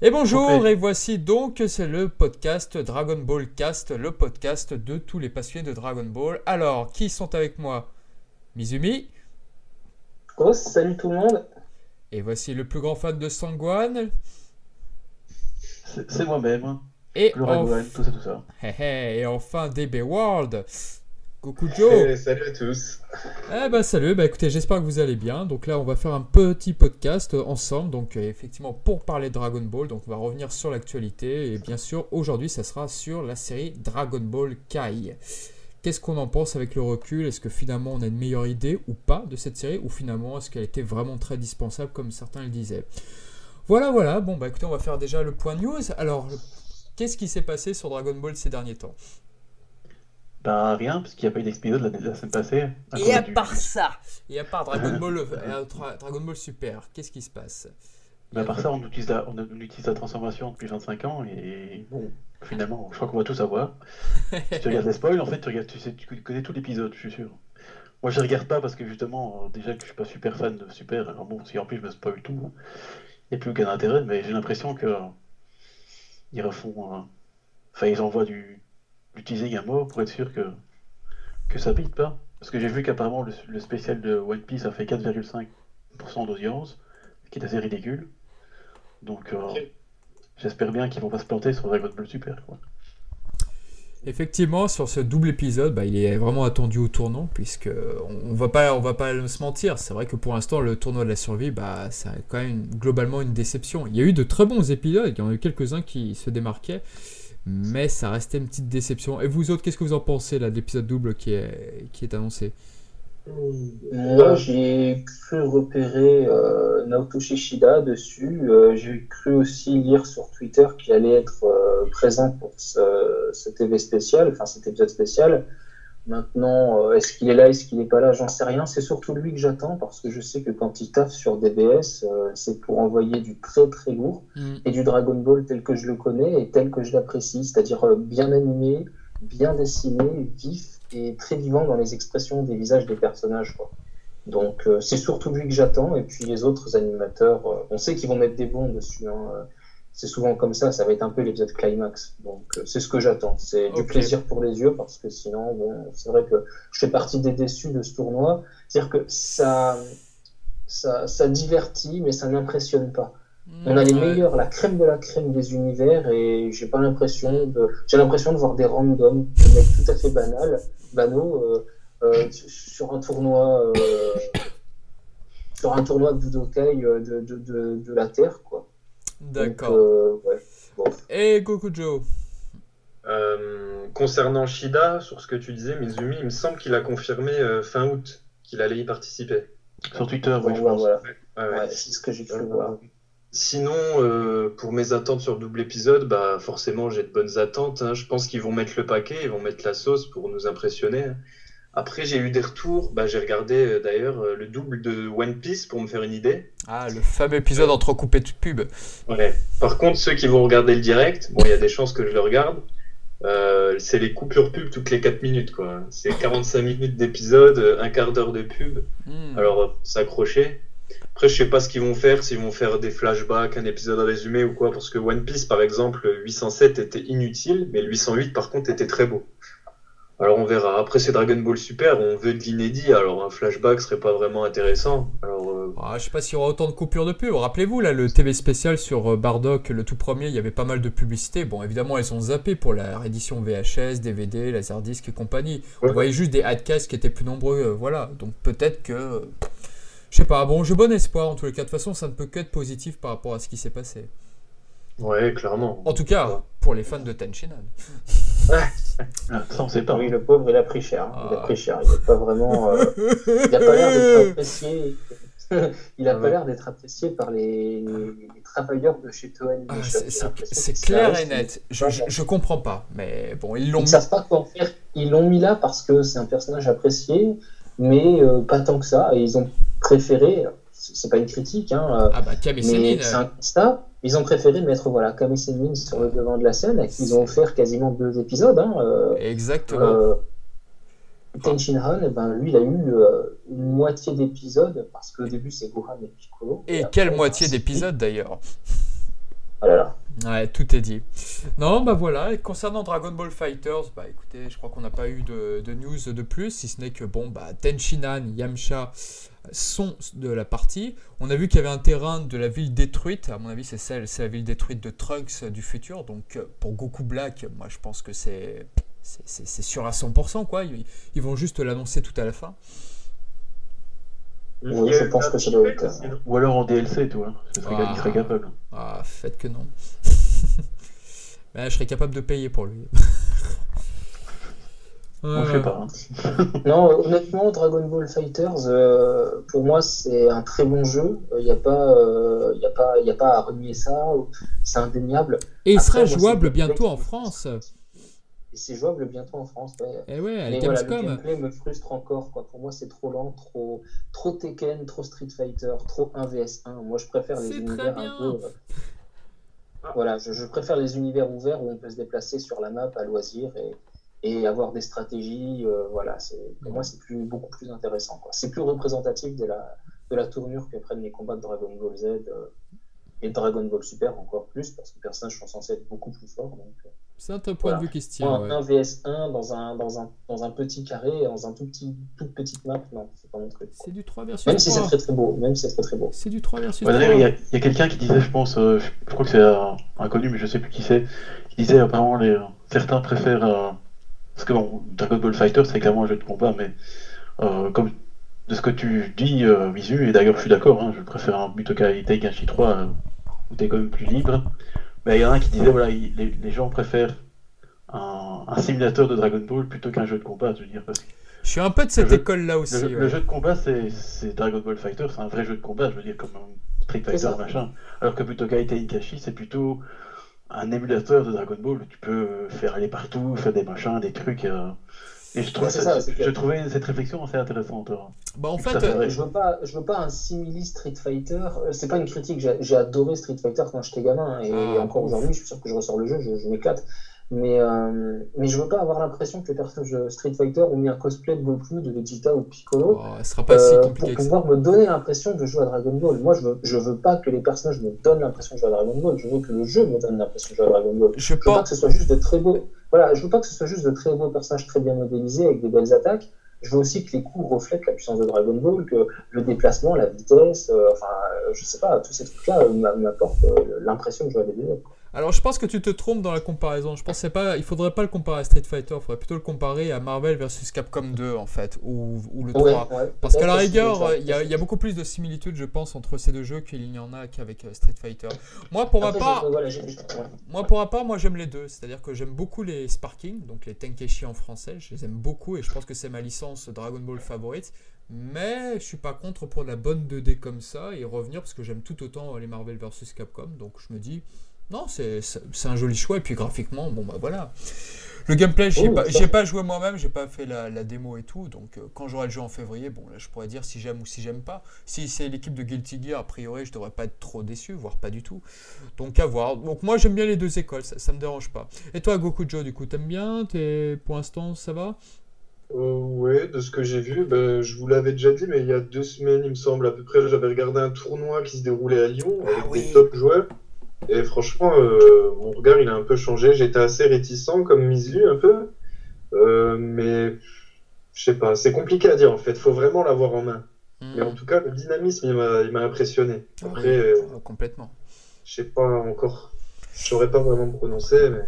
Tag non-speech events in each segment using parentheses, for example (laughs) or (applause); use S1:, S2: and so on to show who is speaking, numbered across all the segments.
S1: Et bonjour, et voici donc, c'est le podcast Dragon Ball Cast, le podcast de tous les passionnés de Dragon Ball. Alors, qui sont avec moi? Mizumi.
S2: Oh, salut tout le monde.
S1: Et voici le plus grand fan de Sangwan.
S3: C'est moi-même.
S1: Et,
S3: tout ça, tout ça. (laughs)
S1: et enfin DB World. Coucou Joe.
S4: salut à tous.
S1: Eh ben salut, bah écoutez, j'espère que vous allez bien. Donc là, on va faire un petit podcast ensemble, donc euh, effectivement pour parler de Dragon Ball. Donc on va revenir sur l'actualité et bien sûr aujourd'hui, ça sera sur la série Dragon Ball Kai. Qu'est-ce qu'on en pense avec le recul? Est-ce que finalement on a une meilleure idée ou pas de cette série? Ou finalement est-ce qu'elle était vraiment très dispensable comme certains le disaient? Voilà, voilà. Bon bah écoutez, on va faire déjà le point news. Alors, qu'est-ce qui s'est passé sur Dragon Ball ces derniers temps?
S3: Ben rien, parce qu'il n'y a pas eu d'épisode la, la, semaine passée.
S1: Et à part ça, et à part Dragon (laughs) Ball, euh, Dragon Ball Super, qu'est-ce qui se passe?
S3: Ben, À part ça, on utilise, la, on utilise la transformation depuis 25 ans, et bon, finalement, je crois qu'on va tout savoir. si tu regardes les spoils, en fait, tu, regardes, tu, sais, tu connais tout l'épisode, je suis sûr. Moi, je regarde pas parce que justement, euh, déjà que je suis pas super fan de Super, alors bon, si en plus je me spoil tout, il n'y a plus aucun intérêt, mais j'ai l'impression que ils refont. Enfin, ils envoient du utiliser mot pour être sûr que, que ça bite pas. Parce que j'ai vu qu'apparemment le, spécial de One Piece a fait 4,5% d'audience, ce qui est assez ridicule. Donc euh, j'espère bien qu'ils vont pas se planter sur Dragon Ball Super.
S1: Effectivement, sur ce double épisode, bah, il est vraiment attendu au tournant, puisque on, va pas, on va pas se mentir. C'est vrai que pour l'instant, le tournoi de la survie, bah, a quand même globalement une déception. Il y a eu de très bons épisodes, il y en a eu quelques-uns qui se démarquaient mais ça restait une petite déception. Et vous autres, qu'est-ce que vous en pensez là, de l'épisode double qui est, qui est annoncé?
S2: Moi, j'ai cru repérer euh, Naoto Shishida dessus. Euh, j'ai cru aussi lire sur Twitter qu'il allait être euh, présent pour ce, ce, TV spécial, enfin cet épisode spécial. Maintenant, euh, est-ce qu'il est là, est-ce qu'il n'est pas là, j'en sais rien. C'est surtout lui que j'attends parce que je sais que quand il taffe sur DBS, euh, c'est pour envoyer du très très lourd mm. et du Dragon Ball tel que je le connais et tel que je l'apprécie, c'est-à-dire euh, bien animé, bien dessiné, vif et très vivant dans les expressions des visages des personnages. Donc c'est surtout lui que j'attends et puis les autres animateurs, on sait qu'ils vont mettre des bons dessus. Hein, c'est souvent comme ça, ça va être un peu l'épisode climax. Donc euh, c'est ce que j'attends. C'est du plaisir pour les yeux parce que sinon, bon, c'est vrai que je fais partie des déçus de ce tournoi. C'est-à-dire que ça, ça, ça divertit, mais ça n'impressionne pas. On a les meilleurs, la crème de la crème des univers et j'ai pas l'impression de, j'ai l'impression de voir des randoms, des mecs tout à fait banals, banaux, euh, euh, sur un tournoi, sur un tournoi de Budokai de, de, de, de la Terre, quoi.
S1: D'accord. Euh, Et Goku
S4: euh, concernant Shida, sur ce que tu disais, Mizumi, il me semble qu'il a confirmé euh, fin août qu'il allait y participer.
S3: Sur Twitter, oui, je
S2: pense. c'est ce que j'ai cru voir.
S4: Sinon, pour mes attentes sur double épisode, bah forcément j'ai de bonnes attentes. Hein. Je pense qu'ils vont mettre le paquet, ils vont mettre la sauce pour nous impressionner. Après, j'ai eu des retours. Bah, j'ai regardé euh, d'ailleurs euh, le double de One Piece pour me faire une idée.
S1: Ah, le fameux épisode entrecoupé de pub.
S4: Ouais. Par contre, ceux qui vont regarder le direct, bon, il y a des chances que je le regarde. Euh, c'est les coupures pub toutes les 4 minutes, quoi. C'est 45 minutes d'épisode, un quart d'heure de pub. Hmm. Alors, s'accrocher. Après, je sais pas ce qu'ils vont faire, s'ils vont faire des flashbacks, un épisode résumé ou quoi, parce que One Piece, par exemple, 807 était inutile, mais le 808, par contre, était très beau. Alors on verra. Après c'est Dragon Ball Super, on veut de l'inédit, alors un flashback serait pas vraiment intéressant. Alors,
S1: euh... ah, je sais pas s'il y aura autant de coupures de pub. Rappelez-vous là le TV spécial sur euh, Bardock, le tout premier, il y avait pas mal de publicité. Bon évidemment elles sont zappées pour la réédition VHS, DVD, Laserdisc et compagnie. On voyait juste des adcasts qui étaient plus nombreux, euh, voilà. Donc peut-être que je sais pas. Bon j'ai bon espoir en tous les cas. De toute façon ça ne peut qu'être positif par rapport à ce qui s'est passé.
S4: Ouais clairement.
S1: En tout cas pour les fans de Tenchinan. (laughs)
S2: Ah, ça, on sait pas. Oui, le pauvre, il a pris cher. Hein. Il a pris cher. Il n'a pas vraiment. Euh, il n'a pas l'air d'être apprécié. (laughs) il n'a pas l'air d'être apprécié par les... travailleurs de chez Toei.
S1: Ah, c'est clair et net. Je, je, comprends pas. Mais bon, ils l'ont
S2: mis. Ils savent pas quoi en faire. Ils l'ont mis là parce que c'est un personnage apprécié, mais euh, pas tant que ça. Et ils ont préféré. C'est pas une critique, hein,
S1: euh, ah bah, mais
S2: c'est un constat ils ont préféré mettre voilà, Kami sur le devant de la scène et qu'ils ont offert quasiment deux épisodes. Hein, euh,
S1: Exactement. Euh,
S2: Tenshin Han, eh ben, lui, il a eu euh, une moitié d'épisode parce qu'au début, c'est Gohan et Piccolo.
S1: Et, quelle moitié d'épisode d'ailleurs
S2: Ah là là.
S1: Ouais, tout est dit. Non, bah voilà. Et concernant Dragon Ball Fighters, bah écoutez, je crois qu'on n'a pas eu de, news de plus, si ce n'est que bon, bah Tenshinhan, Yamcha sont de la partie. On a vu qu'il y avait un terrain de la ville détruite. À mon avis, c'est celle, c'est la ville détruite de Trunks du futur. Donc pour Goku Black, moi je pense que c'est c'est sûr à 100%, quoi. Ils, vont juste l'annoncer tout à la fin.
S2: Oui, je pense que ça doit être.
S3: Ou alors en DLC, toi. Ce serait, ah, serait capable.
S1: Ah, faites que non. (laughs) je serais capable de payer pour lui. (laughs)
S3: On fait pas.
S2: Hein. (laughs) non, honnêtement, Dragon Ball Fighters, euh, pour moi, c'est un très bon jeu. Il n'y a, pas, euh, a, pas, a pas à renier ça. C'est indéniable.
S1: Et il sera jouable bientôt en France
S2: c'est jouable bientôt en France. Ouais.
S1: Et eh ouais,
S2: Mais voilà, le gameplay me frustre encore. Quoi. Pour moi, c'est trop lent, trop, trop Tekken, trop Street Fighter, trop 1 vs 1. Moi, je préfère les univers un peu. Euh, voilà, je, préfère les univers ouverts où on peut se déplacer sur la map à loisir et, et avoir des stratégies. Euh, voilà, c'est pour moi, c'est plus, beaucoup plus intéressant. C'est plus représentatif de la, de la tournure que prennent les combats de Dragon Ball Z euh, et Dragon Ball Super encore plus parce que les personnages sont censés être beaucoup plus forts. Donc,
S1: c'est un point de vue question.
S2: Un, vs 1 dans un, dans, un, dans un petit carré, dans un tout petit, toute petite map, non, c'est pas mon truc.
S1: C'est du 3 versus
S2: 3. Même si c'est très très beau. Même si c'est très très beau.
S1: C'est du 3 versus
S3: 3. Il y a, a quelqu'un qui disait, je pense, euh, je crois que c'est un inconnu, mais je sais plus qui c'est, qui disait apparemment les, euh, certains préfèrent. Euh, parce que bon, Dragon Ball Fighter c'est clairement un jeu de combat, mais comme de ce que tu dis, Visu, et d'ailleurs je suis d'accord, hein, je préfère un Butokai Tenkaichi 3 où tu es quand même plus libre. Mais il y en a un qui disait, voilà, les, les gens préfèrent un, simulateur de Dragon Ball plutôt qu'un jeu de combat, je veux dire. Parce que
S1: je suis un peu de cette école-là aussi.
S3: Le, jeu de combat, c'est Dragon Ball Fighter, c'est un vrai jeu de combat, je veux dire, comme Street Fighter, machin. Alors que Gaita Ikashi, c'est plutôt un émulateur de Dragon Ball où tu peux faire aller partout, faire des machins, des trucs. Euh, et je, trouvais cette réflexion assez intéressante. Hein.
S1: Bah en fait, euh,
S2: je veux pas, je veux pas un simili Street Fighter. Euh, c'est pas une critique. J'ai adoré Street Fighter quand j'étais gamin et ah, encore aujourd'hui, je suis sûr que je ressors le jeu, je, je m'éclate. Mais, euh, mais je veux pas avoir l'impression que les personnages de Street Fighter ont mis un cosplay de Goku, de Vegeta ou Piccolo
S1: oh, sera pas si euh,
S2: pour pouvoir me donner l'impression de jouer à Dragon Ball. Moi, je veux, je veux pas que les personnages me donnent l'impression de jouer à Dragon Ball. Je veux que le jeu me donne l'impression de jouer à Dragon Ball. Je, veux pas que ce soit juste de très beaux. Voilà, je veux pas que ce soit juste de très beaux personnages très bien modélisés avec des belles attaques. Je veux aussi que les coups reflètent la puissance de Dragon Ball, que le déplacement, la vitesse, euh, enfin, je sais pas, tous ces trucs-là m'apportent l'impression de jouer à des jeux.
S1: Alors je pense que tu te trompes dans la comparaison. Je pensais pas, il faudrait pas le comparer à Street Fighter, il faudrait plutôt le comparer à Marvel versus Capcom 2 en fait, ou, le 3. Parce qu'à la rigueur, il y, a, beaucoup plus de similitudes, je pense, entre ces deux jeux qu'il n'y en a qu'avec euh, Street Fighter. Moi pour ma part, moi pour ma part, moi j'aime les deux. C'est-à-dire que j'aime beaucoup les Sparking, donc les Tenkeshi en français. Je les aime beaucoup et je pense que c'est ma licence Dragon Ball favorite. Mais je suis pas contre pour la bonne 2D comme ça et revenir parce que j'aime tout autant les Marvel versus Capcom. Donc je me dis, non, c'est un joli choix. Et puis graphiquement, bon bah voilà. Le gameplay, j'ai pas, pas joué moi-même, j'ai pas fait la, démo et tout. Donc euh, quand j'aurai le jeu en février, bon là je pourrais dire si j'aime ou si j'aime pas. Si c'est l'équipe de Guilty Gear, a priori je devrais pas être trop déçu, voire pas du tout. Donc à voir. Donc moi j'aime bien les deux écoles, ça, ça me dérange pas. Et toi Goku Joe, du coup, t'aimes bien? Pour l'instant, ça va?
S4: Euh, Ouais, de ce que j'ai vu, ben, je vous l'avais déjà dit, mais il y a deux semaines, il me semble à peu près, j'avais regardé un tournoi qui se déroulait à Lyon avec ah des top joueurs. Et franchement, euh, mon regard, il a un peu changé. J'étais assez réticent, comme Mislu, un peu. Euh, mais je sais pas, c'est compliqué à dire en fait. Faut vraiment l'avoir en main. Hmm. Mais en tout cas, le dynamisme, il m'a impressionné. Après, euh,
S1: complètement.
S4: Je sais pas encore. Je saurais pas vraiment me prononcer, mais.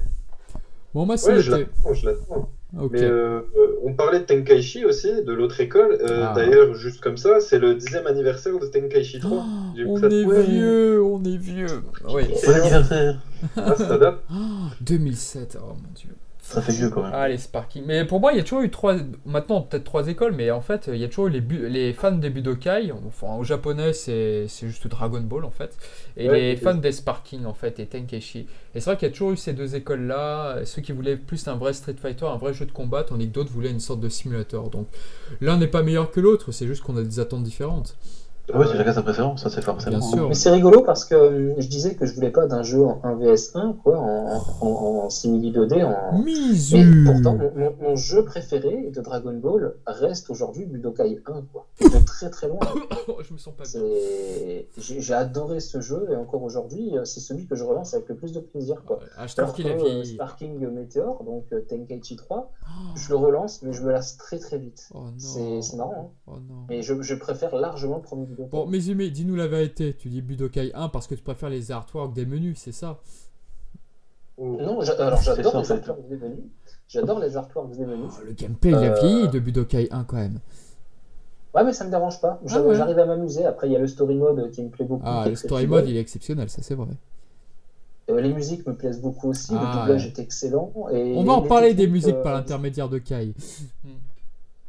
S1: Bon, moi, c'est
S4: je l'attends. Mais euh, on parlait de Tenkaichi aussi, de l'autre école. Euh, ah. D'ailleurs, juste comme ça, c'est le dixième anniversaire de Tenkaichi 3.
S1: on est vieux, on est vieux. Oui.
S3: Bon anniversaire.
S4: Ah, ça date.
S1: 2007, oh mon dieu.
S3: Ça fait vieux quand même.
S1: Allez, Sparky. Mais pour moi, il y a toujours eu trois. Maintenant, peut-être trois écoles, mais en fait, il y a toujours eu les, les fans des Budokai. Enfin, au japonais, c'est juste Dragon Ball en fait. Et les fans des Sparking en fait, et Tenkeshi. Et c'est vrai qu'il y a toujours eu ces deux écoles-là. Ceux qui voulaient plus un vrai Street Fighter, un vrai jeu de combat, tandis que d'autres voulaient une sorte de simulateur. Donc l'un n'est pas meilleur que l'autre, c'est juste qu'on a des attentes différentes.
S3: Oui, c'est chacun sa préférence, ça c'est forcément.
S1: Bien sûr.
S2: Mais c'est rigolo parce que je disais que je voulais pas d'un jeu en 1vs1, quoi, en, en, en simili 2D. En... Mais pourtant, mon, jeu préféré de Dragon Ball reste aujourd'hui Budokai 1, quoi. De très très loin. (coughs)
S1: je me sens pas bien.
S2: J'ai adoré ce jeu et encore aujourd'hui, euh, c'est celui que je relance avec le plus de plaisir, quoi.
S1: Ah, je
S2: Alors que euh. Sparking Meteor, donc euh, Tenkaichi 3,
S1: Oh,
S2: je le relance, mais je me lasse très très vite.
S1: oh.
S2: C'est c'est marrant, hein.
S1: Oh non.
S2: mais je, je préfère largement le premier.
S1: Bon, Mizumi, dis-nous la vérité. Tu dis Budokai 1 parce que tu préfères les artworks des menus, c'est ça?
S2: Non, alors j'adore les artworks des menus. J'adore les artworks des menus.
S1: Oh, Le gameplay, il a
S2: Euh,
S1: vieilli de Budokai 1 quand même.
S2: Ouais, mais ça me dérange pas. J'arrive
S1: Ah ouais.
S2: j'arrive à m'amuser. Après, il y a le story mode qui me plaît beaucoup.
S1: Ah, le story mode, il est exceptionnel, ça c'est vrai.
S2: Euh, les musiques me plaisent beaucoup aussi.
S1: Ah,
S2: le doublage
S1: ouais.
S2: est excellent. Et
S1: On va en parler des musiques
S2: euh,
S1: par l'intermédiaire de Kai.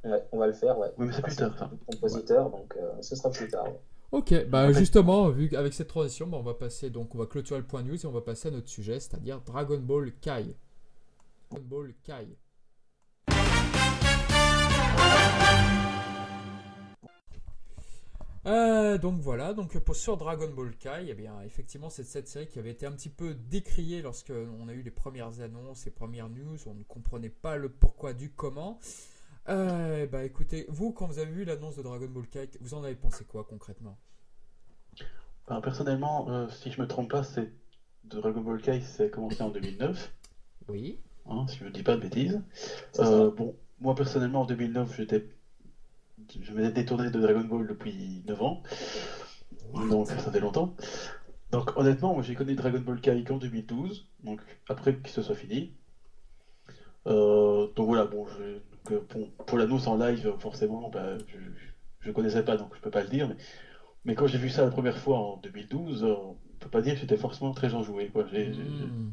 S2: Ouais, on va le faire, ouais.
S3: Oui, mais c'est plus tard.
S2: Compositeur, donc euh, ce sera plus tard. ouais.
S1: Ok, bah justement, vu qu'avec cette transition, bah, on va passer donc on va clôturer le point news et on va passer à notre sujet, c'est-à-dire Dragon Ball Kai. Dragon Ball Kai. Euh, donc voilà, donc pour, sur Dragon Ball Kai, eh bien effectivement c'est cette série qui avait été un petit peu décriée lorsque on a eu les premières annonces, les premières news, on ne comprenait pas le pourquoi du comment. Euh, bah écoutez, vous quand vous avez vu l'annonce de Dragon Ball Kai, vous en avez pensé quoi concrètement?
S3: Enfin, personnellement, euh, si je me trompe pas, c'est Dragon Ball Kai, c'est commencé en 2009,
S1: Oui.
S3: hein, si je me dis pas de bêtises. Euh, bon, moi personnellement en 2009, j'étais, je m'étais détourné de Dragon Ball depuis 9 ans, donc ça fait longtemps. Donc honnêtement, moi j'ai connu Dragon Ball Kai qu'en 2012, donc après que ce soit fini. Euh, donc voilà, bon, je, donc, bon, pour l'annonce en live, forcément, bah, je, je connaissais pas, donc je peux pas le dire, mais, mais quand j'ai vu ça la première fois en 2012, euh, on peut pas dire que j'étais forcément très enjoué, quoi. J'ai- j'ai- j'ai-
S1: Hmm.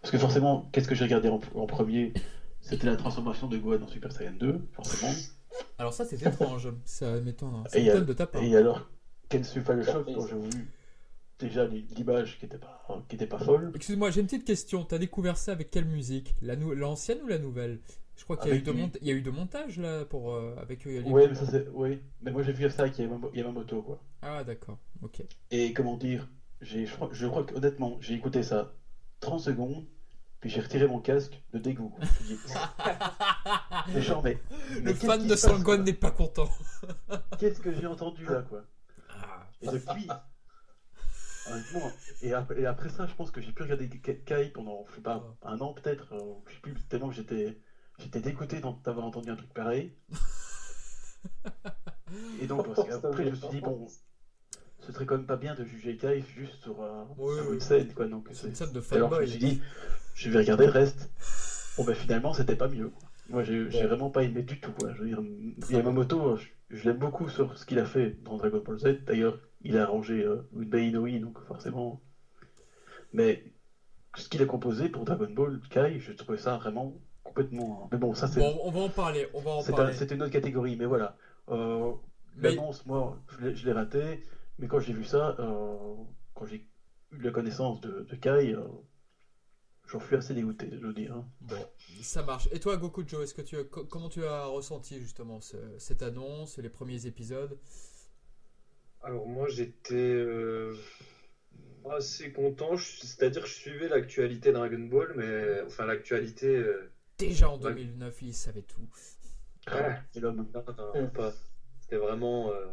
S3: parce que forcément, qu'est-ce que j'ai regardé en, en premier? C'était la transformation de Gohan en Super Saiyan 2, forcément.
S1: Alors ça c'est étrange, ça m'étonne,
S3: y a-
S1: m'étonne de ta part.
S3: Et alors, Kensu
S2: Surprise.
S3: quand j'ai vu déjà l'image qui était pas, qui était pas folle,
S1: Excuse-moi, j'ai une petite question. T'as découvert ça avec quelle musique? La nou- L'ancienne ou la nouvelle? Je crois qu'il y, a eu
S3: Avec
S1: de
S3: du-
S1: mont- il y a eu de montage là pour euh, avec les-
S3: ouais, mais ça c'est, mais moi j'ai vu ça avec Yamamoto, Yamamoto, quoi.
S1: Ah d'accord, ok.
S3: Et comment dire, j'ai, je crois, je crois que honnêtement, j'ai écouté ça 30 secondes, puis j'ai retiré mon casque de dégoût. (laughs) c'est chiant, mais, mais
S1: Le fan de Sangon n'est pas content.
S3: Qu'est-ce que j'ai entendu là, quoi
S1: Ah.
S3: Et depuis, honnêtement, et après, et après ça, je pense que j'ai pu regarder Ka- Kai pendant, je sais pas, un an peut-être, je sais plus, tellement que j'étais, j'étais dégoûté d'avoir entendu un truc pareil. Et donc, parce (laughs) qu'après, je me suis dit, bon, ce serait quand même pas bien de juger Kai juste sur, euh,
S1: Oui,
S3: sur
S1: oui,
S3: une scène, quoi. Donc,
S1: C'est une scène de
S3: alors je me suis dit, je vais regarder le reste. Bon, ben finalement, c'était pas mieux. Moi, j'ai
S2: Ouais.
S3: vraiment pas aimé du tout. Quoi. Je veux dire, Yamamoto, je, je l'aime beaucoup sur ce qu'il a fait dans Dragon Ball Z. D'ailleurs, il a arrangé euh, Udai Inoi, donc forcément. Mais ce qu'il a composé pour Dragon Ball Kai, je trouvais ça vraiment complètement. Mais bon, ça, c'est
S1: Bon, on va en parler, on va en
S3: c'est un-
S1: parler.
S3: c'est une autre catégorie. Mais voilà. Euh,
S1: Mais
S3: L'annonce, moi, je l'ai- je l'ai raté. Mais quand j'ai vu ça, euh, quand j'ai eu la connaissance de, de Kai, euh, j'en suis assez dégoûté, je veux dire. hein.
S1: bon, ça marche. Et toi, Gokujo, est-ce que tu comment tu as ressenti justement ce- cette annonce, les premiers épisodes?
S4: Alors moi j'étais euh, assez content, Je- c'est-à-dire que je suivais l'actualité Dragon Ball, mais enfin l'actualité...
S1: Déjà en
S4: Ouais.
S1: 2009, il savait tout.
S4: Ouais.
S3: C'est l'homme.
S4: C'était vraiment euh,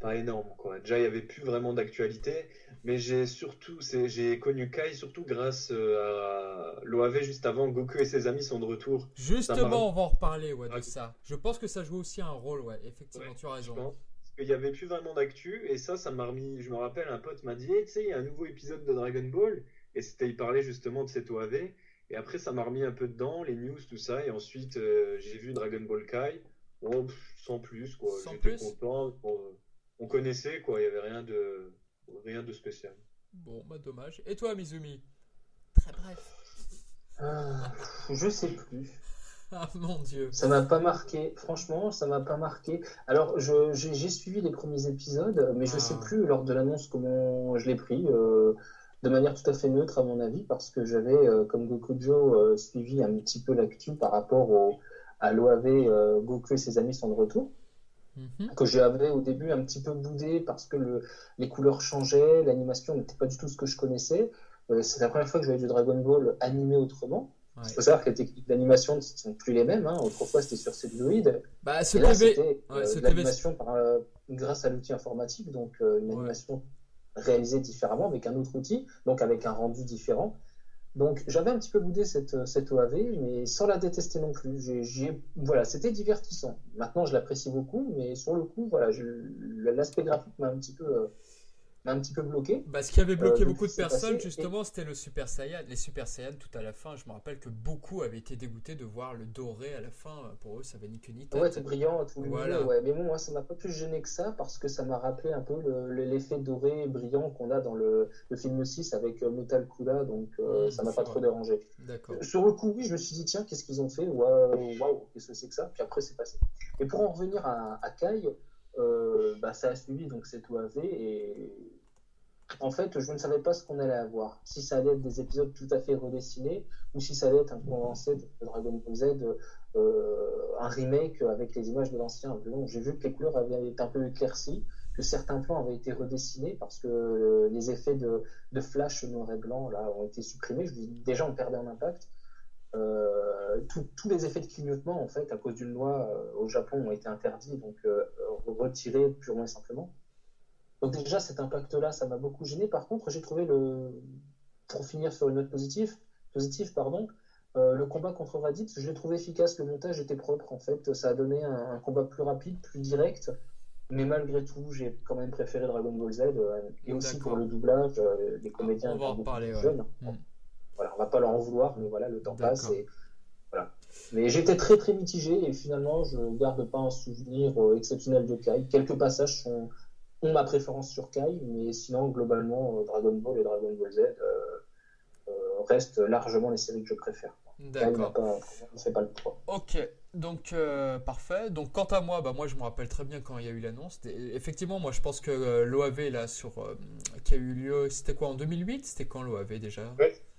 S4: pas énorme quoi. Déjà il n'y avait plus vraiment d'actualité, mais j'ai surtout, j'ai connu Kai surtout grâce euh, à l'OAV juste avant, Goku et ses amis sont de retour.
S1: Justement, on va en reparler ouais, de
S4: Ouais.
S1: ça. Je pense que ça joue aussi un rôle, ouais. Effectivement,
S4: Ouais,
S1: tu as
S4: je
S1: raison.
S4: qu'il n'y avait plus vraiment d'actu, et ça, ça m'a remis. Je me rappelle, un pote m'a dit Hey, tu sais, il y a un nouveau épisode de Dragon Ball, et c'était, il parlait justement de cette OAV, et après, ça m'a remis un peu dedans, les news, tout ça, et ensuite, euh, j'ai vu Dragon Ball Kai, Bon, pff, sans plus, quoi.
S1: Sans
S4: J'étais
S1: plus
S4: content, bon, on connaissait, quoi, il n'y avait rien de, rien de spécial.
S1: Bon, bah dommage. Et toi, Mizumi? Très bref.
S2: Ah, je sais plus. (laughs)
S1: Ah mon dieu.
S2: Ça m'a pas marqué. Franchement, ça m'a pas marqué. Alors, je- j'ai suivi les premiers épisodes, mais je
S1: Ah.
S2: sais plus lors de l'annonce comment je l'ai pris. euh, de manière tout à fait neutre, à mon avis, parce que j'avais, euh, comme Gokujo, euh, suivi un petit peu l'actu par rapport au, à l'OAV euh, Goku et ses amis sont de retour. mhm. que j'avais au début un petit peu boudé parce que le, les couleurs changeaient, l'animation n'était pas du tout ce que je connaissais. Euh, c'est la première fois que je voyais du Dragon Ball animé autrement. Il faut savoir que les techniques d'animation ne sont plus les mêmes. Hein. Autrefois, c'était sur celluloïd.
S1: Bah, ce là, c'était
S2: euh, l'animation euh, grâce à l'outil informatique, donc une animation réalisée différemment avec un autre outil, donc avec un rendu différent. Donc j'avais un petit peu boudé cette, cette OAV, mais sans la détester non plus. Voilà, c'était divertissant. Maintenant, je l'apprécie beaucoup, mais sur le coup, voilà, l'aspect graphique m'a un petit peu un petit peu bloqué.
S1: Bah, ce qui avait bloqué euh, beaucoup de personnes, justement, c'était le Super Saiyan. Les Super Saiyan, tout à la fin, je me rappelle que beaucoup avaient été dégoûtés de voir le doré à la fin. Pour eux, ça avait ni queue ni tête.
S2: Ouais, c'est brillant, tout voilà. ouais. Mais bon, moi, ça m'a pas plus gêné que ça parce que ça m'a rappelé un peu l'effet doré brillant qu'on a dans le, le, film 6 avec euh, Metal Kula, donc euh, mmh, ça m'a pas trop dérangé. D'accord. Sur le coup, oui, je me suis dit, tiens, qu'est-ce qu'ils ont fait? Waouh, qu'est-ce que c'est que ça? Puis après, c'est passé. Et pour en revenir à, à Kai, euh, bah, ça a suivi donc cette OAV et en fait je ne savais pas ce qu'on allait avoir. Si ça allait être des épisodes tout à fait redessinés ou si ça allait être un condensé de Dragon Ball Z, euh, un remake avec les images de l'ancien. J'ai vu que les couleurs avaient été un peu éclaircies, que certains plans avaient été redessinés parce que euh, les effets de, flash noir et blanc là ont été supprimés. Je dis, déjà on perdait en impact. Euh, tous les effets de clignotement, en fait, à cause d'une loi euh, au Japon, ont été interdits, donc euh, retirés purement et simplement. Donc déjà, cet impact-là, ça m'a beaucoup gêné. Par contre, j'ai trouvé le, pour finir sur une note positive, positive pardon, le combat contre Raditz, je l'ai trouvé efficace. Le montage était propre, en fait, ça a donné un, combat plus rapide, plus direct. Mais malgré tout, j'ai quand même préféré Dragon Ball Z, et aussi pour le doublage, les comédiens
S1: on va en parler,
S2: jeunes. Hmm. Va pas leur en vouloir, mais voilà, le temps passe et voilà. Mais j'étais très très mitigé et finalement, je garde pas un souvenir euh, exceptionnel de Kai. Quelques passages sont, ont ma préférence sur Kai, mais sinon, globalement, euh, Dragon Ball et Dragon Ball Z euh, restent largement les séries que je préfère.
S1: D'accord. On ne fait pas le poids. Ok, donc euh, parfait. Donc quant à moi, bah moi je me rappelle très bien quand il y a eu l'annonce. Effectivement, moi je pense que euh, l'OAV là sur euh, qui a eu lieu, c'était quoi en 2008 C'était quand l'OAV déjà?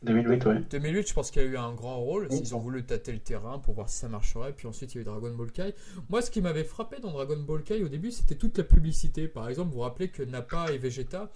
S3: 2008, ouais.
S1: 2008, je pense qu'il y a eu un grand rôle. Ils ont voulu tâter le terrain pour voir si ça marcherait. Puis ensuite il y a eu Dragon Ball Kai. Moi, ce qui m'avait frappé dans Dragon Ball Kai au début, c'était toute la publicité. Par exemple, vous vous rappelez que Nappa et Vegeta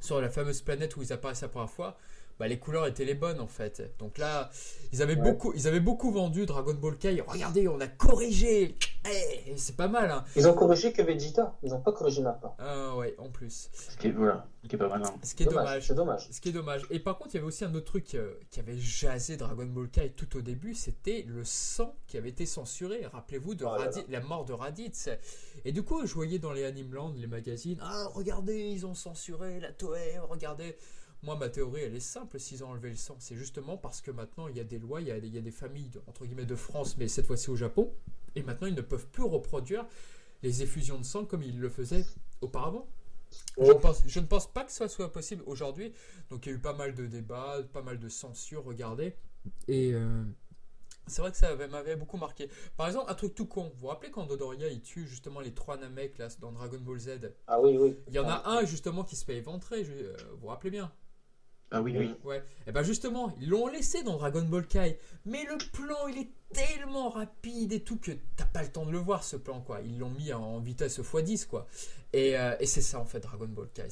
S1: sur la fameuse planète où ils apparaissent la première fois, bah, les couleurs étaient les bonnes en fait. Donc là, ils avaient, beaucoup, ils avaient beaucoup vendu Dragon Ball Kai. Regardez, on a corrigé. Eh, c'est pas mal. Hein.
S2: Ils ont corrigé que Vegeta. Ils n'ont pas corrigé Nappa.
S1: Ah ouais, en plus.
S3: Ce qui est, voilà, qui est pas mal. Hein.
S1: Ce qui est dommage. C'est dommage. Ce qui est dommage. Et par contre, il y avait aussi un autre truc euh, qui avait jasé Dragon Ball Kai tout au début, c'était le sang qui avait été censuré. Rappelez-vous de oh la mort de Raditz. Et du coup, je voyais dans les Animeland, les magazines, ah regardez, ils ont censuré la Toei, regardez. Moi, ma théorie, elle est simple s'ils ont enlevé le sang. C'est justement parce que maintenant, il y a des lois, il y a, des familles, entre guillemets, de France, mais cette fois-ci au Japon. Et maintenant, ils ne peuvent plus reproduire les effusions de sang comme ils le faisaient auparavant. Je, pense, je, ne pense pas que ça soit possible aujourd'hui. Donc, il y a eu pas mal de débats, pas mal de censure, regardez. Et. Euh, c'est vrai que ça m'avait beaucoup marqué. Par exemple, un truc tout con. Vous vous rappelez quand Dodoria il tue justement les trois Namek là, dans Dragon Ball Z?
S2: Ah oui, oui.
S1: Il y en a un justement qui se fait éventrer, euh, vous vous rappelez bien
S3: ah oui, oui.
S1: Ouais. Et eh ben justement, ils l'ont laissé dans Dragon Ball Kai. Mais le plan, il est tellement rapide et tout que t'as pas le temps de le voir ce plan quoi. Ils l'ont mis en vitesse x10 quoi. Et, euh, et c'est ça en fait Dragon Ball Kai.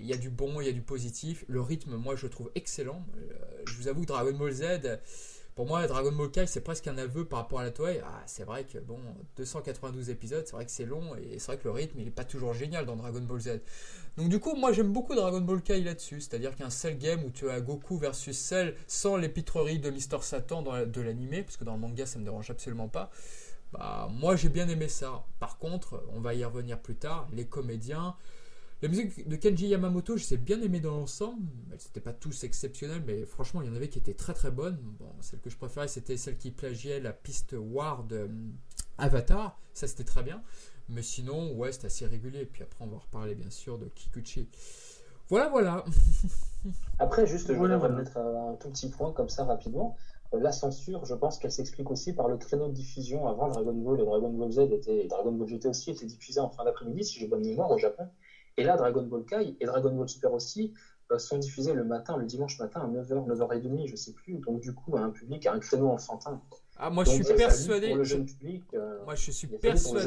S1: Il y a du bon, il y a du positif. Le rythme, moi je le trouve excellent. Euh, je vous avoue que Dragon Ball Z pour moi, Dragon Ball Kai, c'est presque un aveu par rapport à la Toei. Ah, c'est vrai que, bon, 292 épisodes, c'est vrai que c'est long, et c'est vrai que le rythme, il est pas toujours génial dans Dragon Ball Z. Donc du coup, moi, j'aime beaucoup Dragon Ball Kai là-dessus, c'est-à-dire qu'un seul game où tu as Goku versus Cell sans l'épitrerie de Mister Satan de l'animé, parce que dans le manga, ça me dérange absolument pas. Bah, moi, j'ai bien aimé ça. Par contre, on va y revenir plus tard, les comédiens... La musique de Kenji Yamamoto, je sais bien aimé dans l'ensemble. Elles n'étaient pas tous exceptionnelles, mais franchement, il y en avait qui étaient très très bonnes. Bon, celle que je préférais, c'était celle qui plagiait la piste War de euh, Avatar. Ça, c'était très bien. Mais sinon, ouais, c'était assez régulier. Puis après, on va reparler bien sûr de Kikuchi. Voilà, voilà. (laughs)
S2: après, juste, je voulais remettre un tout petit point comme ça rapidement. Euh, la censure, je pense qu'elle s'explique aussi par le créneau de diffusion. Avant, Dragon Ball et Dragon Ball Z et Dragon Ball GT aussi étaient diffusés en fin d'après-midi, si j'ai bonne mémoire, au Japon. Et là, Dragon Ball Kai et Dragon Ball Super aussi euh, sont diffusés le matin, le dimanche matin à 9h, 9h30, je sais plus. Donc du coup, à un public, à un créneau enfantin.
S1: Ah, moi, je suis persuadé.
S2: Pour le jeune public,
S1: euh, moi, je suis persuadé.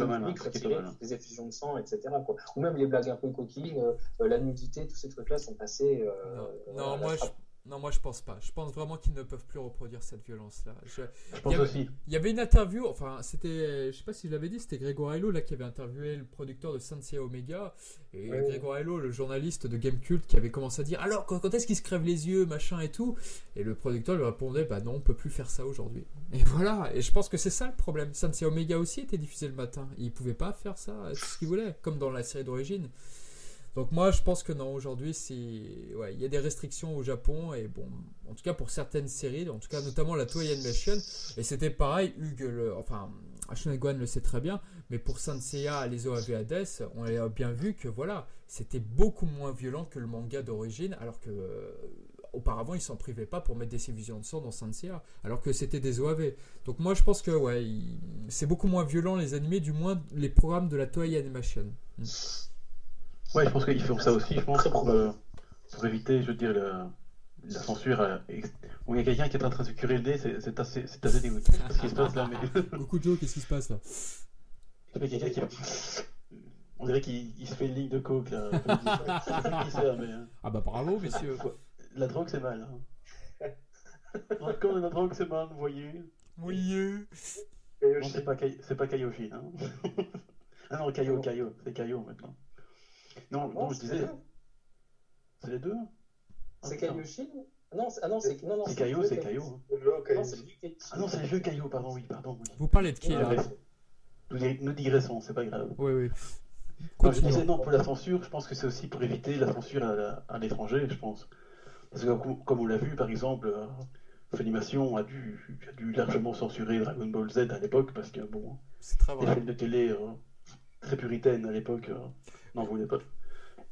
S2: des effusions de sang, etc. Quoi. Ou même les blagues un peu coquilles, euh, la nudité, tous ces trucs-là sont passés.
S1: non, moi, je, non, moi je pense pas. Je pense vraiment qu'ils ne peuvent plus reproduire cette violence-là.
S3: Je, pense aussi.
S1: Il y avait une interview, enfin, c'était, je sais pas si je l'avais dit, c'était Grégoire Hello là qui avait interviewé le producteur de Sensei Omega et Grégoire Hello, le journaliste de Game Cult, qui avait commencé à dire alors quand, est-ce qu'il se crève les yeux, machin et tout? Et le producteur lui répondait bah non, on peut plus faire ça aujourd'hui. Et voilà. Et je pense que c'est ça le problème. Sensei Omega aussi était diffusé le matin. Il pouvait pas faire ça, ce qu'il voulait, comme dans la série d'origine. Donc moi je pense que non, aujourd'hui c'est ouais, il y a des restrictions au Japon et bon, en tout cas pour certaines séries, en tout cas notamment la Toei Animation et c'était pareil, Hugues le enfin Ashunegwan le sait très bien, mais pour Sanseiya, les OAV Hades, on a bien vu que voilà, c'était beaucoup moins violent que le manga d'origine alors que euh, auparavant ils s'en privaient pas pour mettre des visions de sang dans Sanseiya alors que c'était des OAV. Donc moi je pense que ouais, c'est beaucoup moins violent les animés du moins les programmes de la Toei Animation. Hmm.
S3: Ouais, je pense qu'ils font ça aussi, je pense, pour, euh, pour éviter, je veux dire, la, la censure. Euh, où il y a quelqu'un qui est en train de se curer le nez, c'est assez, assez dégoûtant. ce qui se passe là, mais.
S1: Beaucoup de choses, qu'est-ce qui se passe là?
S3: Il y a quelqu'un qui. On dirait qu'il se fait une ligne de coke là. mais... Hein.
S1: Ah bah bravo, messieurs.
S3: La drogue c'est mal. Hein. Encore la drogue c'est mal, vous voyez.
S1: Oui.
S3: Non, c'est pas, c'est pas. Hein. (laughs) ah non, Kaio, Kaio, c'est Kaio maintenant. Non, non, je disais. C'est les deux
S2: C'est Kaioshin non, ah non, c'est non, non,
S3: c'est Caillot, c'est Caillot. Ah non, c'est le jeu Caillot, pardon, oui, pardon. Oui.
S1: Vous parlez de qui là?
S3: Nous digressons, c'est pas grave.
S1: Oui, oui.
S3: Non, je disais non, pour la censure, je pense que c'est aussi pour éviter la censure à, l'étranger, je pense. Parce que comme on l'a vu, par exemple, euh, Funimation a dû, a dû largement censurer Dragon Ball Z à l'époque parce que bon, les films de télé euh, très puritaine à l'époque euh, n'en voulait pas.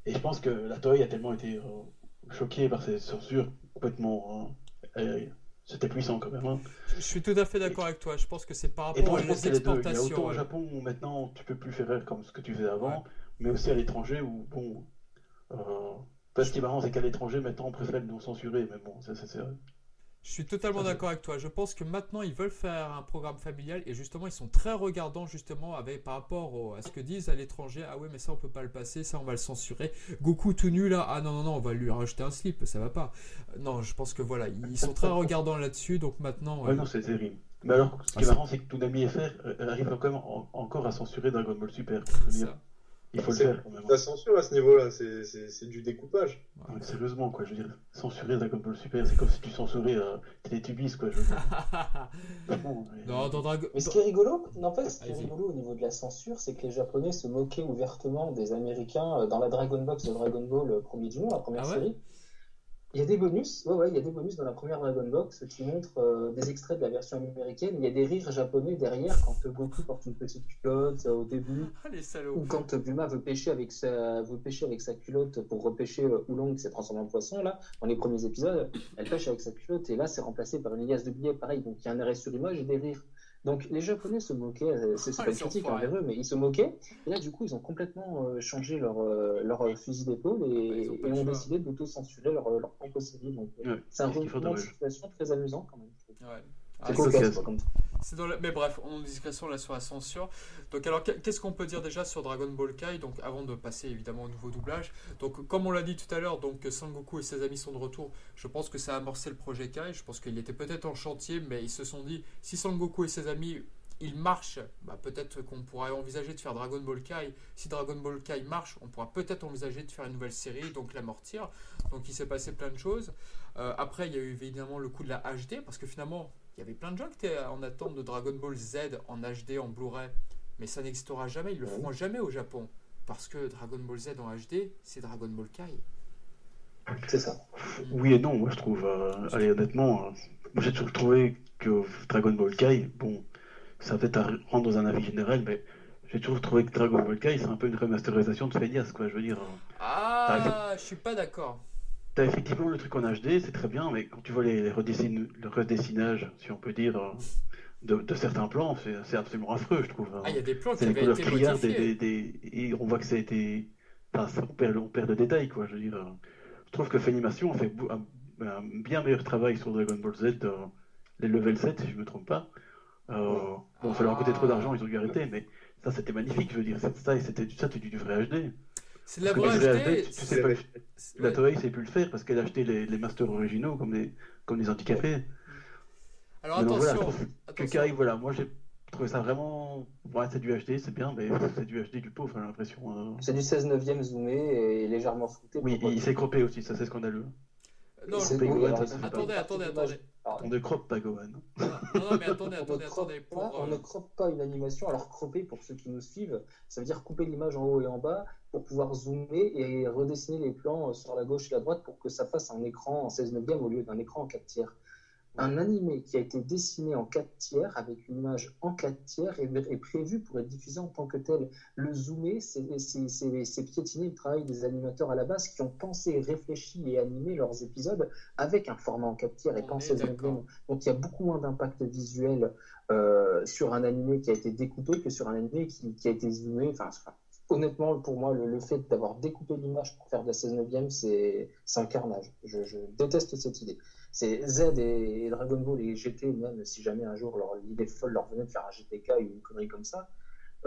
S3: Et je pense que la Toei a tellement été euh, choquée par ces censures complètement. Hein, c'était puissant quand même. Hein.
S1: Je suis tout à fait d'accord avec toi. Je pense que c'est par rapport aux exportations.
S3: Il y a autant au Japon où maintenant tu peux plus faire comme ce que tu faisais avant, mais aussi à l'étranger où, bon. Euh, ce qui est marrant, c'est qu'à l'étranger, maintenant on préfère nous censurer, mais bon, c'est
S1: je suis totalement d'accord avec toi. Je pense que maintenant ils veulent faire un programme familial et justement ils sont très regardants justement avec par rapport à ce que disent à l'étranger. Ah ouais mais ça on peut pas le passer, ça on va le censurer. Goku tout nu là, ah non non non on va lui rajouter un slip, ça va pas. Non je pense que voilà ils sont très regardants là-dessus donc maintenant.
S3: Ouais, non c'est terrible. Mais alors ce qui est marrant c'est que Toonami FR euh, arrive encore, encore à censurer Dragon Ball Super. Il faut le faire.
S4: La censure à ce niveau-là, c'est du découpage.
S3: sérieusement, quoi, je veux dire, censurer Dragon Ball Super, c'est comme si tu censurais euh, Teletubbies, quoi, je veux dire. (laughs)
S2: non, dans Dragon Mais ce qui est rigolo, en fait, ce qui est rigolo au niveau de la censure, c'est que les Japonais se moquaient ouvertement des Américains euh, dans la Dragon Box de Dragon Ball euh, premier du nom, la première ah série. Il y a des bonus, ouais, ouais, il y a des bonus dans la première Dragon Box qui montrent euh, des extraits de la version américaine. Il y a des rires japonais derrière quand Goku porte une petite culotte euh, au début.
S1: Ah, les salauds.
S2: Ou quand Bulma veut pêcher avec sa, veut pêcher avec sa culotte pour repêcher euh, Oolong qui s'est transformé en poisson, là, dans les premiers épisodes. Elle pêche avec sa culotte et là, c'est remplacé par une liasse de billets, pareil. Donc, il y a un arrêt sur image et des rires. Donc les Japonais se moquaient, euh, c'est pas une critique envers eux, mais ils se moquaient. Et là, du coup, ils ont complètement euh, changé leur, euh, leur fusil d'épaule et, ont décidé d'auto-censurer leur, leur propre série. Donc c'est un retournement de situation très amusant quand même. Ouais.
S1: Ah, c'est dans Mais bref, on discrétion là sur la censure. Donc alors qu'est-ce qu'on peut dire déjà sur Dragon Ball Kai Donc avant de passer évidemment au nouveau doublage? Donc comme on l'a dit tout à l'heure, donc Sangoku et ses amis sont de retour. Je pense que ça a amorcé le projet Kai. Je pense qu'il était peut-être en chantier, mais ils se sont dit si Sangoku et ses amis il marche, bah peut-être qu'on pourrait envisager de faire Dragon Ball Kai. Si Dragon Ball Kai marche, on pourra peut-être envisager de faire une nouvelle série, donc l'amortir. Donc il s'est passé plein de choses. Euh, après, il y a eu évidemment le coup de la HD, parce que finalement, il y avait plein de gens qui étaient en attente de Dragon Ball Z en HD, en Blu-ray. Mais ça n'existera jamais, ils le feront jamais au Japon. Parce que Dragon Ball Z en HD, c'est Dragon Ball Kai.
S2: C'est ça.
S3: Oui et non, moi je trouve. Euh, allez, honnêtement, euh, moi j'ai toujours trouvé que Dragon Ball Kai, bon, ça va être rendre dans un avis général, mais j'ai toujours trouvé que Dragon Ball Kai, c'est un peu une remasterisation de Fenias, quoi, je veux dire.
S1: Ah, je suis pas d'accord.
S3: T'as effectivement le truc en HD, c'est très bien, mais quand tu vois les, les le redessinage, si on peut dire, de, certains plans, c'est absolument affreux, je trouve.
S1: Ah, il y a des plans qui avaient été modifiés.
S3: Des, et on voit que ça a été... Enfin, on perd, on perd de détails, quoi, je veux dire. Je trouve que Funimation a fait un, bien meilleur travail sur Dragon Ball Z, les level 7, si je me trompe pas, Euh, bon, il fallait en coûter trop d'argent, ils ont dû arrêter, mais ça c'était magnifique, je veux dire, ça, c'était ça, c'était du vrai HD.
S1: C'est de la vraie HD.
S3: Tu, sais pas, la Toei sait plus le faire parce qu'elle a acheté les, les masters originaux comme les, comme les handicapés.
S1: Alors attention, (laughs)
S3: voilà, voilà, moi j'ai trouvé ça vraiment. Ouais, c'est du HD, c'est bien, mais (laughs) c'est du HD du pauvre, j'ai l'impression. Hein.
S2: C'est du 16 neuvième zoomé et légèrement flouté.
S3: Oui, il s'est croppé aussi, ça c'est scandaleux.
S1: Non, le... attendez, attendez, attendez.
S3: On ne croppe pas Gohan.
S1: Non, non, mais attendez, attendez, (laughs) attendez.
S2: On ne croppe pas une animation. Alors, cropper, pour ceux qui nous suivent, ça veut dire couper l'image en haut et en bas pour pouvoir zoomer et redessiner les plans sur la gauche et la droite pour que ça fasse un écran en 16 neuvième au lieu d'un écran en 4 tiers un animé qui a été dessiné en 4 tiers avec une image en 4 tiers est, prévu pour être diffusé en tant que tel. Le zoomer, c'est piétiner le travail des animateurs à la base qui ont pensé, réfléchi et animé leurs épisodes avec un format en 4 tiers et pas en 16 Donc il y a beaucoup moins d'impact visuel euh, sur un animé qui a été découpé que sur un animé qui, a été zoomé. Enfin, honnêtement, pour moi, le, fait d'avoir découpé l'image pour faire de la 16 neuvième, c'est un carnage. je déteste cette idée c'est Z et, Dragon Ball et GT, même si jamais un jour leur idée folle leur venait de faire un GTK ou une connerie comme ça.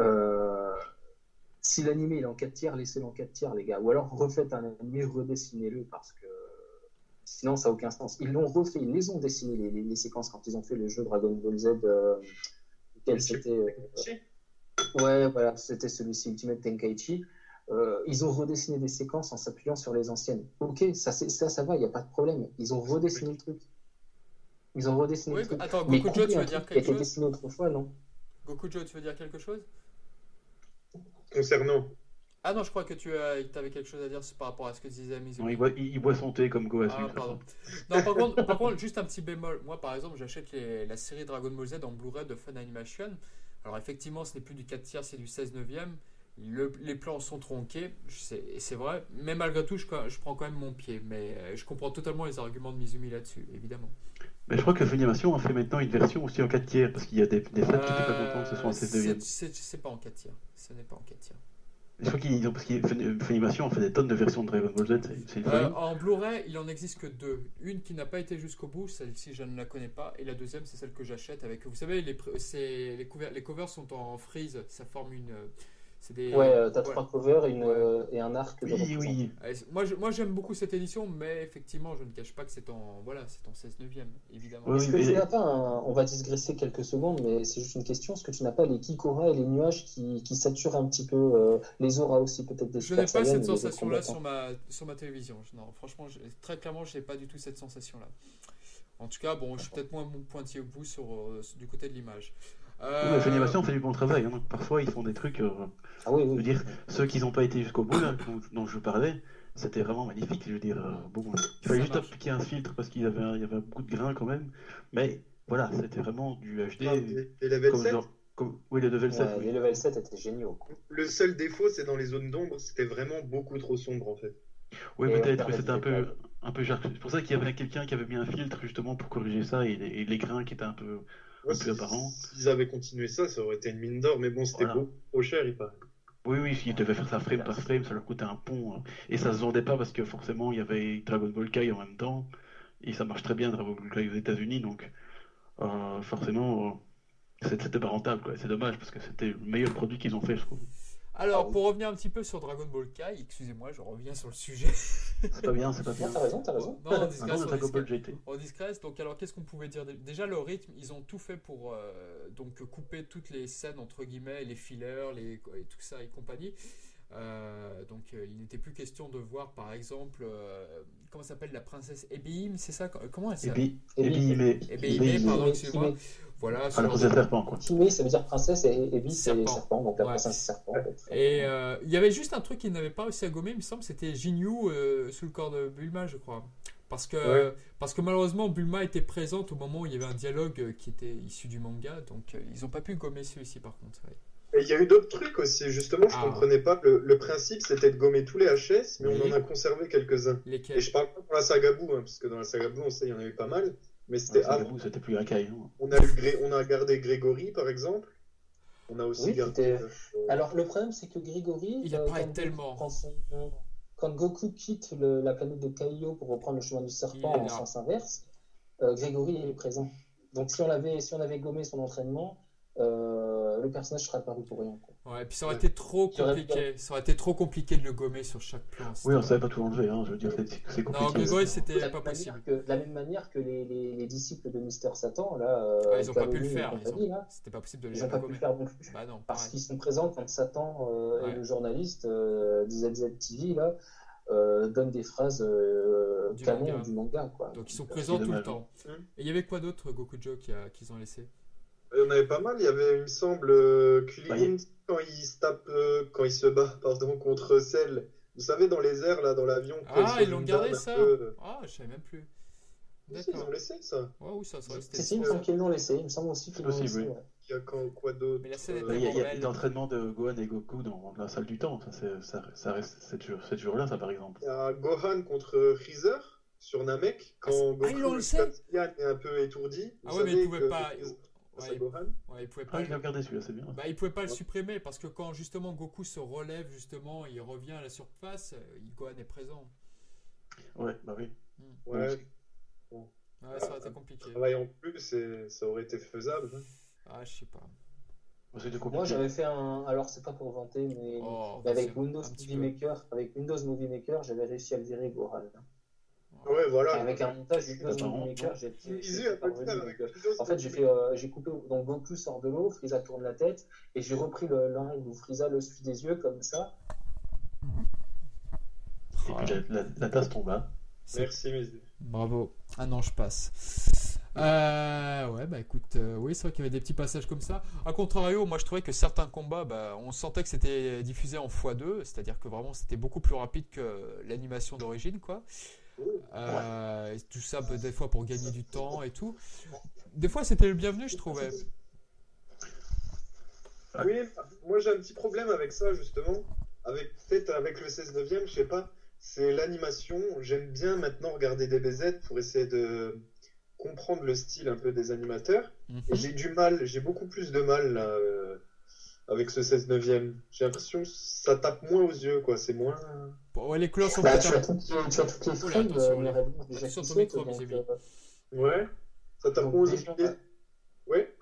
S2: Euh, si l'animé est en 4 tiers, laissez-le en 4 tiers, les gars. Ou alors refaites un animé, redessinez-le parce que sinon ça n'a aucun sens. Ils l'ont refait, ils les ont dessiné les, séquences quand ils ont fait le jeu Dragon Ball Z. Euh, c'était. Euh, ouais, voilà, c'était celui-ci, Ultimate Tenkaichi. Euh, ils ont redessiné des séquences en s'appuyant sur les anciennes. Ok, ça, ça, ça va, il n'y a pas de problème. Ils ont redessiné le truc. Ils ont redessiné le truc.
S1: Attends, Gokujo, tu veux dire quelque chose
S2: dessiné autrefois, non?
S1: Gokujo, tu veux dire quelque chose?
S4: Concernant
S1: ah non, je crois que tu avais quelque chose à dire par rapport à ce que disait Mizu.
S3: Non, il boit, il, boit, son thé comme Gohan.
S1: Ah, pardon. non, par contre, par contre, juste un petit bémol. Moi, par exemple, j'achète la série Dragon Ball Z en Blu-ray de Fun Animation. Alors, effectivement, ce n'est plus du 4 tiers, c'est du 16 neuvième les plans sont tronqués, c'est vrai, mais malgré tout, je, prends quand même mon pied. Mais euh, je comprends totalement les arguments de Mizumi là-dessus, évidemment.
S3: Mais je crois que Funimation a fait maintenant une version aussi en 4 tiers, parce qu'il y a des, des fans qui n'étaient pas contents que ce soit en 16 neuvième.
S1: C'est pas en 4 tiers, ce n'est pas en 4 tiers.
S3: Je crois qu'ils ont, parce que Funimation a fait des tonnes de versions de Dragon Ball Z. C'est
S1: euh, en Blu-ray, il en existe que deux. Une qui n'a pas été jusqu'au bout, celle-ci je ne la connais pas, et la deuxième c'est celle que j'achète avec. Vous savez, les, les, les covers sont en freeze, ça forme une
S2: Ouais, euh, t'as trois covers et, une, euh, et, un arc
S3: Oui, oui.
S1: Moi, moi j'aime beaucoup cette édition, mais effectivement, je ne cache pas que c'est en, voilà, c'est en 16 neuvième, évidemment.
S2: Est-ce que tu n'as pas, on va digresser quelques secondes, mais c'est juste une question, est-ce que tu n'as pas les Kikora et les nuages qui, qui saturent un petit peu euh, les auras aussi, peut-être des
S1: Je n'ai pas cette sensation-là sur ma, sur ma télévision. Non, franchement, très clairement, je n'ai pas du tout cette sensation-là. En tout cas, bon, je suis peut-être moins pointillé au bout sur, du côté de l'image.
S3: Euh... Funimation fait du bon travail. Hein. Parfois, ils font des trucs. Euh,
S2: ah oui, oui.
S3: Je veux dire, ceux qui n'ont pas été jusqu'au bout, dont, je parlais, c'était vraiment magnifique. Je veux dire, euh, bon, il fallait juste appliquer un filtre parce qu'il y avait, il y avait beaucoup de grains quand même. Mais voilà, c'était vraiment du HD. Ah,
S4: et level 7
S3: Oui, le level 7.
S2: Les level 7 étaient géniaux.
S4: Le seul défaut, c'est dans les zones d'ombre, c'était vraiment beaucoup trop sombre en fait.
S3: Oui, peut-être, c'était un peu, un peu C'est pour ça qu'il y avait quelqu'un qui avait mis un filtre justement pour corriger ça et les grains qui étaient un peu
S4: S'ils avaient continué ça, ça aurait été une mine d'or, mais bon, c'était beaucoup trop cher, il paraît.
S3: Oui, oui, s'ils devaient faire ça frame par frame, ça leur coûtait un pont. Hein. Et ça se vendait pas parce que forcément, il y avait Dragon Ball Kai en même temps. Et ça marche très bien, Dragon Ball Kai aux États-Unis, donc euh, forcément, euh, c'était pas rentable. C'est dommage parce que c'était le meilleur produit qu'ils ont fait, je trouve.
S1: Alors, pour revenir un petit peu sur Dragon Ball Kai, excusez-moi, je reviens sur le sujet.
S3: C'est pas bien, c'est pas bien.
S2: T'as raison, t'as raison.
S1: Non, on discrète, on, discrète, Donc, alors, qu'est-ce qu'on pouvait dire? Déjà, le rythme, ils ont tout fait pour euh, donc couper toutes les scènes, entre guillemets, les fillers, les, et tout ça et compagnie. Euh, donc euh, il n'était plus question de voir par exemple euh, comment s'appelle la princesse Ebim, c'est ça Comment elle s'appelle?
S3: Ebim,
S1: pardon, excusez-moi. Voilà.
S3: Ah, la princesse serpent quoi.
S2: Ebim, ça veut dire princesse et Ebim c'est serpent, donc la princesse serpent.
S1: Et il y avait juste un truc qui n'avait pas réussi à gommer, il me semble, c'était Jinyu sous le corps de Bulma, je crois. Parce que, parce que malheureusement, Bulma était présente au moment où il y avait un dialogue qui était issu du manga, donc ils n'ont pas pu gommer celui-ci par contre.
S4: Et il y a eu d'autres trucs aussi, justement, je ah. comprenais pas. Le, principe, c'était de gommer tous les HS, mais on en a conservé quelques-uns. Et je parle pas pour la saga Boo, hein, parce que dans la saga Boo, on sait, il y en a eu pas mal. Mais c'était
S3: avant. C'était plus hein.
S4: On a, eu, on a gardé Grégory, par exemple. On a aussi gardé. Euh,
S2: Alors, le problème, c'est que Grégory.
S1: Il apparaît tellement.
S2: Quand, Goku quitte la planète de Kaio pour reprendre le chemin du serpent en sens inverse, euh, Grégory est présent. donc si on avait, si on avait gommé son entraînement, euh, le personnage serait apparu pour rien.
S1: Quoi. Ouais, et puis ça aurait été trop compliqué. Ça aurait été trop compliqué de le gommer sur chaque plan.
S3: Oui, on savait pas tout enlever. Hein. Je veux dire, c'est compliqué.
S1: Non, c'était pas possible.
S2: Que, de la même manière que les, les, les disciples de Mister Satan, là, euh,
S1: ils ont pas pu le faire. C'était pas possible de les
S2: Ils ont pas pu le faire non plus.
S1: Bah non,
S2: parce qu'ils sont présents quand Satan euh, ouais. et le journaliste euh, d'IZZ TV là. Euh, donnent des phrases euh, du canon manga. du manga. Quoi.
S1: Donc ils sont présents tout le temps. Et il y avait quoi d'autre, Goku Joe, qu'ils ont laissé?
S4: Il y en avait pas mal. Il y avait, il me semble, euh, Kulin quand il se tape, euh, quand il se bat, (laughs) pardon, contre Cell. Vous savez, dans les airs, là, dans l'avion.
S1: Ah, ils l'ont gardé ça peu... Ah, je savais même plus.
S4: Ils ont laissé ça.
S1: Ouais, oui, ça, ça
S2: restait. Si, il me semble qu'ils l'ont laissé. Il me semble aussi qu'ils l'ont laissé.
S3: Oui.
S4: Il y a quand, quoi d'autre
S1: Mais la scène
S3: euh... Il y a, a l'entraînement de Gohan et Goku dans la salle du temps. Ça, ça, ça reste cette jour, cette jour-là, ça, par exemple.
S4: Il y a Gohan contre Freezer sur Namek quand
S1: ah,
S4: Goku
S1: ah,
S4: est un peu étourdi.
S1: Ah ouais, mais il pouvait pas.
S4: Ouais,
S1: Ouais, il pouvait pas.
S3: Ah, il a regardé celui-là, c'est bien.
S1: Bah, il pouvait pas le supprimer parce que quand justement Goku se relève, justement, il revient à la surface, il Gohan est présent.
S3: Ouais, bah oui.
S4: Mmh. Ouais.
S1: Bon. Ouais, ça aurait été compliqué.
S4: Travail en plus, ça aurait été faisable. Hein.
S1: Ah, je sais pas.
S2: Moi, j'avais fait un. Alors, c'est pas pour vanter, mais
S1: oh,
S2: avec Windows Movie Maker, avec Windows Movie Maker, j'avais réussi à le virer Gohan.
S4: Ouais, voilà.
S2: Avec un montage Windows Movie Maker, j'ai En fait, j'ai fait, euh, j'ai coupé. Donc Goku sort de l'eau, Frieza tourne la tête, et j'ai repris l'angle où Frieza le suit des yeux comme ça.
S3: Et puis la, la, la tasse tombe. Hein.
S4: Merci, mes yeux.
S1: Bravo. Ah non, je passe. Euh, ouais, bah écoute, euh, oui, c'est vrai qu'il y avait des petits passages comme ça. A contrario, moi je trouvais que certains combats, bah, on sentait que c'était diffusé en x2, c'est-à-dire que vraiment c'était beaucoup plus rapide que l'animation d'origine, quoi. Euh, ouais. Tout ça, bah, des fois pour gagner du temps et tout. Des fois c'était le bienvenu, je trouvais.
S4: Oui, moi j'ai un petit problème avec ça, justement. Avec, peut-être avec le 16 9 je sais pas. C'est l'animation. J'aime bien maintenant regarder des BZ pour essayer de comprendre le style un peu des animateurs.
S1: Mhm.
S4: Et j'ai du mal, j'ai beaucoup plus de mal là, euh, avec ce 16 neuvième. J'ai l'impression que ça tape moins aux yeux, quoi. C'est moins.
S1: Bon, ouais, les couleurs sont
S2: Bah,
S1: peut-être
S2: tu as toutes les, tu as toutes les frames,
S1: attention,
S2: euh,
S1: là.
S2: les réponses déjà
S1: Sur
S2: qui
S1: ton
S2: sautent,
S1: micro,
S2: donc,
S1: mes amis.
S2: euh,
S4: Ouais. Ça tape moins aux yeux. Ouais.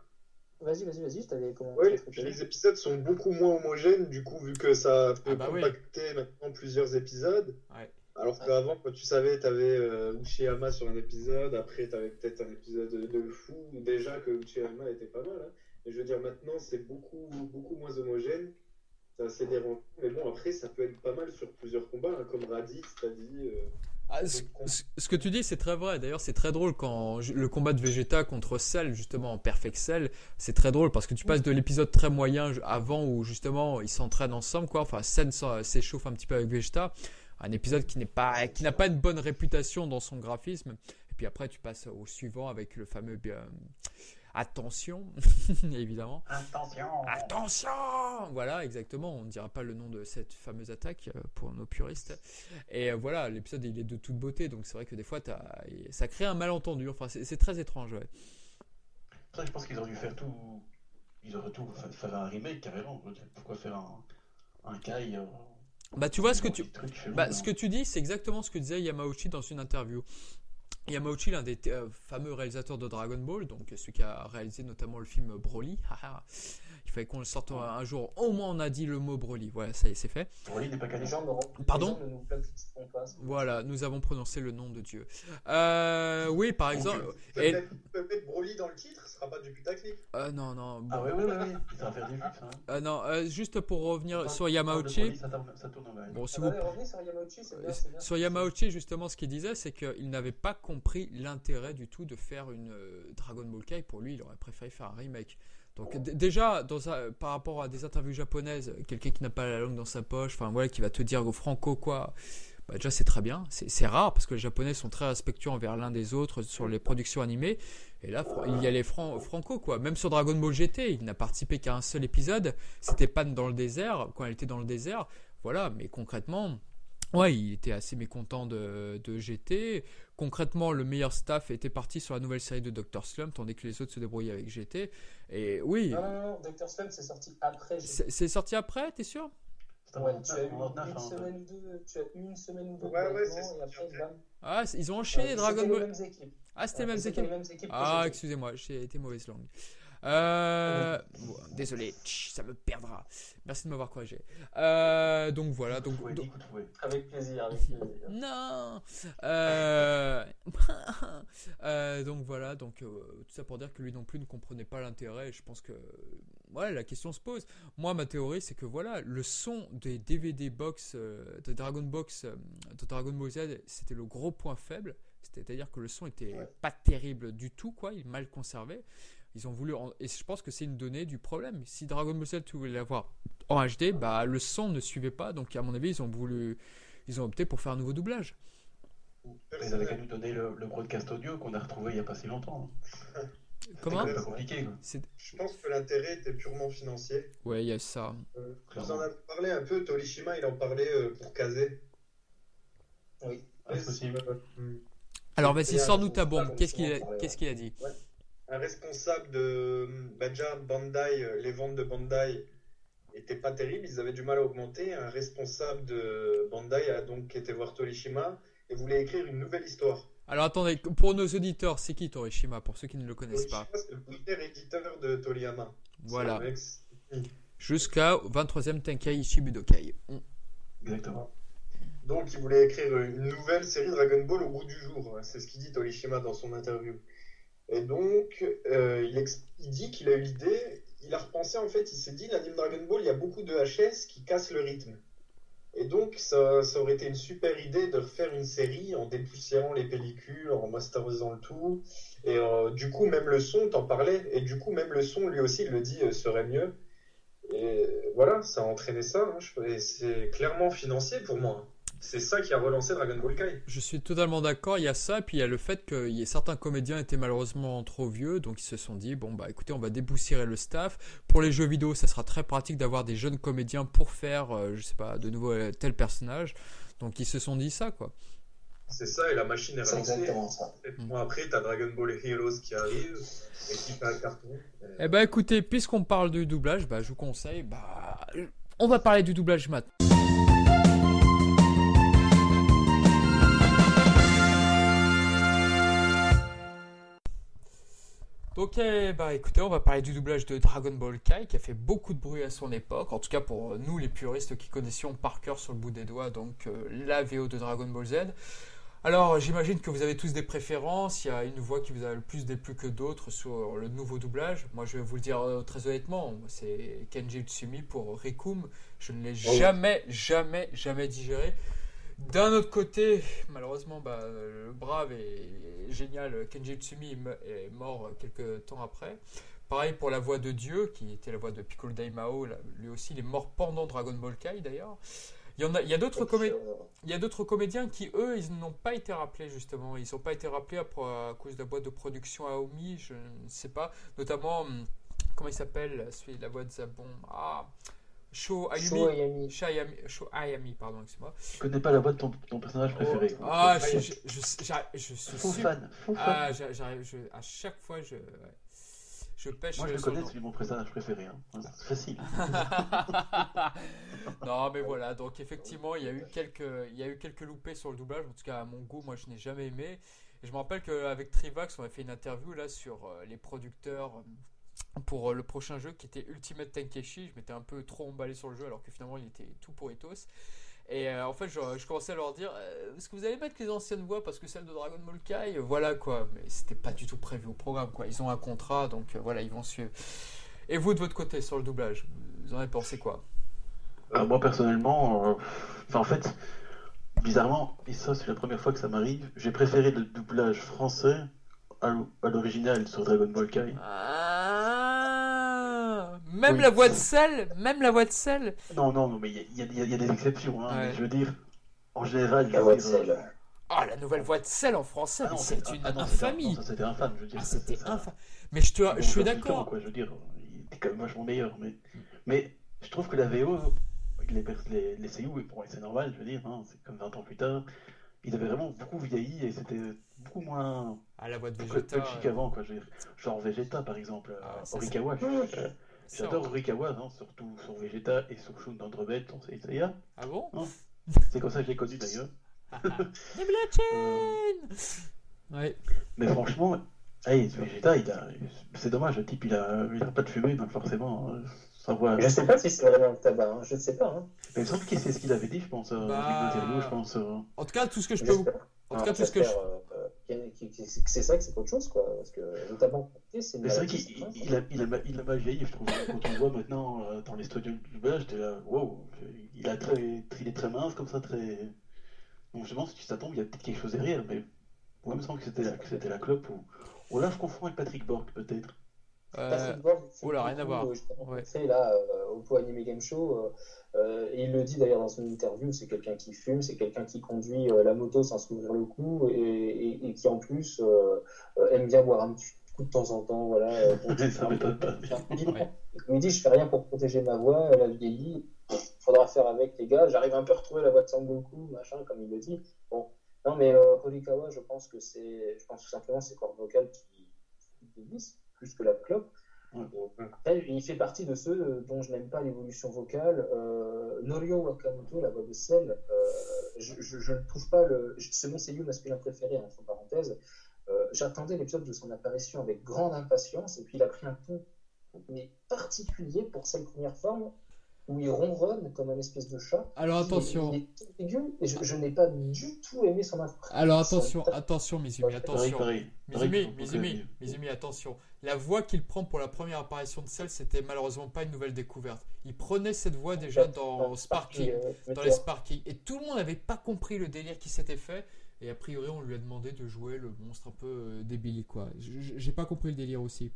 S2: Vas-y, vas-y, vas-y, je t'avais comment
S4: Ouais. les épisodes sont beaucoup moins homogènes, du coup, vu que ça peut
S1: Ah bah oui.
S4: compacter maintenant plusieurs épisodes.
S1: Ouais.
S4: Alors qu'avant, quand tu savais, t'avais euh, Uchiyama sur un épisode, après t'avais peut-être un épisode de, de fou, déjà que Uchiyama était pas mal. Hein. Mais je veux dire, maintenant, c'est beaucoup, beaucoup moins homogène. C'est assez dérangeant. Mais bon, après, ça peut être pas mal sur plusieurs combats, hein, comme Raditz, t'as dit. euh,
S1: Ah, ce, que tu dis, c'est très vrai. D'ailleurs, c'est très drôle quand je- le combat de Vegeta contre Cell, justement en Perfect Cell, c'est très drôle parce que tu passes de l'épisode très moyen avant où justement ils s'entraînent ensemble, quoi. Enfin, Cell s'échauffe un petit peu avec Vegeta, un épisode qui n'est pas, qui n'a pas une bonne réputation dans son graphisme. Et puis après, tu passes au suivant avec le fameux euh, attention, (laughs) évidemment.
S3: Attention
S1: Attention Voilà, exactement. On ne dira pas le nom de cette fameuse attaque euh, pour nos puristes. Et euh, voilà, l'épisode il est de toute beauté, donc c'est vrai que des fois ça crée un malentendu. Enfin, c'est très étrange. Ouais.
S3: Ça, je pense qu'ils auraient dû faire tout. Ils auraient tout fa- faire un remake carrément. Pourquoi faire un, un Kai euh,
S1: Bah tu vois ce que tu, bah,
S3: là.
S1: ce que tu dis, c'est exactement ce que disait Yamauchi dans une interview. Yamauchi, l'un des euh, fameux réalisateurs de Dragon Ball, donc celui qui a réalisé notamment le film Broly. (laughs) Il fallait qu'on le sorte un un jour. Au moins, on a dit le mot Broly. Voilà, ça y est, c'est fait.
S3: Broly n'est pas
S2: Les
S3: canon.
S2: gens, me...
S1: Pardon
S2: les gens ne nous placeront pas.
S1: Voilà, nous avons prononcé le nom de Dieu. Euh, oui, par exemple. Et-
S4: mettre, peut mettre Broly dans le titre, ce sera pas du putaclic.
S1: Euh, non, non. bon.
S3: Ah ouais, ouais, ouais, ouais. Ça va faire du flux, ça. hein.
S1: Euh, non, euh, juste pour revenir
S3: Quand
S1: sur Yamauchi.
S3: Broly, Ça tourne, ça tourne en.
S1: Bon, si
S2: Ah
S1: vous
S2: bah ouais, revenez sur Yamauchi, bien, bien.
S1: Sur Yamauchi, justement, ce qu'il disait, c'est qu'il n'avait pas compris l'intérêt du tout de faire une euh, Dragon Ball Kai. Pour lui, il aurait préféré faire un remake. Donc déjà, dans par rapport à des interviews japonaises, quelqu'un qui n'a pas la langue dans sa poche, enfin voilà, qui va te dire au franco quoi, bah, déjà c'est très bien. C'est rare parce que les Japonais sont très respectueux envers l'un des autres sur les productions animées. Et là, il y a les fran- franco quoi. Même sur Dragon Ball GT, il n'a participé qu'à un seul épisode. C'était Pan dans le désert quand elle était dans le désert. Voilà, mais concrètement. Ouais, il était assez mécontent de, de GT. Concrètement, le meilleur staff était parti sur la nouvelle série de Dr. Slump, tandis que les autres se débrouillaient avec GT. Et oui,
S2: Non, non, non, Dr. Slump, c'est sorti après.
S1: c'est sorti après, t'es sûr?
S2: Ouais, tu as eu
S3: 99,
S2: une
S3: hein.
S2: semaine ou deux, tu as une semaine ou deux
S4: Ouais,
S2: de
S4: ouais, c'est.
S1: Ah, ils ont enchaîné
S2: Euh,
S1: Dragon Ball. Ah, c'était les, mêmes équipes. Ah, excusez-moi, j'ai été mauvaise langue. Euh, désolé, ça me perdra. Merci de m'avoir corrigé. Euh, donc voilà. Donc,
S2: Avec plaisir, avec (laughs) plaisir.
S1: Non. Euh, (laughs) euh, donc voilà. Donc tout ça pour dire que lui non plus ne comprenait pas l'intérêt. Je pense que voilà, la question se pose. Moi, ma théorie, c'est que voilà, le son des DVD box de Dragon Box de Dragon Ball Z, c'était le gros point faible. C'est-à-dire que le son était pas terrible du tout, quoi. Il est mal conservé. Ils ont voulu. Et je pense que c'est une donnée du problème. Si Dragon Ball Z, tu voulais l'avoir en HD, bah, le son ne suivait pas. Donc, à mon avis, ils ont voulu. Ils ont opté pour faire un nouveau doublage.
S3: Ils avaient qu'à nous donner le, broadcast audio qu'on a retrouvé il n'y a pas si longtemps. (laughs)
S1: Comment
S3: compliqué.
S4: Je pense que l'intérêt était purement financier.
S1: Ouais, il y a ça.
S4: Euh, vous en avez parlé un peu, Torishima, il en parlait euh, pour caser.
S2: Oui.
S3: Ah, c'est possible.
S1: Hmm. Alors vas-y, sors-nous ta bombe. Qu'est-ce qu'il a, qu'est-ce qu'il a dit
S4: un responsable de Baja Bandai, euh, les ventes de Bandai n'étaient pas terribles, ils avaient du mal à augmenter. Un responsable de Bandai a donc été voir Torishima et voulait écrire une nouvelle histoire.
S1: Alors attendez, pour nos auditeurs, c'est qui Torishima pour ceux qui ne le connaissent pas?
S4: C'est le premier éditeur de Toriyama.
S1: Voilà. Jusqu'à 23e Tenkaichi Budokai.
S3: Exactement.
S4: Donc il voulait écrire une nouvelle série Dragon Ball au bout du jour. C'est ce qu'il dit Torishima dans son interview. Et donc, euh, il, dit qu'il a eu l'idée, il a repensé en fait, il s'est dit, l'anime Dragon Ball, il y a beaucoup de HS qui cassent le rythme. Et donc, ça, ça, aurait été une super idée de refaire une série en dépoussiérant les pellicules, en masterisant le tout. Et euh, du coup, même le son, t'en parlais, et du coup, même le son, lui aussi, il le dit, euh, serait mieux. Et voilà, ça a entraîné ça. Hein, et c'est clairement financier pour moi. C'est ça qui a relancé Dragon Ball Kai.
S1: Je suis totalement d'accord. Il y a ça, puis il y a le fait que y certains comédiens étaient malheureusement trop vieux, donc ils se sont dit bon bah écoutez, on va déboussiérer le staff. Pour les jeux vidéo, ça sera très pratique d'avoir des jeunes comédiens pour faire, euh, je sais pas, de nouveau euh, tel personnage. Donc ils se sont dit ça quoi.
S4: C'est ça, et la machine est relancée.
S2: C'est exactement ça.
S4: Et moi, après, t'as Dragon Ball Heroes qui arrive, et qui fait un carton.
S1: Eh ben, écoutez, puisqu'on parle du doublage, bah, je vous conseille, bah, on va parler du doublage maintenant. Ok, bah écoutez, on va parler du doublage de Dragon Ball Kai qui a fait beaucoup de bruit à son époque, en tout cas pour nous les puristes qui connaissions par cœur sur le bout des doigts donc euh, la VO de Dragon Ball Z. Alors j'imagine que vous avez tous des préférences, il y a une voix qui vous a le plus déplu que d'autres sur le nouveau doublage. Moi je vais vous le dire euh, très honnêtement, c'est Kenji Utsumi pour Rikum, je ne l'ai jamais, jamais, jamais digéré. D'un autre côté, malheureusement, bah, le brave et génial Kenji Utsumi est mort quelques temps après. Pareil pour la voix de Dieu, qui était la voix de Piccolo Daimao, lui aussi, il est mort pendant Dragon Ball Kai d'ailleurs. Il y, en a, il y a d'autres d'autres comédiens qui, eux, ils n'ont pas été rappelés justement. Ils n'ont pas été rappelés à, à, cause de la boîte de production Aomi, je ne sais pas. Notamment, hum, comment il s'appelle, celui la voix de Zabon? Ah Sho Ayumi. Sho Ayami. pardon, excuse-moi.
S3: Je connais pas la voix de ton, ton personnage oh. préféré.
S1: Ah, je, je, je, je, suis
S3: fan.
S1: Ah, j'arrive, à chaque fois, je, je pêche.
S3: Moi, je le connais, c'est mon personnage préféré. Hein. C'est facile. (laughs)
S1: non, mais voilà. Donc, effectivement, il y a eu quelques, il y a eu quelques loupés sur le doublage. En tout cas, à mon goût, moi, je n'ai jamais aimé. Et je me rappelle qu'avec Trivax, on a fait une interview là sur euh, les producteurs pour euh, le prochain jeu qui était Ultimate Tenkeshi. Je m'étais un peu trop emballé sur le jeu alors que finalement il était tout pour Ethos. Et euh, en fait, je, commençais à leur dire euh, Est-ce que vous allez mettre les anciennes voix parce que celle de Dragon Ball Kai, voilà quoi. Mais c'était pas du tout prévu au programme quoi. Ils ont un contrat donc voilà, ils vont suivre. Et vous de votre côté sur le doublage, vous en avez pensé quoi?
S3: Moi personnellement, en fait, bizarrement, et ça c'est la première fois que ça m'arrive, j'ai préféré le doublage français à l'original sur Dragon Ball Kai.
S1: Ah, même la voix de sel Même la voix de sel
S3: Non, non, mais il y, y, a des exceptions. Hein, je veux dire, en général,
S2: la voix de sel.
S1: Ah, la nouvelle voix de sel en français, ah c'est une
S3: ah
S1: infamie.
S3: c'était infâme, je veux dire.
S1: Ah, c'était infâme. Mais je, te, je suis d'accord.
S3: Je veux dire, il était quand même vachement meilleur. Mais, mais je trouve que la VO, les, les, les CU, c'est normal, je veux dire, hein, c'est comme 20 ans plus tard il avait vraiment beaucoup vieilli et c'était beaucoup moins.
S1: Ah, la voix de Vegeta.
S3: qu'avant, quoi. Genre Vegeta, par exemple. Ah, Orikawa. J'adore Orikawa, hein, surtout sur Vegeta et sur Shun d'Andromède, on sait
S1: Ah bon? Hein (laughs)
S3: C'est comme ça que je l'ai connu d'ailleurs.
S1: Euh... Ouais.
S3: Mais franchement, hey, Vegeta, il a... c'est dommage, le type, il a... il a pas de fumée, donc forcément, euh, ça voit.
S2: Je sais pas si c'est vraiment le tabac, hein. je ne sais pas. Hein.
S3: Mais il semble qu'il sait ce qu'il avait dit, je pense. Euh, bah... je pense euh...
S1: En tout cas, tout ce que je peux vous. En tout cas, tout ce que je.
S2: Euh, c'est ça que c'est autre chose, quoi. Parce que notamment,
S3: c'est vrai qu'il il a, il a, il a mal vieilli, je trouve. Quand on voit maintenant euh, dans les studios de doublage, j'étais là, wow, il, a très, il est très mince, comme ça, très. Donc, je pense que tu t'attends, il y a peut-être quelque chose derrière, mais moi, il me semble que c'était la, que c'était la clope ou. Oh là, je confonds avec Patrick Borg, peut-être.
S2: Euh... Oula,
S1: rien à voir.
S2: C'est là, euh, au Po Anime Game Show, euh, euh, et il le dit d'ailleurs dans son interview, c'est quelqu'un qui fume, c'est quelqu'un qui conduit euh, la moto sans s'ouvrir le cou, et, et, et, qui en plus aime bien boire un petit coup de temps en temps, voilà. (laughs)
S3: m'étonne pas.
S2: Il me dit, je fais rien pour protéger ma voix, elle a vieilli, faudra faire avec les gars, j'arrive un peu à retrouver la voix de Sangoku, machin, comme il le dit. Bon, non mais Horikawa, je pense que c'est, je pense tout simplement c'est cordes vocales qui, qui plus que la clope. il fait partie de ceux dont je n'aime pas l'évolution vocale. Euh, Norio Wakamoto, la voix de sel, euh, je ne trouve pas le. C'est mon seiyuu masculin préféré, entre parenthèses. Euh, J'attendais l'épisode de son apparition avec grande impatience, et puis il a pris un ton mais particulier pour cette première forme où il ronronne comme un espèce de chat.
S1: Alors attention.
S2: Il, est et je, je n'ai pas du tout aimé son interprétation.
S1: Alors attention, attention Mizumi, attention. Mizumi, Mizumi, Mizumi, attention. La voix qu'il prend pour la première apparition de Cell, c'était malheureusement pas une nouvelle découverte. Il prenait cette voix déjà dans, Sparky, euh, dans les Sparky, et tout le monde n'avait pas compris le délire qui s'était fait. Et a priori, on lui a demandé de jouer le monstre un peu euh, débile, quoi. J'ai pas compris le délire aussi.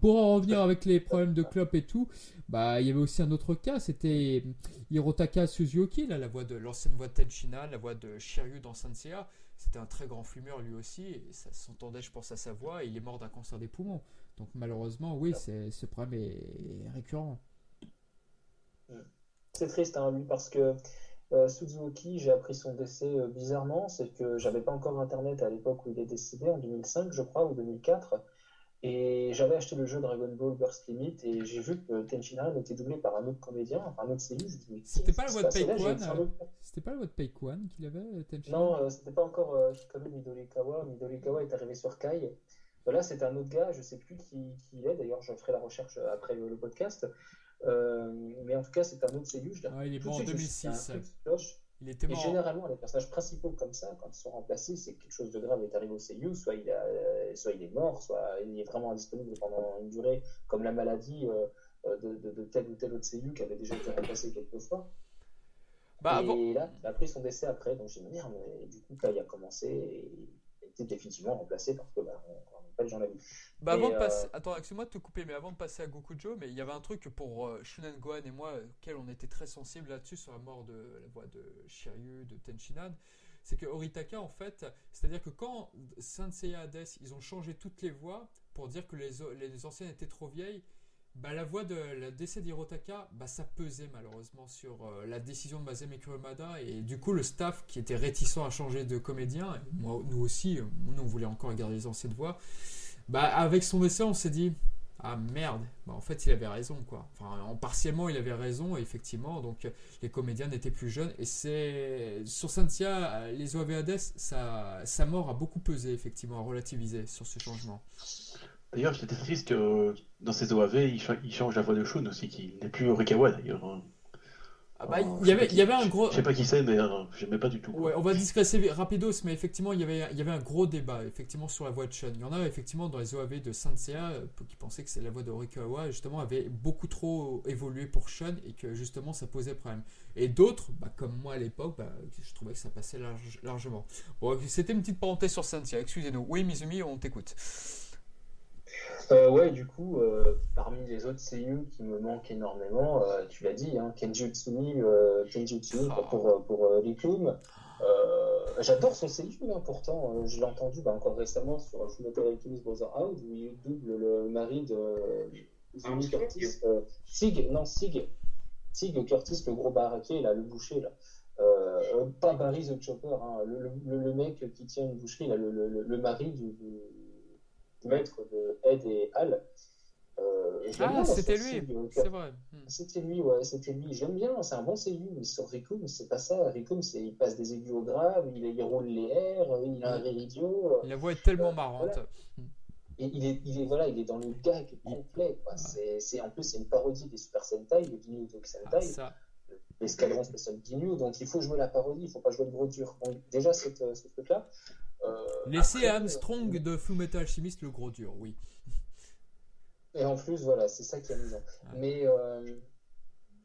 S1: Pour en revenir avec les problèmes de Klopp et tout, bah il y avait aussi un autre cas, c'était Hirotaka Suzuki, la voix de l'ancienne voix de Tenchina, la voix de Shiryu dans Sanseiya. C'était un très grand fumeur lui aussi, et ça s'entendait, je pense, à sa voix. Il est mort d'un cancer des poumons. Donc malheureusement, oui, ce problème est récurrent.
S2: C'est triste, hein, lui, parce que euh, Suzuki, j'ai appris son décès euh, bizarrement. C'est que j'avais pas encore internet à l'époque où il est décédé, en 2005, je crois, ou 2004. Et j'avais acheté le jeu Dragon Ball Burst Limit et j'ai vu que Tenshinhan était doublé par un autre comédien, enfin un autre série.
S1: C'était pas la voix de Paikwan C'était pas la voix de Paikwan qu'il avait, euh, Tenshinhan
S2: Non, euh, c'était pas encore euh, Hikaru Midorikawa. Midorikawa est arrivé sur Kai. Voilà, c'est un autre gars, je sais plus qui, qui il est, d'ailleurs je ferai la recherche après le, podcast. Euh, mais en tout cas, c'est un autre série.
S1: Ah, il est mort en 2006.
S2: Et généralement, les personnages principaux comme ça, quand ils sont remplacés, c'est que quelque chose de grave est arrivé au soit il, a, soit il est mort, soit il est vraiment indisponible pendant une durée, comme la maladie euh, euh, de, de, de, tel ou tel autre Seiyu qui avait déjà été remplacé quelques fois. Bah, et là, il a pris son décès après, donc j'ai dit merde, mais du coup, il a commencé, et il était définitivement remplacé parce que bah, on, pas de
S1: Bah avant de passer, euh, attends, excuse-moi de te couper, mais avant de passer à Gokujo, mais il y avait un truc pour euh, Shunan Gohan et moi, auquel on était très sensibles là-dessus sur la mort de la voix de Shiryu, de Tenshinhan, c'est que Oritaka en fait, c'est-à-dire que quand Sensei Hades, ils ont changé toutes les voix pour dire que les, les anciennes étaient trop vieilles, bah, la voix de la décès d'Hirotaka, bah, ça pesait malheureusement sur euh, la décision de Mazem Kurumada et du coup le staff qui était réticent à changer de comédien, moi, nous aussi, euh, nous on voulait encore garder les anciennes voix, bah, avec son décès on s'est dit ah merde, bah, en fait il avait raison quoi. Enfin en partiellement il avait raison effectivement donc les comédiens n'étaient plus jeunes et c'est sur Santia les OAV ça sa mort a beaucoup pesé effectivement à relativiser sur ce changement.
S3: D'ailleurs, j'étais triste que dans ces OAV, il, change la voix de Shun aussi, qui n'est plus Rikawa d'ailleurs.
S1: Ah bah, il y avait, il y avait un gros.
S3: Je sais pas qui c'est, mais euh, j'aimais pas du tout.
S1: Ouais, on va discréter rapidos, mais effectivement, il y avait, il y avait un gros débat effectivement sur la voix de Shun. Il y en a effectivement dans les OAV de Sansea euh, qui pensaient que c'est la voix de Rikawa, justement, avait beaucoup trop évolué pour Shun et que justement ça posait problème. Et d'autres, bah, comme moi à l'époque, bah, je trouvais que ça passait largement. Bon, c'était une petite parenthèse sur Sansea, excusez-nous. Oui, Mizumi, on t'écoute.
S2: Euh, ouais, du coup, euh, parmi les autres seiyuu qui me manquent énormément, euh, tu l'as dit, hein, Kenji Utsumi, euh, Kenji Utsumi pour, pour, pour J'adore son seiyuu, hein, pourtant, je l'ai entendu bah, encore récemment sur Fullmetal Alchemist Brotherhood, où il double le mari de Izumi Curtis. Sig, non, Sig. Sig Curtis, le gros baraquet, là, le boucher, là. pas Barry the Chopper, hein, le, le, le, mec qui tient une boucherie, là, le, le, le mari du, du maître de Ed et Al.
S1: ah, c'était lui, c'est vrai.
S2: Hmm. C'était lui, ouais, c'était lui. J'aime bien, c'est un bon seiyuu, mais sur Rikum, c'est pas ça. C'est il passe des aigus au grave, il, il roule les airs, il a un rire idiot.
S1: La voix est tellement marrante.
S2: Et il est, il est, voilà, il est dans le gag complet. C'est, en plus, c'est une parodie des Super Sentai, des Ginyu Toku Sentai. Ah, L'escadron spécial Ginyu, donc il faut jouer la parodie, il faut pas jouer le gros dur. Donc, déjà, cette, ce truc-là.
S1: Euh, Laissez Armstrong de Fullmetal Alchemist le gros dur, oui. (laughs)
S2: Et en plus, voilà, c'est ça qui est amusant. Mais euh,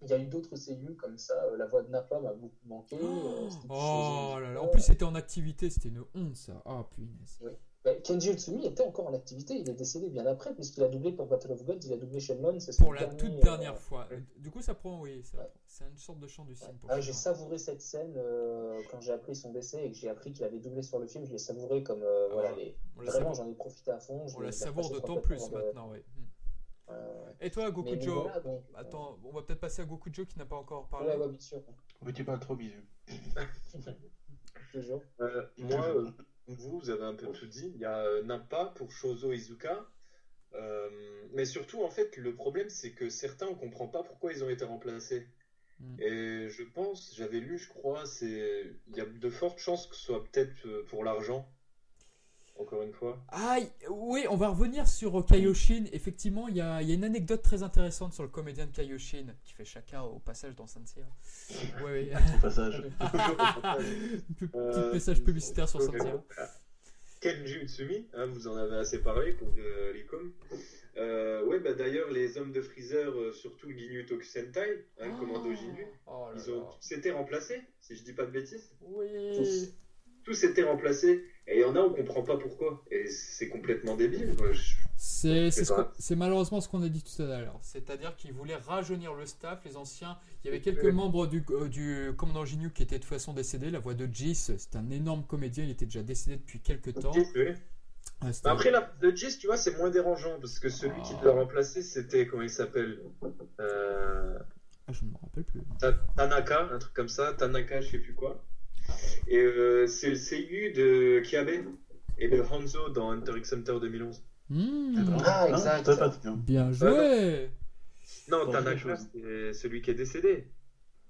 S2: il y a eu d'autres CU comme ça. Euh, la voix de Napa m'a beaucoup manqué.
S1: oh, oh là là. En plus, c'était en activité, c'était une honte ça. Ah, oh, punaise.
S2: Oui. Bah, Kenji Utsumi était encore en activité, il est décédé bien après, puisqu'il a doublé pour Battle of Gods, il a doublé Shenlong.
S1: Pour la toute dernière euh, fois. Du coup, ça prend, oui, c'est une sorte de chant du cygne.
S2: Ah, j'ai savouré cette scène euh, quand j'ai appris son décès et que j'ai appris qu'il avait doublé sur le film, je l'ai savouré comme. Euh, ah, voilà, les... Vraiment, j'en ai profité à fond.
S1: On la savoure d'autant plus maintenant, oui. Hmm. Et toi, Gokujo Attends, on va peut-être passer à Gokujo qui n'a pas encore parlé.
S2: Ouais, bien sûr.
S3: Mais tu parles trop bisous. (laughs)
S2: Toujours.
S4: moi, vous, vous avez un peu tout dit. Il y a euh, Nappa pour Shozo Izuka. Euh, mais surtout, en fait, le problème, c'est que certains, on comprend pas pourquoi ils ont été remplacés. Mm. Et je pense, j'avais lu, je crois, c'est il y a de fortes chances que ce soit peut-être euh, pour l'argent encore une fois.
S1: Ah oui, on va revenir sur Kaioshin. Effectivement, il y, a, une anecdote très intéressante sur le comédien de Kaioshin qui fait chacun au passage dans Sansei.
S3: Oui, oui. Au passage. (laughs)
S1: Petit euh, message publicitaire sur Sansei. (laughs)
S4: Kenji Utsumi, hein, vous en avez assez parlé pour euh, les coms. Euh, ouais, bah d'ailleurs, les hommes de Freezer, euh, surtout Ginyu Tokusentai, hein, oh, Commando Ginyu, oh ils ont tous été remplacés, si je dis pas de bêtises.
S1: Oui
S4: tous étaient remplacés. Et il y en a, on comprend pas pourquoi. Et c'est complètement débile.
S1: C'est malheureusement ce qu'on a dit tout à l'heure. C'est-à-dire qu'ils voulaient rajeunir le staff, les anciens. Il y avait quelques membres du, euh, du commandant Ginu qui étaient de toute façon décédés. La voix de Gis, c'est un énorme comédien. Il était déjà décédé depuis quelques temps.
S4: Ah, après, la de Gis, tu vois, c'est moins dérangeant parce que celui qui l'a remplacé, c'était, comment il s'appelle
S1: euh... ah, Je ne me rappelle plus.
S4: Tanaka, un truc comme ça. Tanaka, je sais plus quoi. Et euh, c'est le CU de Kiabe et de Hanzo dans Hunter x Hunter 2011.
S1: Mmh.
S2: Ah, exact.
S1: Bien joué.
S4: non, Tanaka, c'est celui qui est décédé.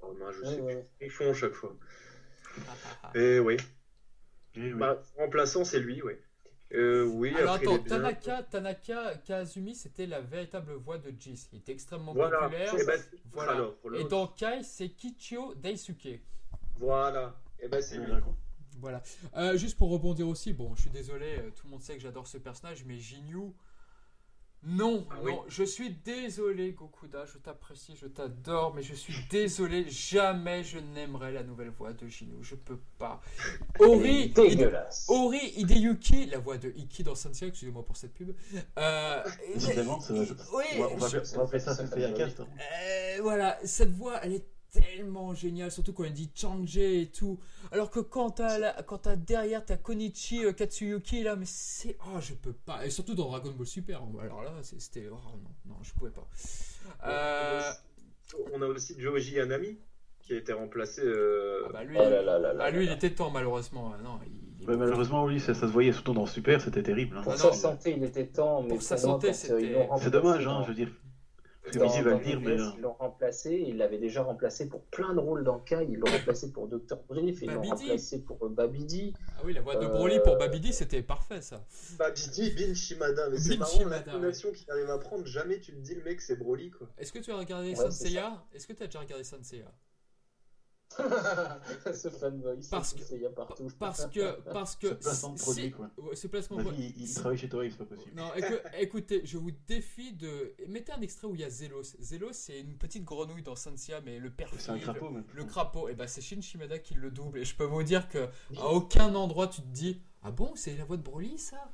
S4: Oh non, je sais plus. Ils font chaque fois. Et oui. Bah, remplaçant, c'est lui, oui. Euh, oui,
S1: Alors attends, Tanaka, Tanaka Kazumi, c'était la véritable voix de Jis. Il était extrêmement populaire. Et, ben, voilà. et dans Kai, c'est Kichio Daisuke.
S4: Voilà. Et eh ben c'est lui.
S1: Voilà. Euh, juste pour rebondir aussi, bon, je suis désolé, euh, tout le monde sait que j'adore ce personnage, mais Jinyu. Non, ah non, je suis désolé Gokuda, je t'apprécie, je t'adore, mais je suis désolé, jamais je n'aimerai la nouvelle voix de Jinyu, je peux pas. Ori, Ori Hideyuki, la voix de Iki dans Sensei, excusez-moi pour cette pub.
S3: Euh, Évidemment, ça va, oui, on, va, on, va, faire ça, ça fait un
S1: euh, Voilà, cette voix, elle est tellement génial, surtout quand il dit Changé et tout. Alors que quand t'as, quand t'as derrière ta Konichi euh, Katsuyuki là, mais c'est. Oh, je peux pas. Et surtout dans Dragon Ball Super. Alors là, c'était. Oh non, non, je pouvais pas.
S4: Euh... On a aussi Joji Anami qui a été remplacé. Euh...
S1: Ah bah lui, oh ah, lui il était temps malheureusement. Non,
S3: il, malheureusement, oui, ça, ça, se voyait surtout dans Super, c'était terrible. Hein.
S2: Pour sa santé, il était temps, mais
S1: pour sa santé, c'était.
S3: C'est dommage, hein, je veux dire.
S2: Va le dire, mais... Ils l'ont remplacé, ils l'avaient déjà remplacé pour plein de rôles dans Kai, ils l'ont remplacé pour Dr. Brief, ils l'ont remplacé pour euh, Babidi.
S1: Ah oui, la voix de Broly pour Babidi, c'était parfait ça.
S4: Babidi, Bin Shimada, mais c'est marrant, l'intonation qui arrive à prendre, jamais tu te dis le mec c'est Broly quoi.
S1: Est-ce que tu as regardé ouais, Senseiya Est-ce que tu as déjà regardé Senseiya
S2: ce fanboy,
S1: parce que,
S2: il y a partout.
S1: Parce que, parce que, (laughs)
S3: ce placement de produit, quoi.
S1: Ce placement
S3: il, il, travaille chez toi, c'est pas possible.
S1: Non, (laughs) écoutez, je vous défie de. Mettez un extrait où il y a Zelos. Zelos, c'est une petite grenouille dans Sensia, mais le perfil.
S3: C'est un crapaud, même.
S1: Le crapaud, et bah c'est Shin Shimada qui le double. Et je peux vous dire que à aucun endroit tu te dis. Ah bon, c'est la voix de Broly, ça?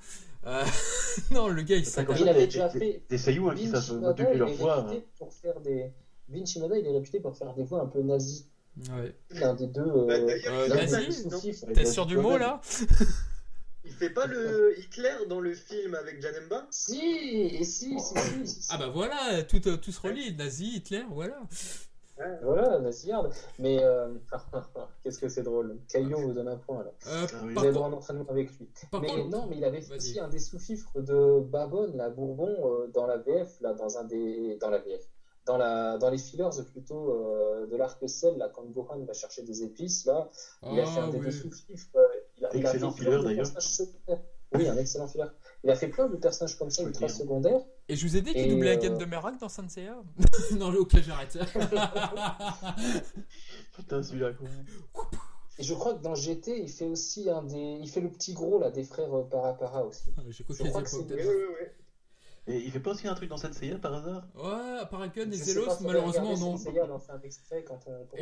S1: Euh... (laughs) Non, le gars, il
S2: s'est. Il avait déjà fait.
S3: Des Saiyuu hein, qui savent depuis leur voix.
S2: Pour faire des. Vin Shimada, il est réputé pour faire des voix un peu nazies.
S1: Ouais.
S2: L'un des deux. Euh, bah,
S1: euh, T'es sûr du mot là (laughs)
S4: Il fait pas le Hitler dans le film avec Janemba
S2: Si, si, si, si,
S1: Ah bah voilà, tout, tout se relie, nazi, Hitler, voilà.
S2: Voilà, Nassiyard. Mais euh, (laughs) qu'est-ce que c'est drôle. Caillou vous donne un point là.
S1: Euh,
S2: vous
S1: par
S2: allez
S1: contre-
S2: voir un entraînement avec lui.
S1: par
S2: mais
S1: contre-
S2: non, mais il avait fait aussi un des sous-fifres de Babonne, la Bourbon, euh, dans la VF, là, dans un des, dans la VF, dans la, dans les fillers plutôt euh, de l'arc-ciel, là, quand Gohan va chercher des épices, là, il a fait
S1: Ah,
S2: un des
S1: oui.
S2: deux sous-fifres. euh, il a, il a
S3: Excellent
S2: fait
S3: filler, d'ailleurs.
S2: Oui, un excellent filler. Il a fait plein de personnages comme ça, ultra
S3: dire.
S2: secondaires.
S1: Et je vous ai dit qu'il doublait la
S2: euh,
S1: gamme de Merak dans Senseiya (laughs) (laughs) Non, ok, j'arrête. (laughs)
S3: Putain, celui-là, quoi.
S2: Et je crois que dans GT, il fait aussi un des, il fait le petit gros, là, des frères Parapara aussi.
S1: J'ai copié
S2: Je
S1: les
S2: crois que c'est-
S4: ouais, ouais.
S3: Et il fait pas aussi un truc dans Senseiya par hasard?
S1: Ouais, Paragon et
S2: Je sais
S1: Zelos, malheureusement, non.
S2: Un extrait quand on, quand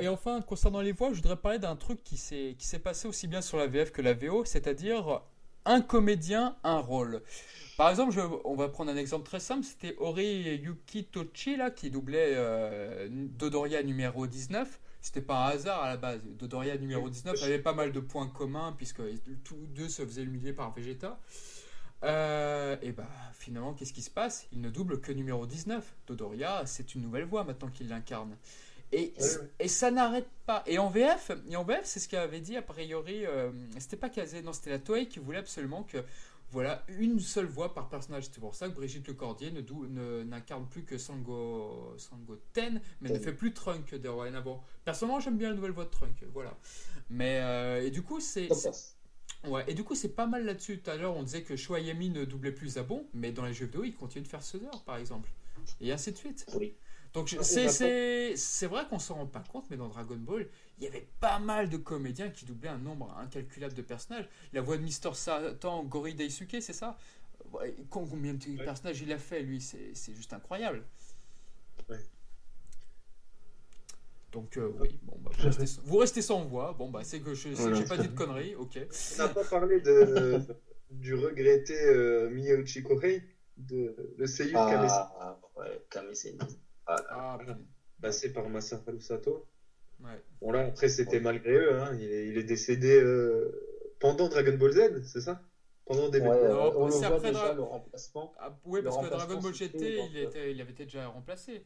S1: Et enfin-. Et concernant les voix, je voudrais parler d'un truc qui s'est qui s'est passé aussi bien sur la VF que la VO, c'est-à-dire un comédien, un rôle. Par exemple, je- on va prendre un exemple très simple, c'était Ori Yuki Tochi là, qui doublait euh, Dodoria numéro 19. C'était pas un hasard à la base. Dodoria numéro 19 avait pas mal de points communs puisque tous deux se faisaient humilier par Vegeta. Euh, et bah finalement, qu'est-ce qui se passe? Il ne double que numéro 19. Dodoria, c'est une nouvelle voix maintenant qu'il l'incarne. Et, et ça n'arrête pas. Et en VF, et en VF c'est ce qu'avait dit a priori, euh, c'était pas Kazé, non, c'était la Toei qui voulait absolument que voilà une seule voix par personnage. C'est pour ça que Brigitte Lecordier ne n'incarne plus que Sango, Sango Ten, mais ne fait plus Trunk dorénavant. Personnellement, j'aime bien la nouvelle voix de Trunk, voilà. Mais euh, et du coup, c'est. Ouais, et du coup, c'est pas mal là-dessus. Tout à l'heure, on disait que Shoayami ne doublait plus Zabon, mais dans les jeux vidéo, il continue de faire César, par exemple. Et ainsi de suite.
S2: Oui.
S1: Donc,
S2: Ah,
S1: c'est, vrai qu'on s'en rend pas compte, mais dans Dragon Ball, il y avait pas mal de comédiens qui doublaient un nombre incalculable de personnages. La voix de Mister Satan, Gori Daisuke, c'est ça? Combien de personnages il a fait, lui? C'est, c'est juste incroyable.
S4: Ouais.
S1: Donc, euh, oui, bon, bah, vous, restez, sans- vous restez sans voix. Bon, bah, c'est que je, j'ai pas dit de conneries, ok.
S4: On n'a pas parlé de, (laughs) du regretté euh, Miyauchi Kohei, de, le seiyuu Kamese,
S2: Ah, ouais. Ah,
S1: Ah,
S4: Voilà. passé par Masaharu Sato.
S1: ouais.
S4: Bon là, après, c'était malgré eux. Hein. Il, est, il est décédé euh, pendant Dragon Ball Z, c'est ça? Pendant des
S2: ouais,
S1: Non,
S2: euh, on le
S1: c'est
S2: voit
S1: après
S2: déjà,
S1: Dra-
S2: le remplacement.
S1: Ah, oui, parce que Dragon Ball GT, il,
S2: le-
S1: était, il avait été déjà remplacé.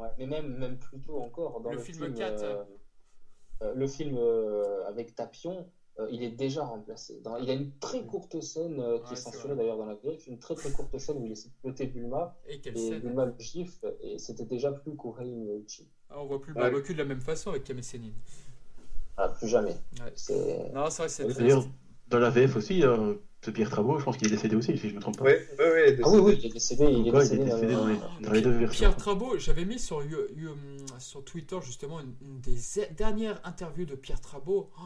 S2: Ouais, mais même, même plus tôt encore, dans
S1: Le
S2: le,
S1: film 4.
S2: euh, euh, le film euh, avec Tapion, euh, il est déjà remplacé. Dans- il y a une très courte scène euh, qui
S1: Ouais,
S2: est censurée d'ailleurs dans la VF, une très très courte scène où il essaie de flotter Bulma,
S1: Et quelle
S2: et
S1: scène
S2: Bulma le gifle, et c'était déjà plus Kohei Miyauchi.
S1: Ah, On voit plus le
S4: Ouais.
S1: barbecue de la même façon avec Kame Sennin.
S2: Ah, plus jamais.
S1: Non, c'est vrai que c'est
S3: dans la VF aussi, euh, ce Pierre Travaux, je pense qu'il est décédé aussi, si je me trompe pas.
S4: Ouais, ouais.
S2: Ah oui, oui, il est décédé, il est
S3: Pourquoi il est
S2: décédé, euh,
S3: dans les,
S1: Oh,
S3: dans les deux versions
S1: Pierre Trabot, j'avais mis sur, sur Twitter justement une, une des e- dernières interviews de Pierre Trabot. Oh,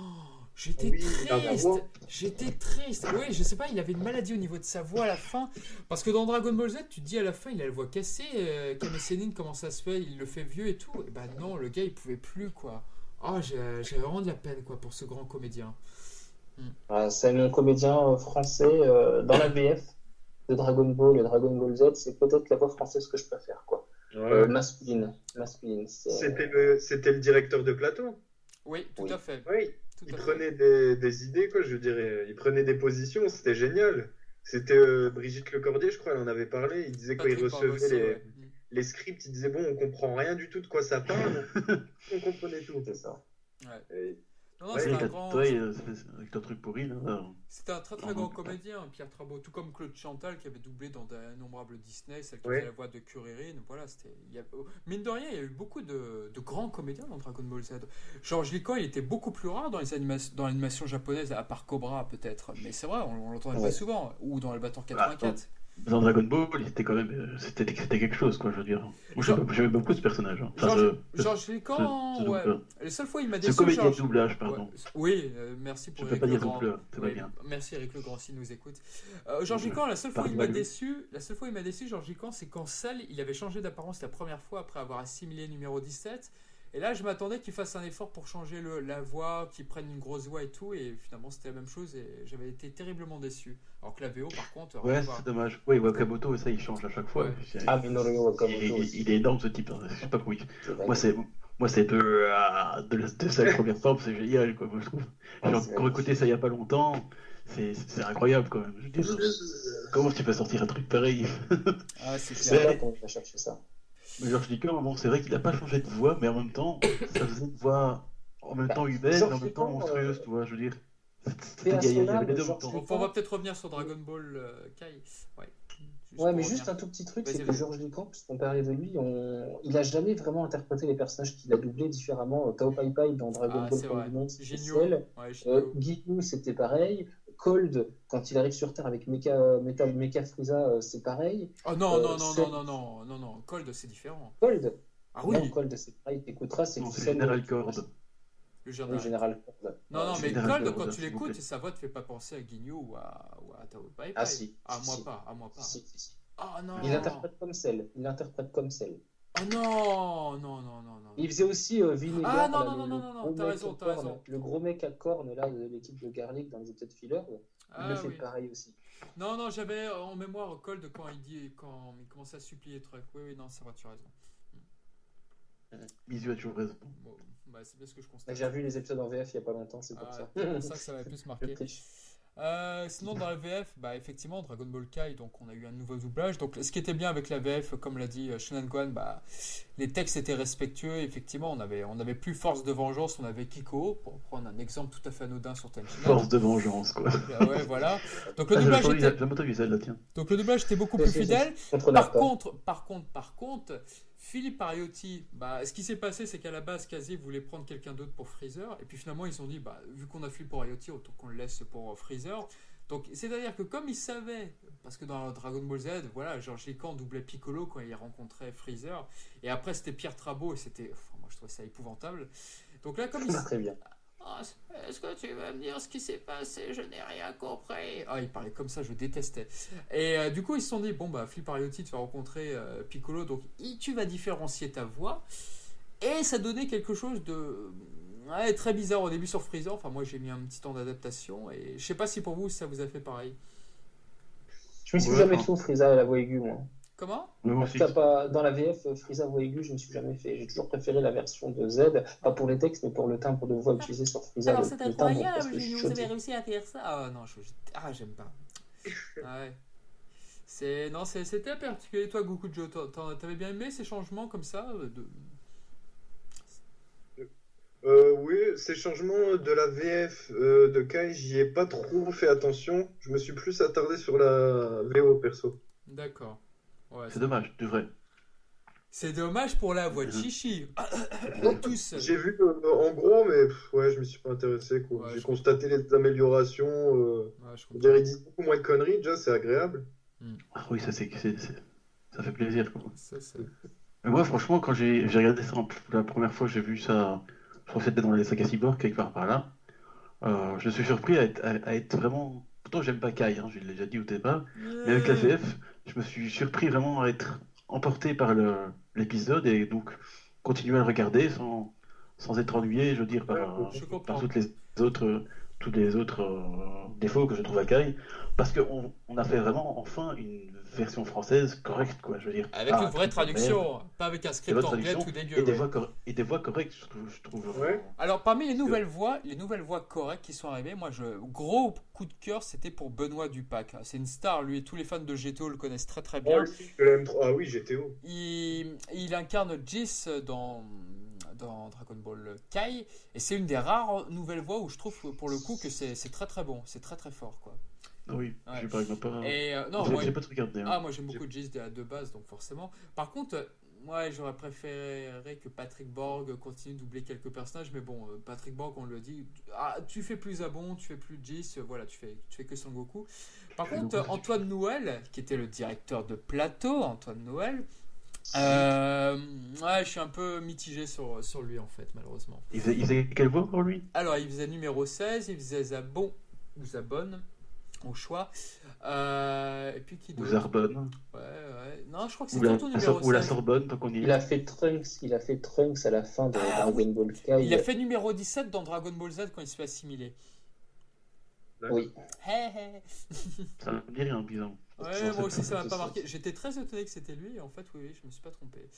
S1: J'étais
S4: Oui,
S1: triste, j'étais triste. Oui, je sais pas, il avait une maladie au niveau de sa voix à la fin. Parce que dans Dragon Ball Z, tu te dis à la fin, il a la voix cassée. Euh, Kame Sennin, comment ça se fait Il le fait vieux et tout. Et bah non, le gars, il pouvait plus quoi. Oh, j'ai j'ai vraiment de la peine quoi pour ce grand comédien.
S2: Ouais, c'est mon comédien euh, français euh, dans la VF de Dragon Ball et Dragon Ball Z, c'est peut-être la voix française que je préfère, quoi.
S4: Ouais.
S2: Euh, masculine,
S4: C'était le, c'était le directeur de plateau.
S1: Oui, tout
S2: Oui.
S1: à fait.
S4: Oui,
S1: Tout
S4: il
S1: à fait.
S4: prenait des, des idées, quoi, je dirais. Il prenait des positions, c'était génial. C'était euh, Brigitte Lecordier, je crois, elle en avait parlé. Il disait quand il recevait
S1: Barbossi,
S4: les,
S1: ouais.
S4: les scripts, il disait bon, on comprend rien du tout de quoi ça parle. (laughs) on comprenait tout.
S2: C'est ça.
S1: Ouais.
S4: Et-
S1: Non, non,
S4: Ouais,
S1: c'est un
S3: t'as-
S1: grand.
S3: toi, euh, avec ton truc pourri, là.
S1: C'était un très très grand comédien, Pierre Trabot, tout comme Claude Chantal qui avait doublé dans d'innombrables Disney, celle qui
S4: Ouais.
S1: faisait la voix de Kuririn. Voilà, c'était. il y a- oh, Mine de rien, il y a eu beaucoup de, de grands comédiens dans Dragon Ball Z. Georges Lican, il était beaucoup plus rare dans les animations, dans l'animation japonaise, à part Cobra peut-être, mais c'est vrai, on, on l'entendait pas souvent. Ou dans Albator
S3: Bah,
S1: 84.
S3: Dans Dragon Ball, c'était quand même, euh, c'était, quelque chose, quoi, je veux dire.
S1: Genre-
S3: j'aime beaucoup ce personnage. hein. Enfin,
S1: Georges ouais. La seule fois il m'a
S3: ce
S1: déçu.
S3: comédien de
S1: Georges-
S3: doublage, pardon.
S1: Ouais, Oui, euh, merci pour
S3: Je peux
S1: Eric
S3: pas dire doubleur, c'est
S1: Oui,
S3: bien.
S1: Merci Eric Legrand s'il nous écoute. Euh, Georges
S3: Ouais.
S1: Lican, la seule fois il m'a déçu, la seule fois il m'a déçu, Georges Lican, c'est quand Cell, il avait changé d'apparence la première fois après avoir assimilé numéro 17. Et là, je m'attendais qu'il fasse un effort pour changer le, la voix, qu'il prenne une grosse voix et tout, et finalement c'était la même chose et j'avais été terriblement déçu. Alors que la VO, par contre,
S3: Ouais,
S1: voir.
S3: c'est dommage. Oui, Wakamoto, ça, il change à chaque fois.
S1: Ouais.
S2: Ah, Minoru Wakamoto
S3: il, il-
S2: aussi.
S3: il est énorme, ce type. hein. Je sais pas comment il... Moi, c'est, moi, c'est de, euh, de, la- de sa première forme, c'est génial, quoi, moi, je trouve.
S2: Ah,
S3: J'ai
S2: c'est
S3: encore écouté ça il y a pas longtemps. C'est, incroyable, quand même. Je dire, comment tu peux sortir un truc pareil?
S1: Ah, c'est
S2: C'est
S1: clair.
S2: là qu'on va chercher ça.
S3: Mais Georges Liqueur, bon, c'est vrai qu'il n'a pas changé de voix, mais en même temps, ça faisait une voix en même temps humaine et en même temps monstrueuse, tu vois, je veux dire.
S2: C'était
S1: On va peut-être revenir sur Dragon Ball euh, Kai. Ouais.
S2: ouais, mais juste un tout petit truc, c'est que Georges Lucas, puisqu'on parlait de lui, on... il a jamais vraiment interprété les personnages qu'il a doublés différemment. Tao Pai Pai dans Dragon
S1: ah,
S2: Ball
S1: Monde,
S2: Cell. Ouais, c'était pareil. Cold, quand il arrive sur Terre avec Mecha, Metal, Mecha Frieza, euh, c'est pareil.
S1: Oh non, non, non, non, non, non, non, non, Cold, c'est différent.
S2: Cold
S1: Ah oui
S2: Non, Cold, c'est pareil, t'écouteras, c'est
S3: Général Cord.
S2: Le général. Le général
S1: Non, non, mais Cold, quand tu l'écoutes, sa voix te fait pas penser à Guignol ou à, ou à Tao Pai
S2: Ah si.
S1: À moi pas, à moi pas.
S2: Si, si, si.
S1: Ah non.
S2: Il interprète comme celle. Il interprète comme celle.
S1: Ah non, non, non, non, non.
S2: Il faisait aussi euh, Vinegar.
S1: Ah non, non, non, non, non, non, t'as raison, t'as raison.
S2: Le gros mec à cornes là de l'équipe de Garlic dans les épisodes filler, il le fait pareil aussi.
S1: Non, non, j'avais en mémoire Cold quand il dit, quand il commençait à supplier truc. Oui, oui, non, ça va, tu as raison.
S3: Bisous a toujours raison.
S1: Bon, bah, c'est bien ce que je constate.
S2: J'ai revu les épisodes en VF il n'y a pas longtemps, c'est pour
S1: ah,
S2: ça.
S1: C'est pour ça que ça m'a plus (laughs) marqué. Euh, sinon, dans la VF, bah, effectivement, Dragon Ball Kai, donc on a eu un nouveau doublage. Donc, ce qui était bien avec la VF, comme l'a dit euh, Shannon Guan, bah, les textes étaient respectueux. Effectivement, on avait, on avait plus Force de Vengeance, on avait Kiko, pour prendre un exemple tout à fait anodin sur Tenchi.
S3: Force de Vengeance, quoi.
S1: Bah, ouais, voilà. Donc, le doublage était... Donc, le doublage était beaucoup plus fidèle. Par contre, par contre, par contre, Philippe Ariotti, bah, ce qui s'est passé, c'est qu'à la base, Kazi voulait prendre quelqu'un d'autre pour Freezer, et puis finalement, ils se sont dit, bah, vu qu'on a Philippe Ariotti, autant qu'on le laisse pour euh, Freezer. Donc, c'est-à-dire que comme ils savaient, parce que dans Dragon Ball Z, voilà, Georges Lican doublait Piccolo quand il rencontrait Freezer, et après, c'était Pierre Trabot, et c'était, enfin, moi, je trouvais ça épouvantable. Donc là, comme ils...
S2: Très bien.
S1: Ah, est-ce que tu vas me dire ce qui s'est passé? Je n'ai rien compris. Ah, il parlait comme ça, je détestais. Et euh, du coup, ils se sont dit bon, bah, Flip Ariotti, tu vas rencontrer euh, Piccolo, donc tu vas différencier ta voix. Et ça donnait quelque chose de très bizarre au début sur Freezer. Enfin, moi, j'ai mis un petit temps d'adaptation. Et je sais pas si pour vous, ça vous a fait pareil.
S2: Je me suis jamais fait Freezer à la voix aiguë, moi.
S1: Comment?
S2: Pas, Dans la VF, Frieza voix aiguë, je ne me suis jamais fait. J'ai toujours préféré la version de Z, pas pour les textes, mais pour le timbre de voix utilisé sur Frieza.
S1: Alors c'est incroyable, vous avez réussi à faire ça. Ah non, je... ah, j'aime pas. Ah ouais. C'est non, c'était particulier. Toi, Goku Joe, t'avais bien aimé ces changements comme ça euh, de...
S4: Euh, oui, ces changements de la VF euh, de Kai, j'y ai pas trop fait attention. Je me suis plus attardé sur la VO perso.
S1: D'accord
S3: c'est dommage, de vrai.
S1: C'est dommage pour la voix de Chichi. (coughs)
S4: Tous. J'ai vu euh, en gros, mais ouais, je me suis pas intéressé. J'ai constaté les améliorations. Euh, ouais, disent beaucoup moins de conneries, déjà, c'est agréable.
S3: Hmm. Ah oui, ça, c'est, ça fait plaisir. Quoi. mais moi, franchement, quand j'ai, regardé ça la première fois, j'ai vu ça. Je crois que c'était dans les sagas cyborg, quelque part par là. Euh, je suis surpris à être, à être vraiment Pourtant, j'aime pas Kai, hein, je l'ai déjà dit au départ. Mais avec la VF, je me suis surpris vraiment à être emporté par l'épisode et donc continuer à le regarder sans, sans être ennuyé, je veux dire, par, par toutes les autres tous les autres euh, défauts que je trouve à Kai, parce qu'on on a fait vraiment enfin une version française correcte, quoi, je veux dire.
S1: Avec une vraie traduction, pas avec un script anglais tout dégueu.
S3: Et, des voix et des voix correctes, je trouve.
S1: Alors, parmi les nouvelles voix, les nouvelles voix correctes qui sont arrivées, moi, je, gros coup de cœur, c'était pour Benoît Dupac. C'est une star, lui, et tous les fans de GTO le connaissent très très bien.
S4: Ah oui, GTO.
S1: Il, il incarne Jis dans dans Dragon Ball Kai, et c'est une des rares nouvelles voix où je trouve pour le coup que c'est très très bon, c'est très très fort quoi.
S3: Ah oui, j'ai pas.
S1: Et euh, non,
S3: moi, pas regardé. Hein.
S1: Ah, moi j'aime beaucoup Jizz de, de base, donc forcément. Par contre, moi j'aurais préféré que Patrick Borg continue de doubler quelques personnages, mais bon, euh, Patrick Borg, on le dit, ah, tu fais plus Abon, tu fais plus Jizz, voilà, tu fais, tu fais que Son Goku. Par contre, Antoine Noël, qui était le directeur de plateau, Antoine Noël, euh, ouais, je suis un peu mitigé sur, sur lui en fait, malheureusement.
S3: Il faisait, quelle voix pour lui?
S1: Alors, il faisait numéro 16, il faisait Zabon ou Zabon au choix. Euh, et puis qui
S3: Ou Zarbonne.
S1: Ouais, ouais. Non, je crois que c'est surtout numéro 16.
S3: Ou la Sorbonne, tant qu'on y
S2: Il a fait Trunks, il a fait Trunks à la fin de ah Dragon Ball Kai.
S1: Il a fait numéro 17 dans Dragon Ball Z quand il se fait assimiler.
S2: Oui. (laughs)
S3: ça me dit rien, bizarre.
S1: Ouais, moi aussi, ça m'a pas marqué. J'étais très étonné que c'était lui, et en fait, oui, je me suis pas trompé.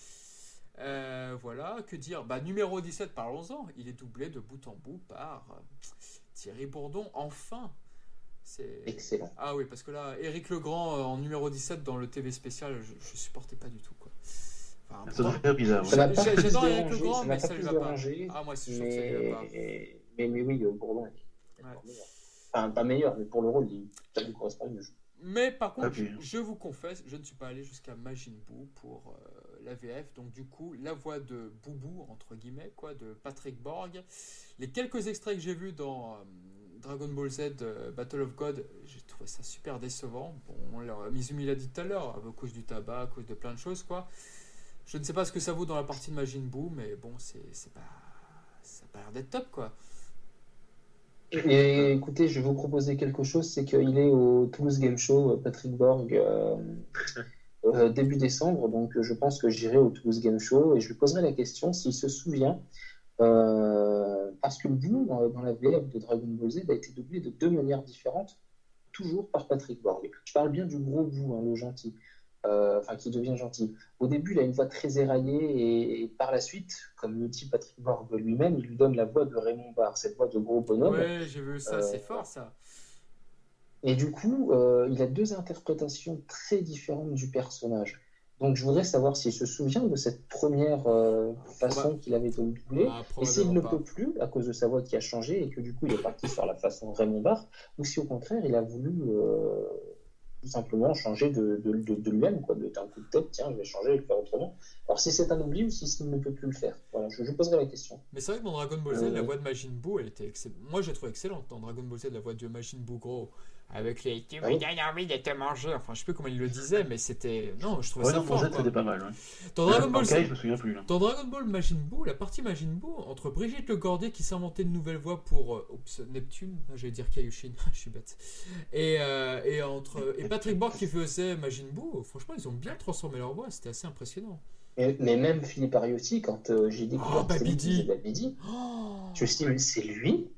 S1: Euh, voilà, que dire? Bah, numéro 17, parlons-en. Il est doublé de bout en bout par euh, Thierry Bourdon, enfin.
S2: C'est excellent.
S1: Ah oui, parce que là, Éric Legrand euh, en numéro 17 dans le TV spécial, je, je supportais pas du tout, quoi.
S3: Enfin, ça doit faire bizarre.
S2: J'adore avec le grand, mais ça ne va pas. Ah, moi, c'est sûr que ça ne va pas. Mais, mais oui, Bourdon est ouais. Enfin, pas meilleur, mais pour le rôle, il, ça lui correspond mieux.
S1: Mais par contre, je, vous confesse, je ne suis pas allé jusqu'à Majin Buu pour euh, la VF. Donc du coup, la voix de Boubou, entre guillemets, quoi, de Patrick Borg. Les quelques extraits que j'ai vus dans euh, Dragon Ball Z euh, Battle of God, j'ai trouvé ça super décevant. Bon, Mizumi l'a dit tout à l'heure, à cause du tabac, à cause de plein de choses, quoi. Je ne sais pas ce que ça vaut dans la partie de Majin Buu, mais bon, c'est pas... Ça n'a pas l'air d'être top, quoi.
S2: Et écoutez, je vais vous proposer quelque chose, c'est qu'il est au Toulouse Game Show, euh, Patrick Borg, euh, (laughs) euh, début décembre, donc je pense que j'irai au Toulouse Game Show et je lui poserai la question s'il se souvient, parce que le bout dans, la VF de Dragon Ball Z a été doublé de deux manières différentes, toujours par Patrick Borg. Je parle bien du gros bout, hein, le gentil. Euh, enfin qui devient gentil. Au début, il a une voix très éraillée et, par la suite, comme le dit Patrick Borg lui-même, il lui donne la voix de Raymond Barre, cette voix de gros bonhomme.
S1: Ouais, j'ai vu ça, c'est euh, fort ça.
S2: Et du coup, euh, il a deux interprétations très différentes du personnage. Donc je voudrais savoir s'il se souvient de cette première façon qu'il avait de le doubler, ah, et s'il ne peut plus, à cause de sa voix qui a changé, et que du coup il est parti sur la façon Raymond Barre, ou si au contraire il a voulu tout simplement changer de, de, de, lui-même, quoi, de un coup de tête, tiens, je vais changer, je vais le faire autrement. Alors si c'est un oubli ou si il ne peut plus le faire. Voilà, je, je poserai la question.
S1: Mais c'est vrai que dans Dragon Ball Z, la euh, voix de Majin Buu, elle était excellente. Moi, j'ai trouvé excellente dans Dragon Ball Z, la voix de Majin Buu gros, avec les tu me donnes envie de te manger. Enfin, je sais plus comment il le disait, mais c'était. Non, je trouvais ça fort.
S3: c'était pas mal. Ouais.
S1: Dans Dragon Ball je me souviens plus. Là. Dragon Ball Majin Buu, la partie Majin Buu, entre Brigitte Le Gordier qui s'inventait de nouvelles voix pour euh, oups, Neptune, ah, je vais dire Kaioshin, (laughs) je suis bête, et, euh, et, entre, et Patrick Borg qui faisait Majin Buu, franchement, ils ont bien transformé leur voix, c'était assez impressionnant.
S2: Mais, même Philippe Ariotti, quand euh, j'ai découvert
S1: oh, Babidi.
S2: Babidi, oh. je me suis dit, mais c'est lui?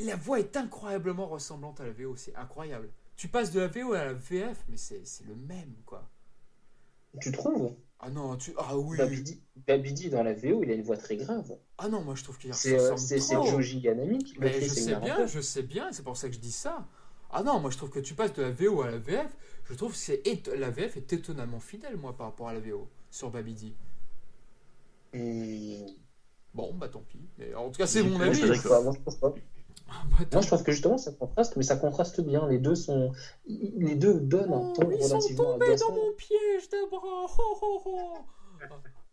S1: La voix est incroyablement ressemblante à la VO, c'est incroyable. Tu passes de la VO à la VF, mais c'est le même, quoi.
S2: Tu trouves?
S1: Ah non, tu... Ah oui
S2: Babidi, Babidi, dans la VO, il a une voix très grave.
S1: Ah non, moi je trouve qu'il
S2: C'est euh, Joji Yanami qui
S1: Mais je sais bien, je sais bien, c'est pour ça que je dis ça. Ah non, moi je trouve que tu passes de la VO à la VF, je trouve que c'est la VF est étonnamment fidèle, moi, par rapport à la VO sur Babidi. Bon, bah tant pis. Mais en tout cas, c'est mon avis.
S2: moi, je pense pas. Ah, bah, moi, je pense que justement, ça contraste, mais ça contraste bien. Les deux sont, les deux donnent un ton oh,
S1: ils relativement. Ils sont tombés dans mon piège d'abord. Oh, oh, oh.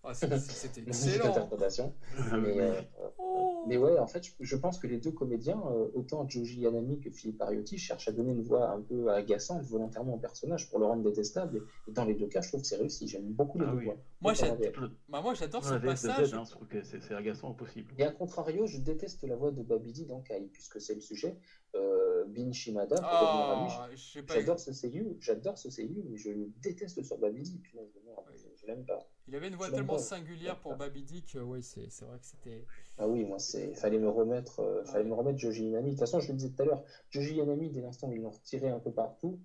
S1: Ah, c'était excellent.
S2: interprétation. mais, euh, oh. mais, ouais, en fait, je, pense que les deux comédiens, euh, autant Joji Yanami que Philippe Ariotti, cherchent à donner une voix un peu agaçante volontairement au personnage pour le rendre détestable. Et, dans les deux cas, je trouve que c'est réussi. J'aime beaucoup les ah deux voix.
S1: Moi, bah, moi, j'adore ce passage.
S3: Hein, je trouve que c'est agaçant au possible.
S2: Et à contrario, je déteste la voix de Babidi dans Kai, puisque c'est le sujet. Euh, Bin Shimada, ah, j'adore ce seiyuu, j'adore ce seiyuu, mais je le déteste sur Babidi. Je, l'aime pas.
S1: Il avait une voix tellement singulière pour Babidi que oui, c'est vrai que c'était.
S2: Ah oui, moi, c'est fallait me remettre, euh, fallait me remettre Joji Yanami. De toute façon, je le disais tout à l'heure, Joji Yanami, dès l'instant où ils l'ont retiré un peu partout.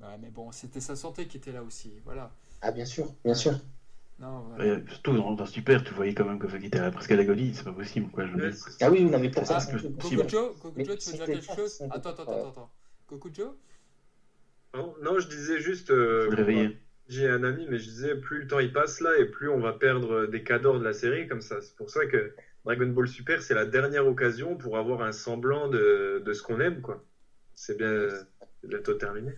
S1: Ouais, mais bon, c'était sa santé qui était là aussi, voilà.
S2: Ah bien sûr, bien sûr.
S3: Non, surtout dans, dans, Super, tu voyais quand même que ça était presque à la golie, c'est pas possible quoi. Je
S2: ah oui, non mais pour ça,
S1: c'est Kokujo, Kokujo, tu veux dire quelque chose Attends, attends, attends, attends. Kokujo
S4: non, non, je disais juste. Euh,
S3: réveiller.
S4: J'ai un ami, mais je disais, plus le temps il passe là, et plus on va perdre des cadors de la série comme ça. C'est pour ça que Dragon Ball Super, c'est la dernière occasion pour avoir un semblant de, de ce qu'on aime, quoi. C'est bien bientôt terminé.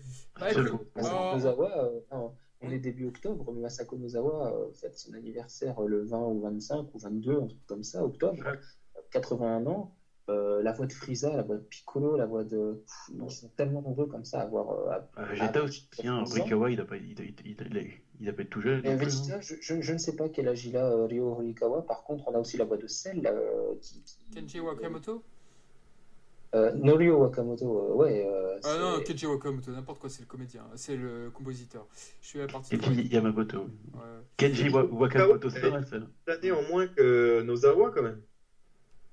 S2: Nozawa, euh, on est début octobre, mais Masako Nozawa euh, fête son anniversaire le 20 ou 25 ou 22, un truc comme ça, octobre. 81 ans. Euh, la voix de Frieza, la voix de Piccolo, la voix de. ils sont tellement nombreux comme ça à avoir. Euh,
S3: Vegeta aussi, tiens, Rikawa, il n'a pas, il, il, tout jeune.
S2: Et Vegeta, je, je, ne sais pas quel âge il a, euh, Ryo Rikawa. Par contre, on a aussi la voix de Cell. qui,
S1: qui... Kenji Wakamoto?
S2: Euh, Norio Wakamoto, ouais.
S1: ah non, Kenji Wakamoto, n'importe quoi, c'est le comédien, c'est le compositeur. Je suis à partir
S3: Kenji Yamamoto. Ouais. Kenji Wakamoto, c'est vrai, ça.
S4: Moins que Nozawa, quand même.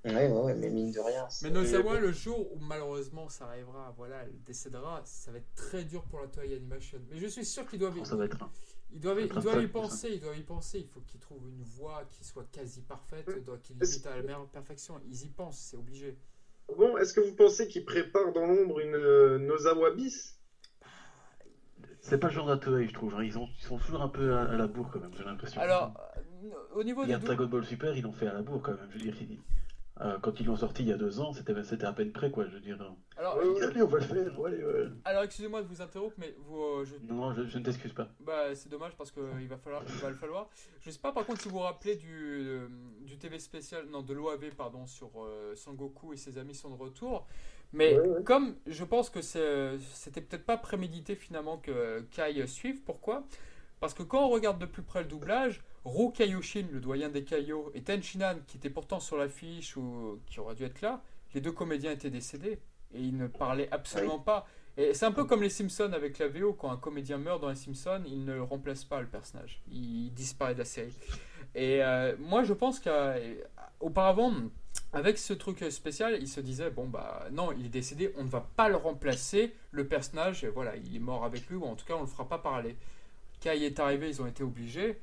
S2: Ouais, ouais, mais mine de rien.
S1: Mais Nozawa, le jour où malheureusement ça arrivera, voilà, elle décédera, ça va être très dur pour la Toei Animation. Mais je suis sûr qu'ils doivent,
S3: ça va être
S1: ils doivent, ils doivent y penser, ils doivent y penser. Il faut qu'ils trouvent une voix qui soit quasi parfaite, qui limite à la meilleure perfection. Ils y pensent, c'est obligé.
S4: Bon, est-ce que vous pensez qu'ils préparent dans l'ombre une euh, Nozawa bis
S3: c'est pas le genre d'atelier, je trouve. Ils, ont, ils sont toujours un peu à, la bourre quand même, j'ai l'impression.
S1: Alors, au niveau
S3: il y a Dragon Ball Super, ils l'ont fait à la bourre quand même. Je veux dire, euh, quand ils l'ont sorti il y a deux ans, c'était à peine près, quoi, je veux dire. Alors, allez, on va le faire,
S1: Alors, excusez-moi de vous interrompre, mais vous. Euh, je...
S3: Non, je, ne t'excuse pas.
S1: Bah, c'est dommage parce qu'il va, falloir, il va le falloir. Je sais pas, par contre, si vous vous rappelez du, euh, du TV spécial, non, de l'OAV, pardon, sur Sangoku et ses amis sont de retour. Mais comme je pense que c'était peut-être pas prémédité finalement que Kai suive, pourquoi parce que quand on regarde de plus près le doublage, Ro Kaioshin, le doyen des Kaio, et Ten Shinan, qui était pourtant sur l'affiche ou qui aurait dû être là, les deux comédiens étaient décédés. Et ils ne parlaient absolument pas. Et c'est un peu comme les Simpsons avec la VO, quand un comédien meurt dans les Simpsons, il ne remplace pas le personnage. Il disparaît de la série. Et euh, moi, je pense qu'auparavant, avec ce truc spécial, il se disait bon bah non, il est décédé, on ne va pas le remplacer, le personnage, voilà, il est mort avec lui, ou en tout cas on le fera pas parler. Kai est arrivé, ils ont été obligés.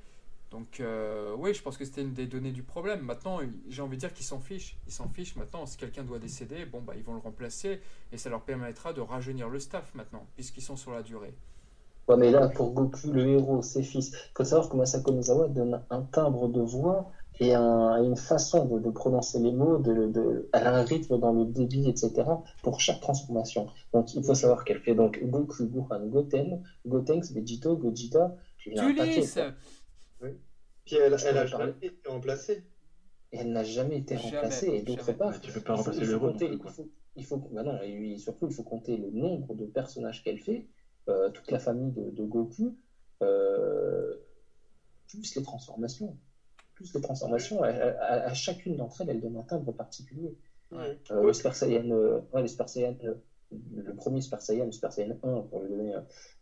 S1: Donc euh, oui, je pense que c'était une des données du problème. Maintenant, j'ai envie de dire qu'ils s'en fichent. Ils s'en fichent maintenant. Si quelqu'un doit décéder, bon bah ils vont le remplacer et ça leur permettra de rajeunir le staff maintenant, puisqu'ils sont sur la durée.
S2: Ouais, mais là, pour Goku, le héros, ses fils, il faut savoir que Masako donne un timbre de voix et une façon de, prononcer les mots, de, elle a un rythme dans le débit, etc. pour chaque transformation. Donc il faut savoir qu'elle fait donc Goku, Gohan, Goten, Gotenks, Vegito, Gogeta.
S1: Ulysse
S4: oui. Puis elle, elle a jamais été remplacée.
S2: Et elle n'a jamais été remplacée. Et d'autre part,
S3: tu peux pas remplacer le.
S2: Il faut, il faut, bah non, surtout, il faut compter le nombre de personnages qu'elle fait, euh, toute la famille de, de Goku, euh, plus les transformations plus de transformations. À, chacune d'entre elles, elle donne un timbre particulier. Euh, le Super Saiyan, euh, le Super Saiyan, euh, le premier Super Saiyan, le Super Saiyan 1, pour le donner,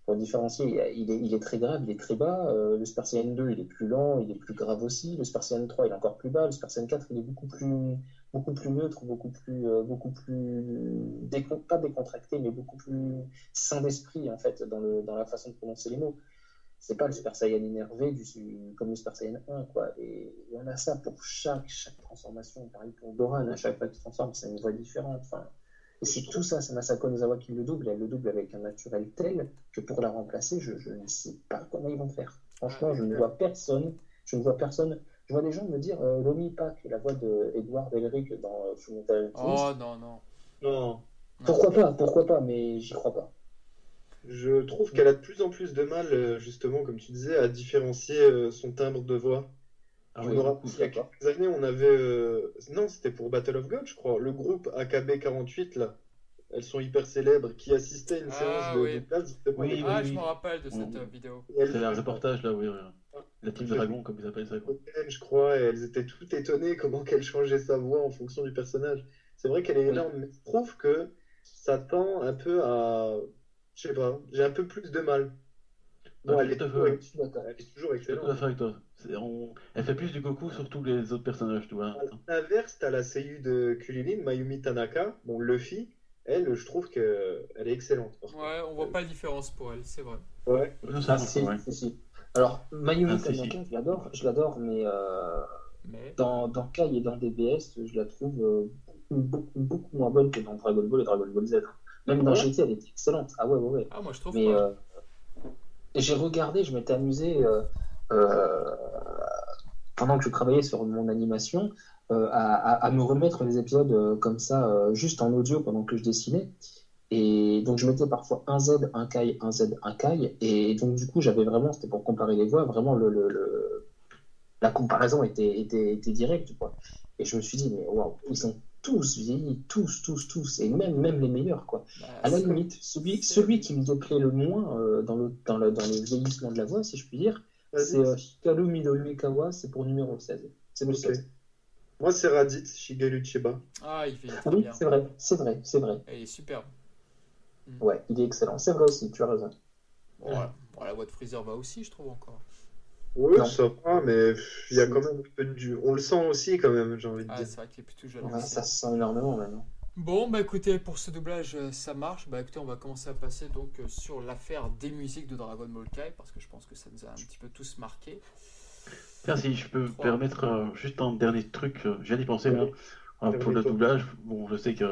S2: pour différencier, il est, il est, très grave, il est très bas. le Super Saiyan 2, il est plus lent, il est plus grave aussi. Le Super Saiyan 3, il est encore plus bas. Le Super Saiyan 4, il est beaucoup plus, beaucoup plus neutre, beaucoup plus, beaucoup plus pas décontracté, mais beaucoup plus sain d'esprit en fait dans, le, dans la façon de prononcer les mots c'est pas le Super Saiyan énervé du, comme le Super Saiyan 1, quoi. Et on a ça pour chaque, chaque transformation. Pareil pour Doran, à chaque fois qu'il transforme, c'est une voix différente. Enfin, et c'est tout ça, c'est Masako Nozawa qui le double. Elle le double avec un naturel tel que pour la remplacer, je, je ne sais pas comment ils vont faire. Franchement, je ne vois personne. Je ne vois personne. Je vois des gens me dire euh, Lomi Pak, la voix de Edward Elric dans euh,
S1: Fullmetal Oh non, non.
S4: Non.
S2: Pourquoi pas, pourquoi pas, mais j'y crois pas.
S4: Je trouve qu'elle a de plus en plus de mal, euh, justement, comme tu disais, à différencier euh, son timbre de voix. Ah je me rappelle, il y a quelques années, on avait. Euh, non, c'était pour Battle of God, je crois. Le groupe AKB48, là. Elles sont hyper célèbres, qui assistaient à une
S1: ah,
S4: séance de, oui.
S1: Oui, ah, je me rappelle de cette vidéo.
S3: C'est un reportage, là, oui. La team Dragon, comme ils appellent ça. Quoi.
S4: Je crois, et elles étaient toutes étonnées (laughs) comment qu'elle changeait sa voix en fonction du personnage. C'est vrai qu'elle est énorme, mais je trouve que ça tend un peu à je sais pas, j'ai un peu plus de mal.
S3: Non, elle, est toujours, elle, est toujours excellente. Je avec toi. Elle fait plus du Goku sur tous les autres personnages, tu vois.
S4: À l'inverse, t'as la seiyuu de Kulilin, Mayumi Tanaka, bon, Luffy. Elle, je trouve qu'elle est excellente.
S1: Ouais, on voit pas la différence pour elle, c'est vrai.
S4: Ouais.
S2: Ah, si, si, Alors, Mayumi ah, Tanaka, je l'adore, je l'adore, mais, euh, mais, Dans, dans Kai et dans DBS, je la trouve euh, beaucoup, beaucoup, moins bonne que dans Dragon Ball et Dragon Ball Z. Même dans GT, elle était excellente. Ah ouais, ouais, ouais.
S1: Ah, moi je trouve
S2: Mais euh, j'ai regardé, je m'étais amusé euh, euh, pendant que je travaillais sur mon animation à, me remettre les épisodes comme ça, juste en audio pendant que je dessinais. Et donc je mettais parfois un Z, un Kai, un Z, un Kai. Et donc du coup, j'avais vraiment, c'était pour comparer les voix, vraiment le, le, la comparaison était, était, était directe. Quoi. Et je me suis dit, mais waouh, ils sont tous vieillis, tous, tous, tous, et même, même les meilleurs, quoi. Bah, à la limite, celui, celui qui me déplaît le moins euh, dans, le, dans, le, dans le vieillissement de la voix, si je puis dire, c'est euh, Shikaru c'est pour numéro 16. C'est le 16.
S4: Moi, c'est Raditz, Shigeru Chiba.
S1: Ah, il fait
S2: ah, oui, c'est vrai, c'est vrai, c'est vrai.
S1: il est superbe.
S2: Ouais, il est excellent. C'est vrai aussi, tu as raison.
S1: Bon, la voix de Freezer va aussi, je trouve encore.
S4: Oui, ça va, mais il y a quand même un peu du. On le sent aussi quand même, j'ai envie de
S1: ah,
S4: dire.
S1: c'est vrai qu'il est plutôt jeune.
S2: ça se sent énormément maintenant.
S1: Bon, bah écoutez, pour ce doublage, euh, ça marche. Bah écoutez, on va commencer à passer donc euh, sur l'affaire des musiques de Dragon Ball Kai, parce que je pense que ça nous a un petit peu tous marqué.
S3: Tiens, si je peux me permettre euh, juste un dernier truc, je viens d'y penser là. pour le doublage, bon, je sais que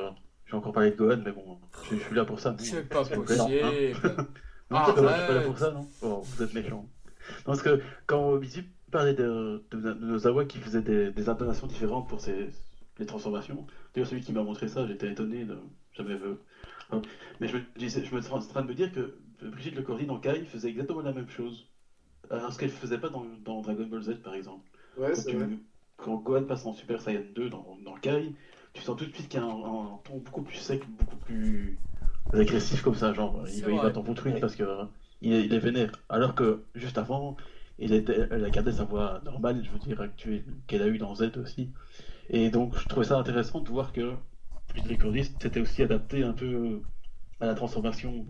S3: j'ai encore parlé de Gohan, mais bon, je, suis là pour ça.
S1: C'est pas possible.
S3: Non, ah, pas là pour ça, non oh, Vous êtes méchant. Parce que quand Bizi parlait de, de, de, Nozawa qui faisait des, des intonations différentes pour ses, les transformations, d'ailleurs celui qui m'a montré ça, j'étais étonné de jamais vu. Hein. Mais je me, disais, je me suis en train de me dire que Brigitte Lecordier dans Kai faisait exactement la même chose. Alors ce qu'elle faisait pas dans, dans, Dragon Ball Z par exemple.
S2: Ouais, c'est vrai.
S3: Quand Gohan passe en Super Saiyan 2 dans, dans Kai, tu sens tout de suite qu'il y a un, ton beaucoup plus sec, beaucoup plus agressif comme ça, genre il va, il va t'en foutre une parce que il, est, il, est, vénère. Alors que juste avant, il était, elle a gardé sa voix normale, je veux dire, actuelle, qu'elle a eu dans Z aussi. Et donc je trouvais ça intéressant de voir que Ridley Curtis s'était aussi adapté un peu à la transformation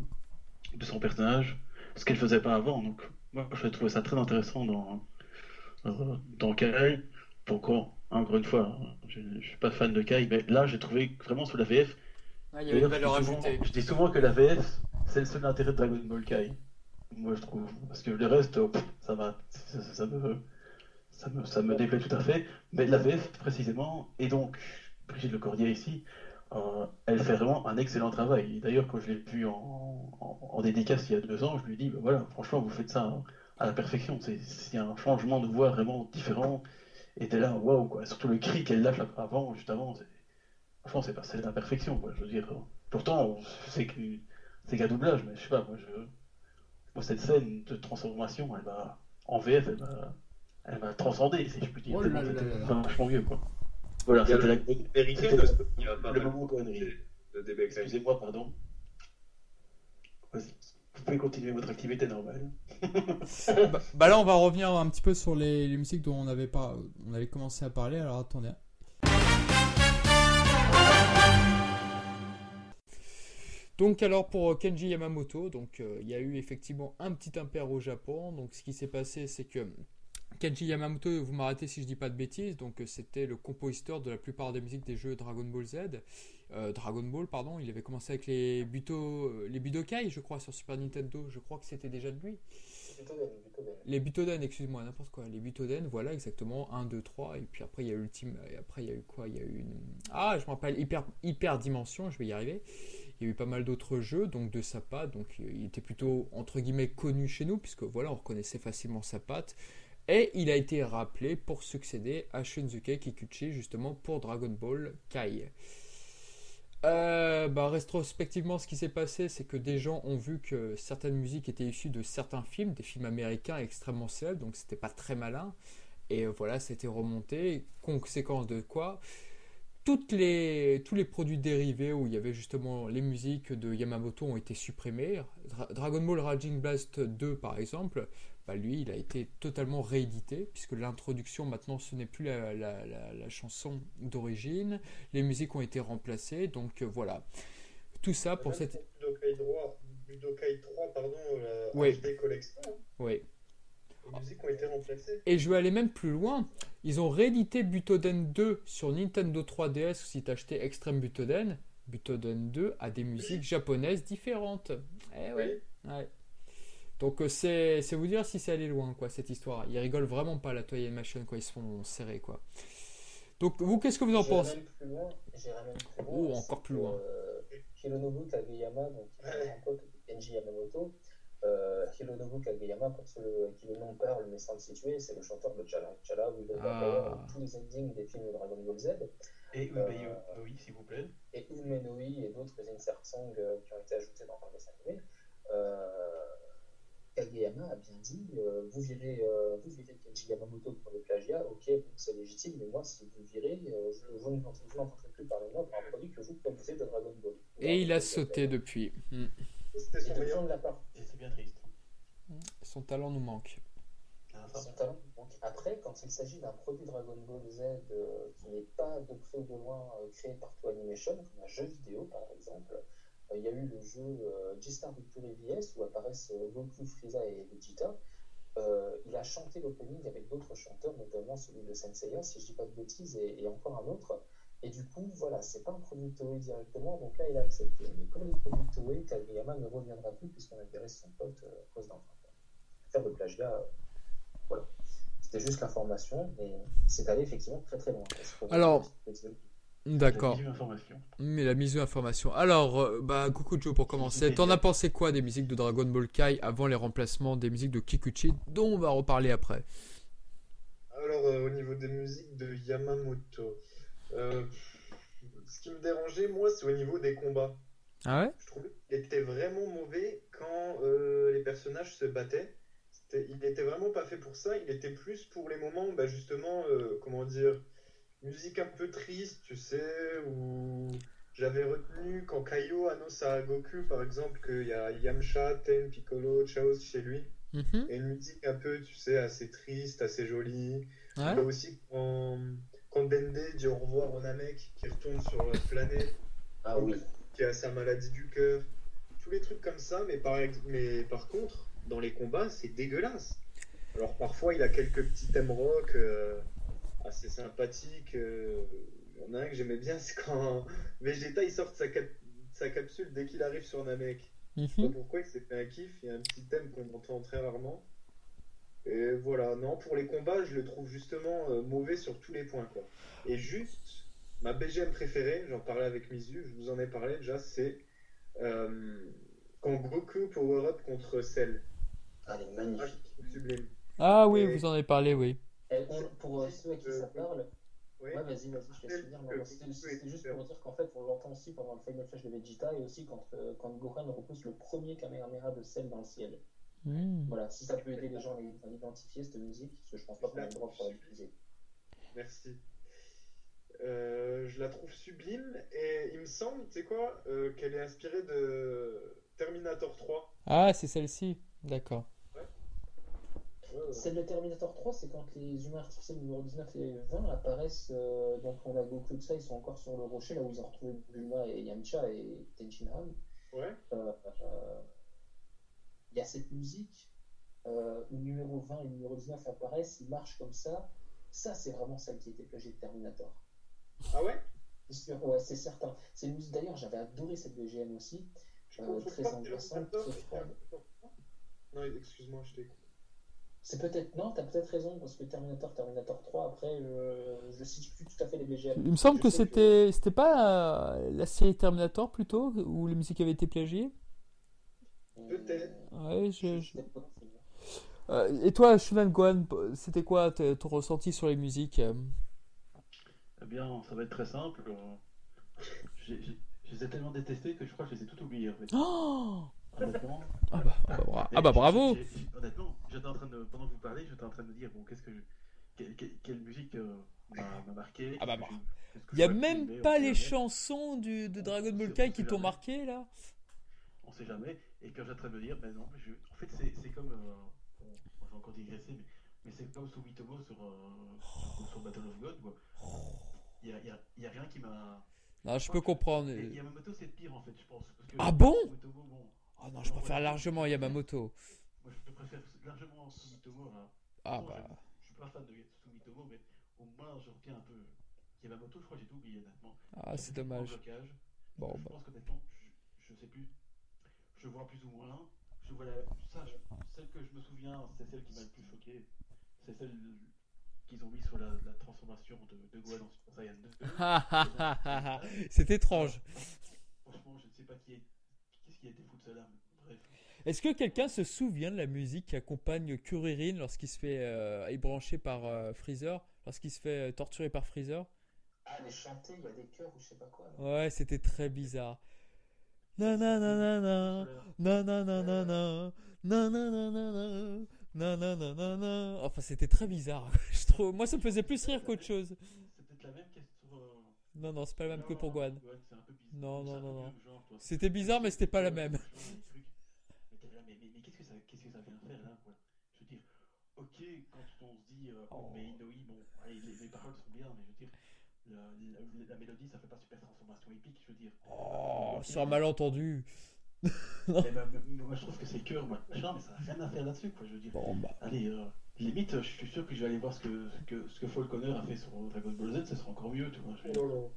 S3: de son personnage, ce qu'elle faisait pas avant. Donc moi je trouvais ça très intéressant dans dans Kai. Pourquoi encore une fois, je, ne suis pas fan de Kai, mais là j'ai trouvé vraiment sous la VF.
S1: Ah, il y a une valeur ajoutée.
S3: Je dis souvent que la VF, c'est le seul intérêt de Dragon Ball Kai. Moi je trouve. Parce que le reste, ça va. Ça, me, ça, me, ça me déplaît tout à fait. Mais la VF précisément, et donc Brigitte Le Cordier ici, euh, elle fait vraiment un excellent travail. D'ailleurs, quand je l'ai vu en, en, dédicace il y a deux ans, je lui ai dit, bah voilà, franchement, vous faites ça à la perfection. C'est un changement de voix vraiment différent. Et t'es là, waouh, quoi. Surtout le cri qu'elle lâche avant, juste avant, franchement, c'est passé à la perfection, quoi. Je veux dire, pourtant, c'est c'est qu'un doublage, mais je sais pas, moi, je... moi, cette scène de transformation, elle va, en VF, elle m'a, elle m'a transcendé, si je puis dire. Oh vachement mieux, quoi. Voilà, c'était la vérité le moment connerie. Excusez-moi, pardon. Vas-y. Vous pouvez continuer votre activité normale.
S1: bah, bah, là, on va revenir un petit peu sur les, les, musiques dont on avait, pas, on avait commencé à parler. Alors attendez. Donc alors pour Kenji Yamamoto, donc euh, il y a eu effectivement un petit impair au Japon. Donc ce qui s'est passé, c'est que Kenji Yamamoto, vous m'arrêtez si je dis pas de bêtises, donc euh, c'était le compositeur de la plupart des musiques des jeux Dragon Ball Z, euh, Dragon Ball pardon, il avait commencé avec les Buto, euh, les Budokai je crois sur Super Nintendo, je crois que c'était déjà de lui. Les Butoden, excuse-moi, n'importe quoi, les Butoden, voilà exactement, 1, 2, 3, et puis après il y a eu Ultime, et après il y a eu quoi? Il y a eu une... Ah, je me rappelle, Hyper, Hyper Dimension, je vais y arriver. Il y a eu pas mal d'autres jeux, donc de sa patte, donc il était plutôt entre guillemets connu chez nous, puisque voilà, on reconnaissait facilement sa patte. Et il a été rappelé pour succéder à Shunzuke Kikuchi justement pour Dragon Ball Kai. Euh, bah, rétrospectivement, ce qui s'est passé, c'est que des gens ont vu que certaines musiques étaient issues de certains films, des films américains extrêmement célèbres, donc c'était pas très malin. Et euh, voilà, c'était remonté. Conséquence de quoi toutes les, tous les produits dérivés où il y avait justement les musiques de Yamamoto ont été supprimés. Dragon Ball Raging Blast 2 par exemple, bah lui il a été totalement réédité puisque l'introduction maintenant ce n'est plus la, la, la, chanson d'origine, les musiques ont été remplacées donc euh, voilà. Tout ça pour cette...
S2: Budokai 3, Budokai 3 pardon, la oui. HD Collection.
S1: Oui.
S2: Les musiques ont été remplacées.
S1: Et je vais aller même plus loin. Ils ont réédité Butoden 2 sur Nintendo 3DS si tu achetais Extreme Butoden. Butoden 2 a des musiques japonaises différentes. Eh ouais. Donc euh, c'est, vous dire si c'est allé loin quoi cette histoire. Ils rigolent vraiment pas la Toy Machine quand ils se font serrer quoi. Donc vous qu'est-ce que vous en pensez? Oh encore plus loin.
S2: Euh, Hironobu Kageyama donc un pote Kenji Yamamoto euh, Hironobu Kageyama, pour ceux qui le nom parle mais sans le situer, c'est le chanteur de Chala. Chala, où il est ah. tous les endings des films de Dragon Ball Z.
S3: Et Umenoi, euh, s'il vous plaît.
S2: Et Umenoi et d'autres insert songs euh, qui ont été ajoutés dans le dessin animé. Euh, Kageyama a bien dit euh, vous virez, euh, vous virez Kenji Yamamoto pour le plagiat, ok, c'est légitime, mais moi, si vous virez, euh, je, je n'entendrai plus parler de moi pour un produit que vous connaissez de Dragon Ball.
S1: Et il a sauté depuis. Hmm.
S2: C'était son meilleur de la part.
S3: Et c'est bien triste.
S1: Son talent nous manque.
S2: Ah, son talent nous manque. Après, quand il s'agit d'un produit Dragon Ball Z euh, qui n'est pas de près ou de loin euh, créé par Toei Animation, comme un jeu vidéo par exemple, euh, il y a eu le jeu G-Star Victory VS où apparaissent Goku, Frieza et Vegeta. il a chanté l'opening avec d'autres chanteurs, notamment celui de Senseiya, si je dis pas de bêtises, et, et encore un autre. Et du coup, voilà, c'est pas un produit Toei directement, donc là, il a accepté. Mais pour les produits Toei, Kageyama ne reviendra plus puisqu'on intéresse son pote euh, à cause d'enfant. Faire de plagiat, euh, voilà. C'était juste l'information, mais c'est allé effectivement très très loin.
S1: Alors, D'accord. Mais la mise information. Alors, euh, bah, coucou Joe pour commencer. T'en as pensé quoi des musiques de Dragon Ball Kai avant les remplacements des musiques de Kikuchi, dont on va reparler après?
S4: Alors, euh, au niveau des musiques de Yamamoto, euh, ce qui me dérangeait, moi, c'est au niveau des combats.
S1: Ah ouais?
S4: Je trouvais qu'il était vraiment mauvais quand les personnages se battaient. Il était vraiment pas fait pour ça. Il était plus pour les moments, bah, justement, comment dire musique un peu triste, tu sais, où j'avais retenu quand Kaio annonce à Goku, par exemple, qu'il y a Yamcha, Ten, Piccolo, Chaos chez lui. Mhm. Et une musique un peu, tu sais, assez triste, assez jolie. Ouais. aussi quand, quand Dende dit au revoir au Namek qui retourne sur la planète,
S2: ah, oui.
S4: qui a sa maladie du cœur. Tous les trucs comme ça, mais par, mais par contre, dans les combats, c'est dégueulasse. Alors parfois, il a quelques petits thèmes rock. Euh, assez sympathique. Euh, il y en a un que j'aimais bien, (laughs) c'est quand Vegeta il sort sa, sa capsule dès qu'il arrive sur Namek. Je sais pas mhm. pourquoi il s'est fait un kiff, il y a un petit thème qu'on entend très rarement. Et voilà, non, pour les combats, je le trouve justement euh, mauvais sur tous les points. Quoi. Et juste, ma BGM préférée, j'en parlais avec Mizu, je vous en ai parlé déjà, c'est euh, quand Goku power up contre Cell.
S2: Ah, elle est magnifique.
S1: Ah, sublime. Ah oui, vous en avez parlé, oui
S2: pour euh, ceux à qui ça parle, ouais, vas-y, vas-y, je te laisse finir. C'était juste pour dire qu'en fait, on l'entend aussi pendant le Final Flash de Vegeta et aussi quand, euh, quand Gohan repousse le premier Kamehameha de Cell dans le ciel. Hmm. Voilà, si ça peut aider les gens à identifier cette musique, parce que je pense pas qu'on ait le droit de l'utiliser.
S4: Merci. Euh, je la trouve sublime et il me semble, tu sais quoi, euh, qu'elle est inspirée de Terminator 3.
S1: Ah, c'est celle-ci, d'accord.
S2: Celle de Terminator 3, c'est quand les humains artificiels numéro 19 et 20 apparaissent. Euh, donc on a Goku et ça, ils sont encore sur le rocher, là où ils ont retrouvé Bulma et Yamcha et Tenshinhan.
S4: Ouais.
S2: Euh, euh, il y a cette musique où numéro 20 et numéro 19 apparaissent, ils marchent comme ça. Ça, c'est vraiment celle qui était plagiée de Terminator.
S4: Ah ouais?
S2: Ouais, c'est certain. C'est une musique d'ailleurs, j'avais adoré cette BGM aussi. très angoissante,
S4: Non, excuse-moi, je t'ai
S2: c'est peut-être. Non, t'as peut-être raison, parce que Terminator, Terminator 3, après, je, je situe plus tout à fait les BGM.
S1: Il me semble que c'était c'était pas euh, la série Terminator plutôt, où les musiques avaient été plagiées
S4: Peut-être.
S1: Ouais, je. Euh, et toi, Shunan Gohan, c'était quoi ton ressenti sur les musiques
S3: Eh bien, ça va être très simple. Je les ai tellement détestés que je crois que je les ai toutes oubliées. En fait.
S1: Oh Honnêtement. Ah bah, ah bah, ah bah bravo
S3: Honnêtement, j'étais en train de, pendant que vous parlez, j'étais en train de me dire, bon, qu'est-ce que quelle, quelle, musique euh, m'a marqué
S1: Ah bah, bah. Il n'y a même pas les chansons du, de Dragon Ball Kai qui t'ont marqué là?
S3: On sait jamais. Et quand train de dire, ben non, je... en fait, c'est comme. Euh, vais encore digresser, mais, mais c'est comme Sumitomo sur, euh, sur Battle of God. Il n'y a, y rien qui m'a.
S1: Non, je peux comprendre.
S3: Yamamoto, c'est pire en fait, je pense. Parce que
S1: ah bon, bon Oh non, je préfère largement Yamamoto.
S3: Moi, je préfère largement Sumitomo. Hein.
S1: Ah bah.
S3: Je suis pas fan de Sumitomo, mais au moins, je retiens un peu. Yamamoto, je crois que j'ai tout oublié, honnêtement.
S1: Ah, c'est dommage.
S3: Bon, je bah. pense qu'honnêtement, je, je sais plus. Je vois plus ou moins. Je vois la, ça, celle que je me souviens, c'est celle qui m'a le plus choqué. C'est celle qu'ils ont mis sur la, la transformation de, de Gohan en Super Saiyan
S1: 2. (laughs) c'est étrange.
S3: Franchement, je ne sais pas qui est Qu'est-ce qui a été fou de cela Bref.
S1: Est-ce que quelqu'un se souvient de la musique qui accompagne Kuririn lorsqu'il se fait euh, ébrancher par euh, Freezer, lorsqu'il se fait euh, torturer par Freezer?
S2: Ah, les chanter, il y a des chœurs ou je sais pas quoi.
S1: Ouais, c'était très bizarre. Enfin c'était très bizarre (laughs) je trouve moi ça me faisait plus rire qu'autre chose
S3: c'est peut-être la même question
S1: non, non, c'est pas la même que pour Guan. Non, non, non, non. C'était bizarre, mais c'était pas la même.
S3: Mais, qu'est-ce que ça, vient faire là Je veux dire, ok, quand on se dit, euh, mais Inoi, bon, les, paroles sont bien, mais je veux dire, la, la, mélodie, ça fait pas super transformation épique, je veux dire.
S1: Oh, sur un malentendu. (laughs)
S3: Eh ben, moi, je trouve que c'est cœur, moi. mais ça n'a rien à faire là-dessus, quoi, je veux dire.
S1: Bon, bah.
S3: Allez, euh, Limite, je suis sûr que je vais aller voir ce que, ce que, ce que Falconer a fait sur Dragon Ball Z, ça sera encore mieux, tu vois.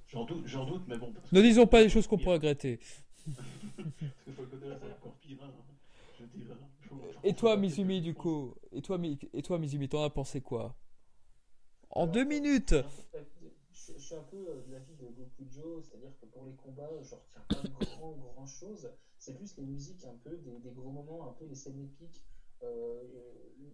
S3: J'en doute, j'en doute, mais bon.
S1: Ne disons pas des choses qu'on pourrait regretter. (laughs)
S3: parce que Falconer, c'est encore pire, hein. Je dirais.
S1: Et toi, Mizumi, du coup Et toi, et toi Mizumi, t'en as pensé quoi? En deux minutes
S2: Je suis un peu de l'avis de Goku Joe, c'est-à-dire que pour les combats, je retiens pas (coughs) grand, grand chose. C'est plus les musiques un peu, des, gros moments, un peu les scènes épiques. Euh,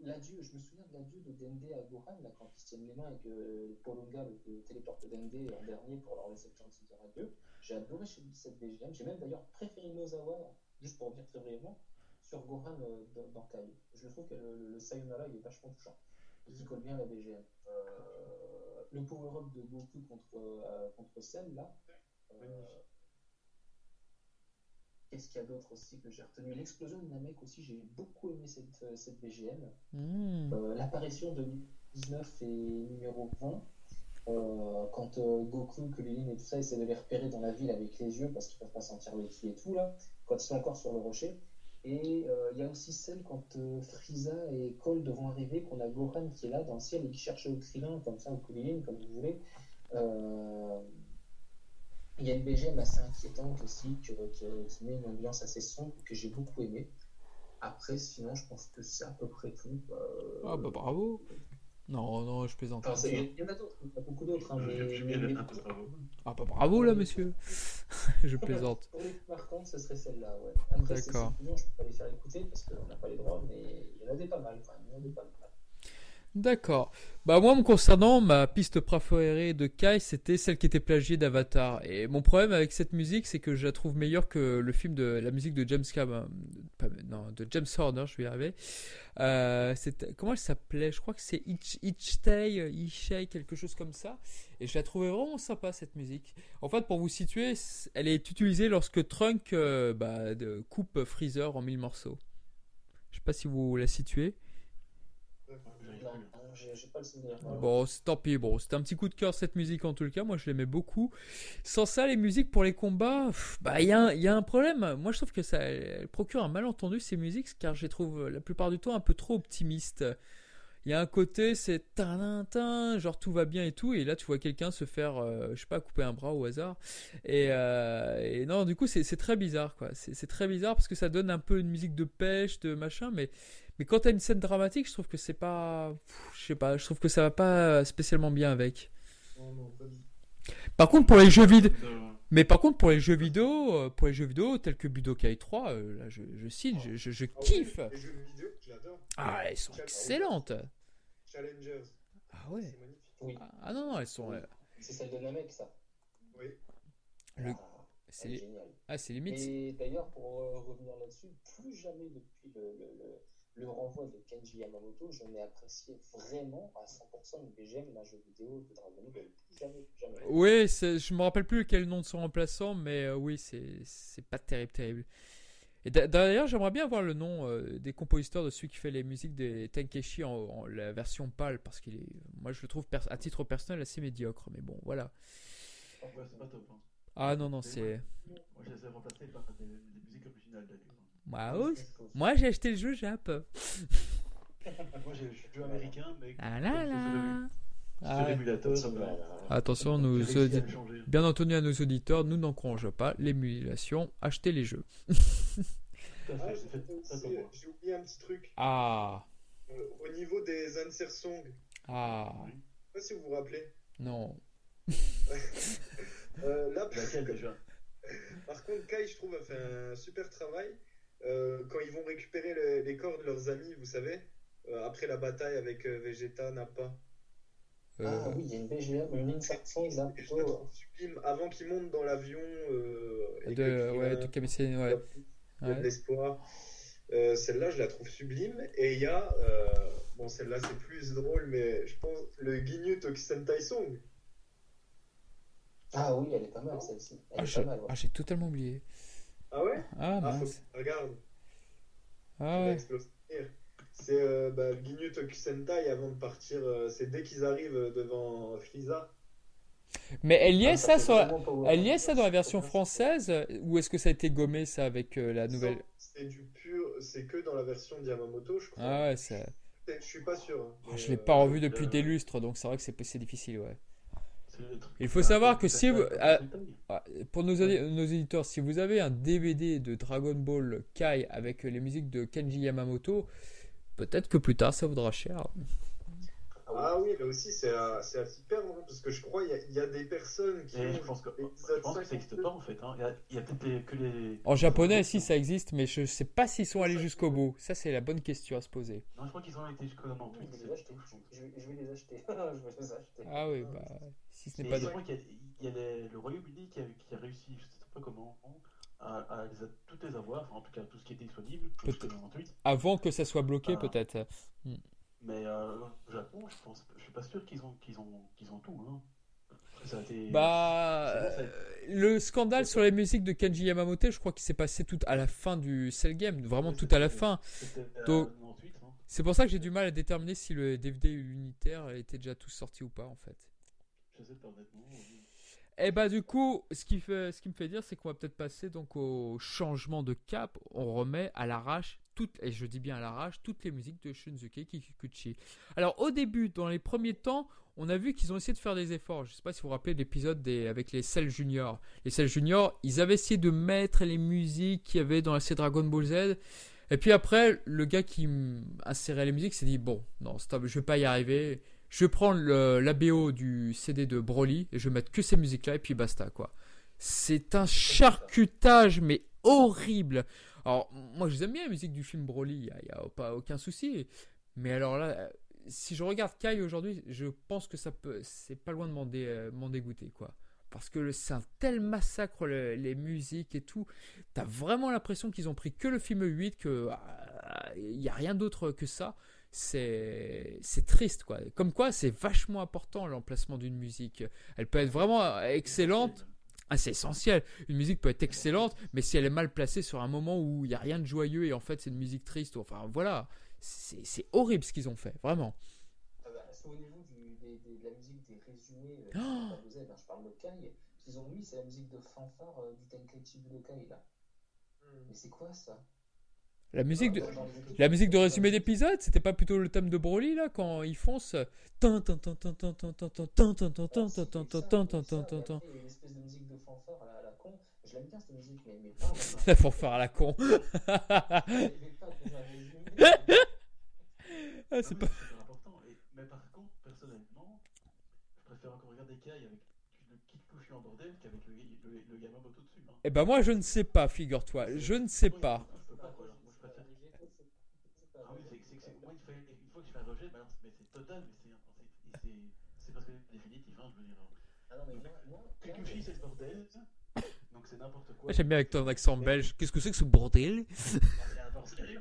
S2: l'adieu, je me souviens de l'adieu de Dende à Gohan, là, quand ils se tiennent les mains et que Polonga téléporte Dende en dernier pour leur laisser le temps de se dire adieu. J'ai adoré cette BGM. J'ai même d'ailleurs préféré Nozawa, juste pour dire très brièvement, sur Gohan euh, dans, Kai. Je trouve que le, le, Sayonara il est vachement touchant. Il colle bien la BGM. Euh, le power-up de Goku contre, euh, contre Cell, là. Qu'est-ce qu'il y a d'autre aussi que j'ai retenu? L'explosion de Namek aussi, j'ai beaucoup aimé cette, cette BGM. Hmm. L'apparition de 19 et numéro 20. quand Goku, Kulilin et tout ça essaient de les repérer dans la ville avec les yeux parce qu'ils peuvent pas sentir le ki et tout là, quand ils sont encore sur le rocher, et euh, il y a aussi celle quand euh, Frieza et Cole devront arriver, qu'on a Gohan qui est là dans le ciel et qui cherche au Krillin, comme ça, au Kulilin, comme vous voulez. Euh, il y a une BGM assez inquiétante aussi, qui, met une ambiance assez sombre, que j'ai beaucoup aimé. Après, sinon, je pense que c'est à peu près tout.
S1: ah bah bravo non, non, je plaisante.
S2: il y en a d'autres, il y en a beaucoup d'autres. Hein,
S1: mais, Ah bah bravo là, monsieur (laughs) Je plaisante. (laughs)
S2: Pour les marquantes, ce serait celle-là, ouais. D'accord. je peux pas les faire écouter parce qu'on n'a pas les droits, mais il y en a des pas mal quand même. Il y en a des pas mal.
S1: D'accord. Bah moi, me concernant, ma piste préférée de Kai, c'était celle qui était plagiée d'Avatar. Et mon problème avec cette musique, c'est que je la trouve meilleure que le film de la musique de James Cameron, non, de James Horner, je vais y arriver. Euh, comment elle s'appelait? Je crois que c'est Each, Each quelque chose comme ça. Et je la trouvais vraiment sympa cette musique. En fait, pour vous situer, elle est utilisée lorsque Trunk euh, bah, coupe Freezer en mille morceaux. Je sais pas si vous la situez. Bon, tant pis. Bon, c'était un petit coup de cœur cette musique en tout cas. Moi, je l'aimais beaucoup. Sans ça, les musiques pour les combats, bah, il y, a un problème. Moi, je trouve que ça procure un malentendu ces musiques, car je les trouve la plupart du temps un peu trop optimistes. Il y a un côté, c'est tin genre tout va bien et tout, et là tu vois quelqu'un se faire, euh, je sais pas, couper un bras au hasard. Et, euh, et non, du coup c'est très bizarre, quoi. C'est très bizarre parce que ça donne un peu une musique de pêche, de machin, mais mais quand t'as une scène dramatique, je trouve que c'est pas, je sais pas, je trouve que ça va pas spécialement bien avec. Par contre, pour les jeux vidéo, mais par contre pour les jeux vidéo, euh, pour les jeux vidéo tels que Budokai 3, euh, là je, je signe, je, je, je ah kiffe.
S4: les jeux vidéo, j'adore.
S1: Ah, elles sont excellentes.
S4: Challengers.
S1: Ah ouais. C'est magnifique. Oui. Ah non non, elles sont. Euh,
S2: c'est celle de Namek ça.
S4: Oui.
S1: Le... Ah, c'est génial. Ah c'est limite.
S2: Et d'ailleurs pour revenir là-dessus, plus jamais depuis le, le le renvoi de Kenji Yamamoto, je n'ai apprécié vraiment à 100% une BGM d'un jeu vidéo de Dragon Ball. Jamais, jamais.
S1: Oui, je me rappelle plus quel nom de son remplaçant, mais euh, oui, c'est pas terrible, terrible. Et d'ailleurs, j'aimerais bien avoir le nom euh, des compositeurs de celui qui fait les musiques des Tenkeshi en, la version PAL, parce qu'il est, moi je le trouve à titre personnel assez médiocre, mais bon, voilà.
S3: Ouais, c'est pas top. Hein.
S1: Ah non, non, c'est.
S3: Moi, je les ai remplacés par des, musiques originales d'ailleurs.
S1: Moi Moi, j'ai acheté le jeu Jap. (laughs)
S3: Moi, j'ai le jeu américain, mais.
S1: Ah là là
S3: ah,
S1: Attention, nous bien entendu à nos auditeurs, nous n'encourageons pas l'émulation. Achetez les jeux.
S4: Ah, j'ai oublié un petit truc.
S1: Ah.
S4: Euh, au niveau des answer songs.
S1: Ah.
S4: Je sais pas si vous vous rappelez.
S1: Non. (laughs)
S4: euh, là, par contre, Kai, je trouve, a fait un super travail. Euh, quand ils vont récupérer les corps de leurs amis, vous savez, euh, après la bataille avec euh, Vegeta, Nappa.
S2: Ah oui, il y a une BGM, une ligne là, plutôt.
S4: avant qu'ils montent dans l'avion.
S1: de, ouais, de KBC, ouais.
S4: de l'espoir. celle-là, je la trouve sublime. Et il y a, bon, celle-là, c'est plus drôle, mais je pense le Ginyu Tokisentai Song.
S2: Ah oui, elle est pas mal celle-ci.
S1: Ah, ah, j'ai totalement oublié.
S4: Ah ouais?
S1: Ah, ah
S4: regarde.
S1: Ah ouais.
S4: C'est euh, bah, Ginyu Tokusentai avant de partir. Euh, c'est dès qu'ils arrivent devant Frieza.
S1: Mais elle y est, ah, ça, elle y est ça dans la version française ou est-ce que ça a été gommé ça avec euh, la nouvelle
S4: C'est du pur, c'est que dans la version Yamamoto, je crois.
S1: Ah ouais, c'est.
S4: Je suis pas sûr. Hein,
S1: ah, je l'ai pas revu depuis des lustres, donc c'est vrai que c'est difficile, ouais. Il faut savoir que si vous, ah, pour nos, nos éditeurs, si vous avez un DVD de Dragon Ball Kai avec les musiques de Kenji Yamamoto, peut-être que plus tard ça vaudra cher.
S4: Ah Ah oui, là aussi, c'est à, c'est à s'y perdre, hein, parce que je crois qu'il y, y, a des personnes qui.
S3: je pense que, je pense que ça n'existe pas en fait. Hein. Il y a, il y a peut-être que les.
S1: En japonais, si ça existe, mais je sais pas s'ils sont allés jusqu'au bout. Ça, c'est la bonne question à se poser.
S3: Non, je crois qu'ils ont été jusqu'au bout.
S2: Je, vais les acheter. Je, vais, je vais les acheter. je vais les acheter.
S1: Ah oui, bah. Si ce n'est pas.
S3: Je crois qu'il y a, y a le Royaume-Uni qui a, qui a réussi, je sais pas comment à, à toutes les avoir, enfin, en tout cas tout ce qui était disponible,
S1: Avant que ça soit bloqué, euh, peut-être.
S3: Hmm. Mais euh, au Japon, je pense, je suis pas sûr qu'ils ont, qu'ils ont, qu'ils ont tout. Hein.
S1: Ça a été... Bah, euh, le scandale sur les musiques de Kenji Yamamoto, je crois qu'il s'est passé tout à la fin du Cell Game, vraiment tout à la fin. Donc, hein. c'est pour ça que j'ai du mal à déterminer si le DVD unitaire était déjà tous sorti ou pas, en fait.
S3: Je sais pas honnêtement.
S1: Et eh bah du coup, ce qui, fait, ce qui me fait dire, c'est qu'on va peut-être passer donc au changement de cap. On remet à l'arrache et je dis bien à l'arrache, toutes les musiques de Shunzuke Kikuchi. Alors au début, dans les premiers temps, on a vu qu'ils ont essayé de faire des efforts. Je sais pas si vous vous rappelez l'épisode avec les Cell Junior. Les Cell Junior, ils avaient essayé de mettre les musiques qu'il y avait dans la série Dragon Ball Z. Et puis après, le gars qui insérait les musiques s'est dit, bon, non, stop, je vais pas y arriver je prends le, la BO du CD de Broly et je vais mettre que ces musiques-là et puis basta quoi. C'est un charcutage mais horrible. Alors moi je aime bien la musique du film Broly, il y, a, pas aucun souci. Mais alors là, si je regarde Kai aujourd'hui, je pense que ça peut, c'est pas loin de m'en, dé, dégoûter quoi. Parce que c'est un tel massacre les musiques et tout. T'as vraiment l'impression qu'ils ont pris que le film 8, que ah, il y a rien d'autre que ça c'est c'est triste quoi. Comme quoi, c'est vachement important l'emplacement d'une musique. Elle peut être vraiment excellente. Ah, c'est essentiel. Une musique peut être excellente, mais si elle est mal placée sur un moment où il n'y a rien de joyeux et en fait c'est une musique triste, enfin voilà, c'est horrible ce qu'ils ont fait, vraiment.
S2: Ah bah, au niveau du, des, de la musique des résumés, euh, oh je parle de Kai, ce qu'ils ont mis, c'est la musique de fanfare euh, du Tenkaichi Budokai là. Hmm. Mais c'est quoi ça?
S1: La musique de, la musique de résumé d'épisode, c'était pas plutôt le thème de Broly là quand il fonce Une
S2: espèce de musique de fanfare à la
S1: fanfare à la con.
S3: ah, c'est pas. important. Mais par contre, personnellement, je préfère encore regarder Kai avec le Kikuchi en bordel qu'avec le, le, le gamin moto dessus. Hein.
S1: Eh ben moi je ne sais pas, figure-toi. Je ne sais pas.
S3: Ah oui, c'est que moi, il faut, il faut que je fasse un rejet, bah, mais c'est total, c'est parce que définitif, hein, je veux dire. Ah non, mais moi, moi Kikuchi, c'est le bordel, donc c'est n'importe quoi.
S1: J'aime bien avec ton accent belge. Qu'est-ce que c'est que ce bordel? (laughs)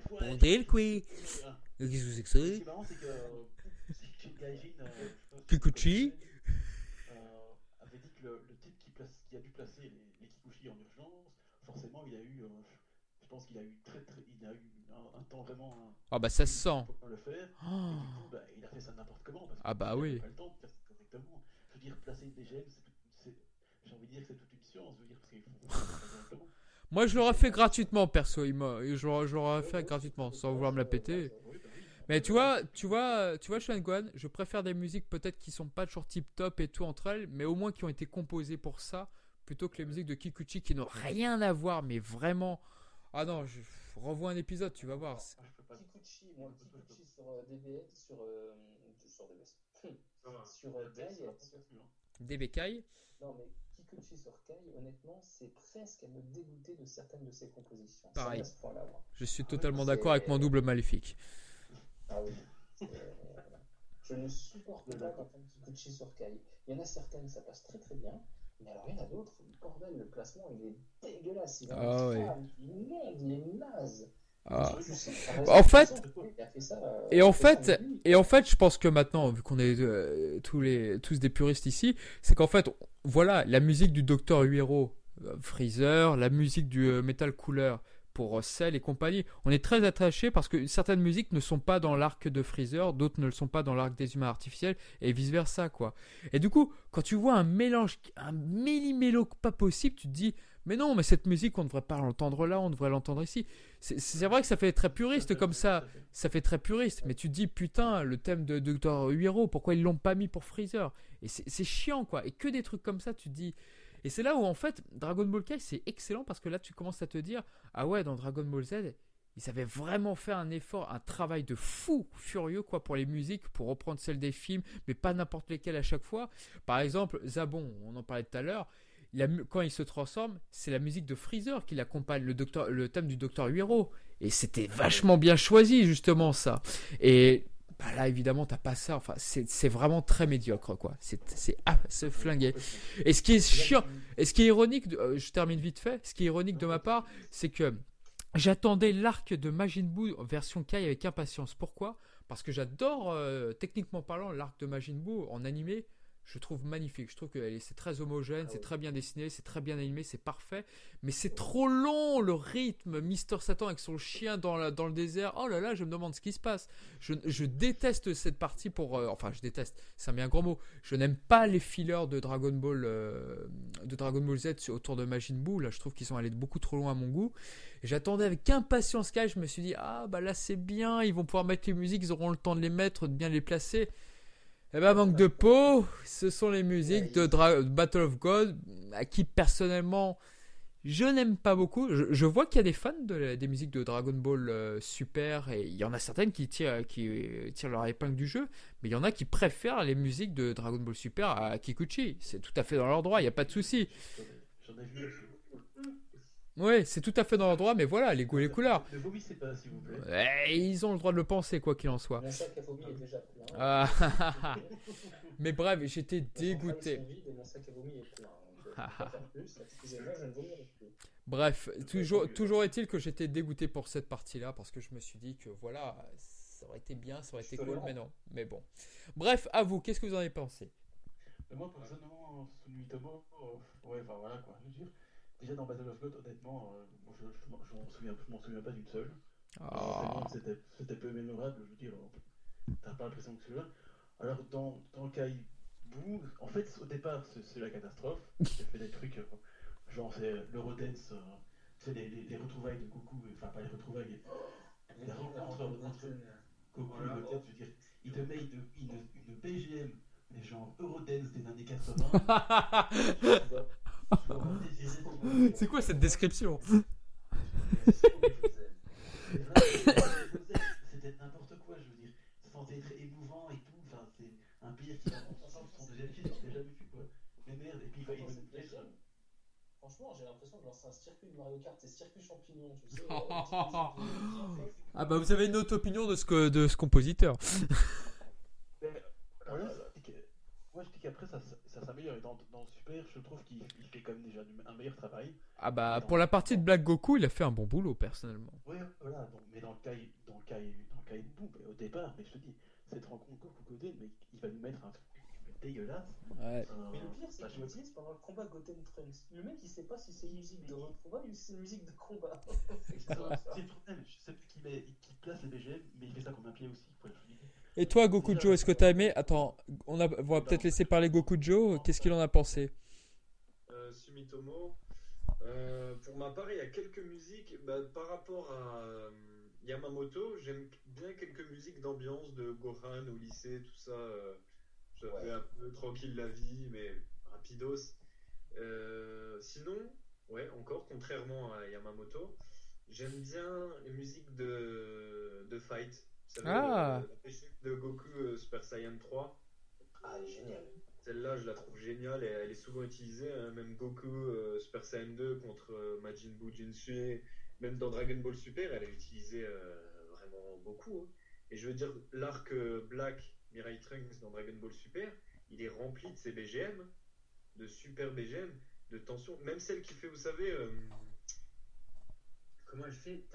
S1: Bordel, quoi Qu'est-ce que c'est que ça?
S3: Ce qui est marrant, c'est que Gaijin. Euh,
S1: Kikuchi
S3: euh, avait dit que le, type qui, a dû placer les, Kikuchi en urgence, forcément, il a eu. Euh, je pense qu'il a eu très très, il a eu un, temps vraiment.
S1: Ah bah ça se sent.
S3: Pour le faire. Oh. Et du coup, bah, fait ça n'importe comment parce
S1: ah bah oui.
S3: Pas le temps de faire ça correctement. Je veux dire, placer des gemmes, j'ai envie de dire que c'est toute une science. Je veux dire parce qu'il faut faire
S1: Moi, je l'aurais fait gratuitement, perso. Je l'aurais fait gratuitement, sans vouloir me la péter. Mais tu vois, tu vois, tu vois, Guan, je préfère des musiques peut-être qui sont pas toujours tip top et tout entre elles, mais au moins qui ont été composées pour ça, plutôt que les musiques de Kikuchi qui n'ont rien à voir, mais vraiment ah non, je revois un épisode, tu vas voir.
S2: Kikuchi, moi, Kikuchi sur euh, DBS, sur, euh, sur DBS. (clears throat) (clears throat) sur euh, Kai.
S1: DB Kai
S2: Non, mais Kikuchi sur Kai, honnêtement, c'est presque à me dégoûter de certaines de ses compositions.
S1: Pareil. je suis totalement d'accord avec mon double maléfique.
S2: Ah oui. je ne supporte pas quand on Kikuchi sur Kai. Il y en a certaines, ça passe très très bien. Mais alors, il y en a d'autres, bordel, le classement, il est dégueulasse. Il, ah, oui. est monde, il est naze.
S1: Ah. En fait, et en fait, et en fait, je pense que maintenant, vu qu'on est euh, tous les tous des puristes ici, c'est qu'en fait, voilà, la musique du Docteur Huero, euh, Freezer, la musique du euh, Metal Cooler, pour Cell et compagnie. On est très attaché parce que certaines musiques ne sont pas dans l'arc de Freezer, d'autres ne le sont pas dans l'arc des humains artificiels et vice versa quoi. Et du coup, quand tu vois un mélange, un méli-mélo pas possible, tu te dis mais non, mais cette musique on ne devrait pas l'entendre là, on devrait l'entendre ici. C'est vrai que ça fait très puriste comme ça, ça fait très puriste. Mais tu te dis putain le thème de Dr Huero, pourquoi ils l'ont pas mis pour Freezer? Et c'est chiant quoi. Et que des trucs comme ça, tu te dis et c'est là où en fait Dragon Ball Kai c'est excellent parce que là tu commences à te dire ah ouais dans Dragon Ball Z ils avaient vraiment fait un effort, un travail de fou furieux quoi pour les musiques, pour reprendre celles des films, mais pas n'importe lesquelles à chaque fois. Par exemple, Zabon, on en parlait tout à l'heure, quand il se transforme, c'est la musique de Freezer qui l'accompagne, le, le thème du docteur Huiro. Et c'était vachement bien choisi justement ça. Et bah là évidemment t'as pas ça. Enfin c'est vraiment très médiocre quoi. C'est c'est ah, se flinguer et ce qui est chiant et ce qui est ironique euh, je termine vite fait ce qui est ironique de ma part c'est que J'attendais l'arc de Majin Buu version Kai avec impatience. Pourquoi? Parce que j'adore, euh, techniquement parlant, l'arc de Majin Buu en animé je trouve magnifique. Je trouve que c'est très homogène, ah c'est très bien dessiné, c'est très bien animé, c'est parfait. Mais c'est trop long le rythme. Mister Satan avec son chien dans, dans le désert. Oh là là, je me demande ce qui se passe. Je, je déteste cette partie pour. Euh, enfin, je déteste. C'est un bien gros mot. Je n'aime pas les fillers de Dragon Ball euh, de Dragon Ball Z autour de Majin Buu. Là, je trouve qu'ils sont allés beaucoup trop loin à mon goût. J'attendais avec impatience Kai. Je me suis dit ah bah là c'est bien. Ils vont pouvoir mettre les musiques. Ils auront le temps de les mettre, de bien les placer. Eh ben, manque de peau, ce sont les musiques de Battle of God, à qui personnellement je n'aime pas beaucoup. Je, vois qu'il y a des fans de, des musiques de Dragon Ball euh, Super et il y en a certaines qui tirent, qui tirent leur épingle du jeu, mais il y en a qui préfèrent les musiques de Dragon Ball Super à Kikuchi. C'est tout à fait dans leur droit, il n'y a pas de souci. J'en ai vu Ouais, c'est tout à fait dans leur droit, mais voilà, les goûts et les couleurs.
S3: Ne vomissez pas, s'il vous plaît.
S1: ils ont le droit de le penser, quoi qu'il en soit.
S2: Mon sac à vomi est déjà plein.
S1: Ah, mais bref, j'étais dégoûté. Bref, toujours, toujours est-il que j'étais dégoûté pour cette partie-là, parce que je me suis dit que voilà, ça aurait été bien, ça aurait été cool, mais non. Mais bon. Bref, à vous, qu'est-ce que vous en avez pensé?
S3: Moi, personnellement, Sunumitomo, euh, ouais, enfin voilà quoi, je veux dire. Déjà dans Battle of God, honnêtement, euh, je, je, m'en souviens, souviens pas d'une seule. Oh. C'était peu mémorable, je veux dire. T'as pas l'impression que celui-là. Alors dans, dans en fait au départ c'est la catastrophe. (laughs) J'ai fait des trucs, euh, genre c'est l'Eurodance, euh, c'est les, les, les, retrouvailles de Goku, enfin pas les retrouvailles, les rencontres entre Goku et Goten, je veux dire, il te met une, une, une BGM, les gens Eurodance des années 80. (laughs) (laughs)
S1: C'est quoi cette description?
S3: C'était n'importe quoi, je veux dire. C'est censé être émouvant et tout. Enfin, c'est un pire qui raconte son deuxième film, j'ai jamais vu quoi. Mais merde, et puis il va y
S2: Franchement, j'ai l'impression de lancer un circuit de Mario Kart, c'est circuit champignon, tu sais.
S1: ah bah vous avez une autre opinion de ce, de ce compositeur. (laughs)
S3: Moi, je dis qu'après, ça, ça s'améliore. Et dans, Super, je trouve qu'il fait quand même déjà un meilleur travail.
S1: Ah bah, pour la partie de Black Goku, il a fait un bon boulot, personnellement.
S3: Oui, voilà. Donc, mais dans le cas, dans le cas, dans le cas de au départ, mais je te dis, cette rencontre Goku Goten, mais il va nous mettre un truc dégueulasse.
S1: Ouais.
S2: Euh, mais le pire, c'est qu'il utilise pendant le combat Goten Trunks. Le mec, il sait pas si c'est une musique de retrouvailles ou si c'est une musique de combat. (laughs) c'est
S3: le problème. Je sais qu'il place les BGM, mais il fait ça comme un pied aussi. Pour le
S1: et toi, Gokujo, est-ce que t'as aimé? Attends, on, a, va peut-être laisser parler Gokujo. Qu'est-ce qu'il en a pensé?
S4: Euh, Sumitomo. Euh, pour ma part, il y a quelques musiques. Bah, par rapport à euh, Yamamoto, j'aime bien quelques musiques d'ambiance de Gohan au lycée, tout ça. Euh, J'avais un peu tranquille la vie, mais rapidos. sinon, ouais, encore, contrairement à Yamamoto, j'aime bien les musiques de, de fight
S1: ah.
S4: de Goku euh, Super Saiyan 3.
S2: Ah, génial.
S4: Celle-là, je la trouve géniale et elle est souvent utilisée. Hein. Même Goku euh, Super Saiyan 2 contre euh, Majin Buu Jinsui, même dans Dragon Ball Super, elle est utilisée vraiment beaucoup. Hein. Et je veux dire, l'arc Black Mirai Trunks dans Dragon Ball Super, il est rempli de ces BGM, de super BGM, de tension. Même celle qui fait, vous savez, comment elle fait?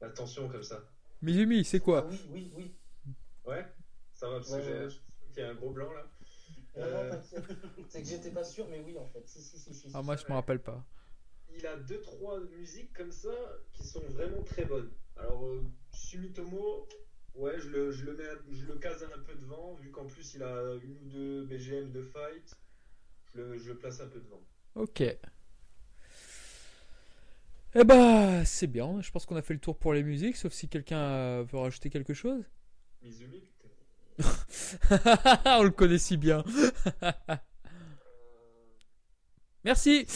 S4: Attention comme ça.
S1: Mizumi, c'est quoi
S2: Oui, oui, oui.
S4: Ouais, ça va parce que j'ai un gros blanc là.
S2: Euh... c'est que j'étais pas sûr, mais oui en fait. Si, si, si, si
S1: ah, moi je me rappelle pas.
S4: Il a deux trois musiques comme ça qui sont vraiment très bonnes. Alors euh, Sumitomo, ouais, je le, je le mets, je le case un peu devant vu qu'en plus il a une ou deux BGM de fight. Je le, je le place un peu devant.
S1: Ok. Eh bah, c'est bien. Je pense qu'on a fait le tour pour les musiques, sauf si quelqu'un veut rajouter quelque chose. (laughs) On le connaît si bien. (laughs) Merci. (laughs)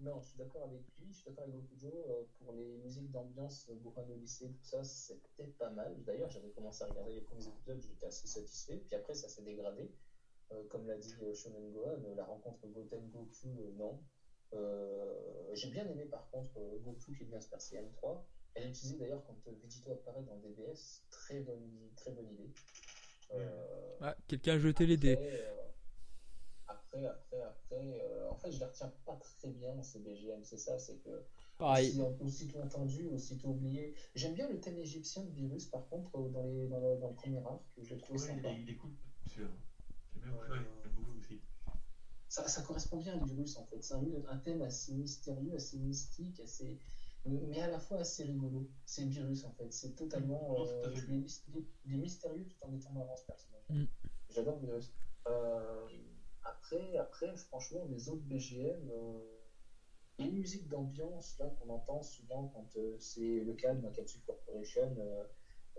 S2: non, je suis d'accord avec lui, je suis d'accord avec de gens. pour les musiques d'ambiance, Gohan au lycée, tout ça, c'était pas mal. D'ailleurs, j'avais commencé à regarder les premiers épisodes, j'étais assez satisfait. Puis après, ça s'est dégradé. comme l'a dit Shonen Gohan, la rencontre Goten Goku, non. J'ai bien aimé par contre Goku qui devient Super Saiyan 3. Elle est utilisée d'ailleurs quand Vegito apparaît dans DBS. Très bonne, très bonne idée.
S1: Ah, quelqu'un a jeté les dés.
S2: Après, après, après, euh, en fait, je ne les retiens pas très bien, ces BGM, c'est ça, c'est que.
S1: Pareil.
S2: aussitôt entendu, aussitôt oublié. J'aime bien le thème égyptien de Virus, par contre, dans, les, dans, le, dans le premier arc, que j'ai trouvé sympa.
S3: Il, est cool, sûr. J'aime bien.
S2: Ça, ça, correspond bien à Virus, en fait. C'est un, un, thème assez mystérieux, assez mystique, assez mais à la fois assez rigolo. C'est Virus en fait, c'est totalement. Euh, il, est, mystérieux tout en étant marrant ce personnage. Mm. J'adore Virus. Euh, après, après, franchement, les autres BGM, euh, il y a une musique d'ambiance là qu'on entend souvent quand euh, c'est le cas de Makatsu Corporation, euh,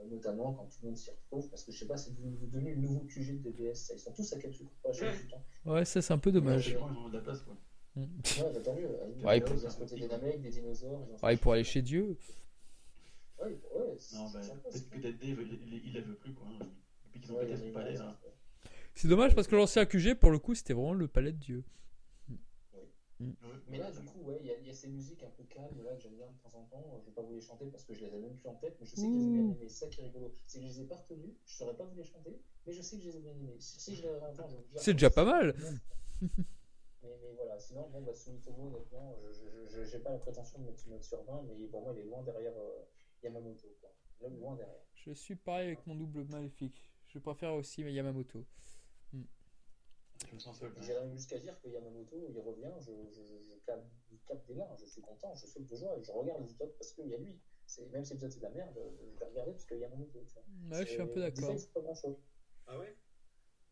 S2: notamment quand tout le monde s'y retrouve, parce que je sais pas, c'est devenu le nouveau QG de DBS. Ils sont tous à Katsu Corporation tout le temps.
S1: Ouais, ça c'est un peu dommage.
S2: Mm. Ouais, bah, tant mieux. Ouais, pour... des Namek, des dinosaures.
S1: Ouais, pour aller chez Dieu.
S2: Ouais, ouais,
S3: non, bah, peut-être que Dead il, il la veut plus quoi. Depuis qu'ils ont pété son palais. Hein.
S1: C'est dommage parce que l'ancien QG, pour le coup, c'était vraiment le palais de Dieu.
S2: Mm. Mais là, du coup, ouais, il y, a ces musiques un peu calmes là que j'aime bien de temps en temps. Je vais pas vous les chanter parce que je les ai même plus en tête, mais je sais que je les ai bien aimées. C'est ça qui est rigolo. C'est que je les ai pas retenues, je saurais pas vous les chanter, mais je sais que je les ai bien aimées. Si je les entends, je
S1: C'est déjà pas mal. (laughs)
S2: mais, mais, voilà, sinon, bon, bah, Sumitomo, honnêtement, je n'ai pas la prétention de mettre une note sur 20, mais pour moi, il est loin derrière euh, Yamamoto. Quoi. Loin derrière.
S1: Je suis pareil avec mon double maléfique. Je préfère aussi Yamamoto.
S2: J'irais même jusqu'à dire que Yamamoto, il revient, je, je, je, capte, des mains, je suis content, je saute de joie et je regarde les épisodes parce qu'il y a lui. Même si l'épisode c'est de la merde, je vais regarder parce qu'il y a Yamamoto. Tu
S1: vois. Ouais, je suis un peu d'accord.
S2: C'est pas grand chose.
S4: Ah ouais?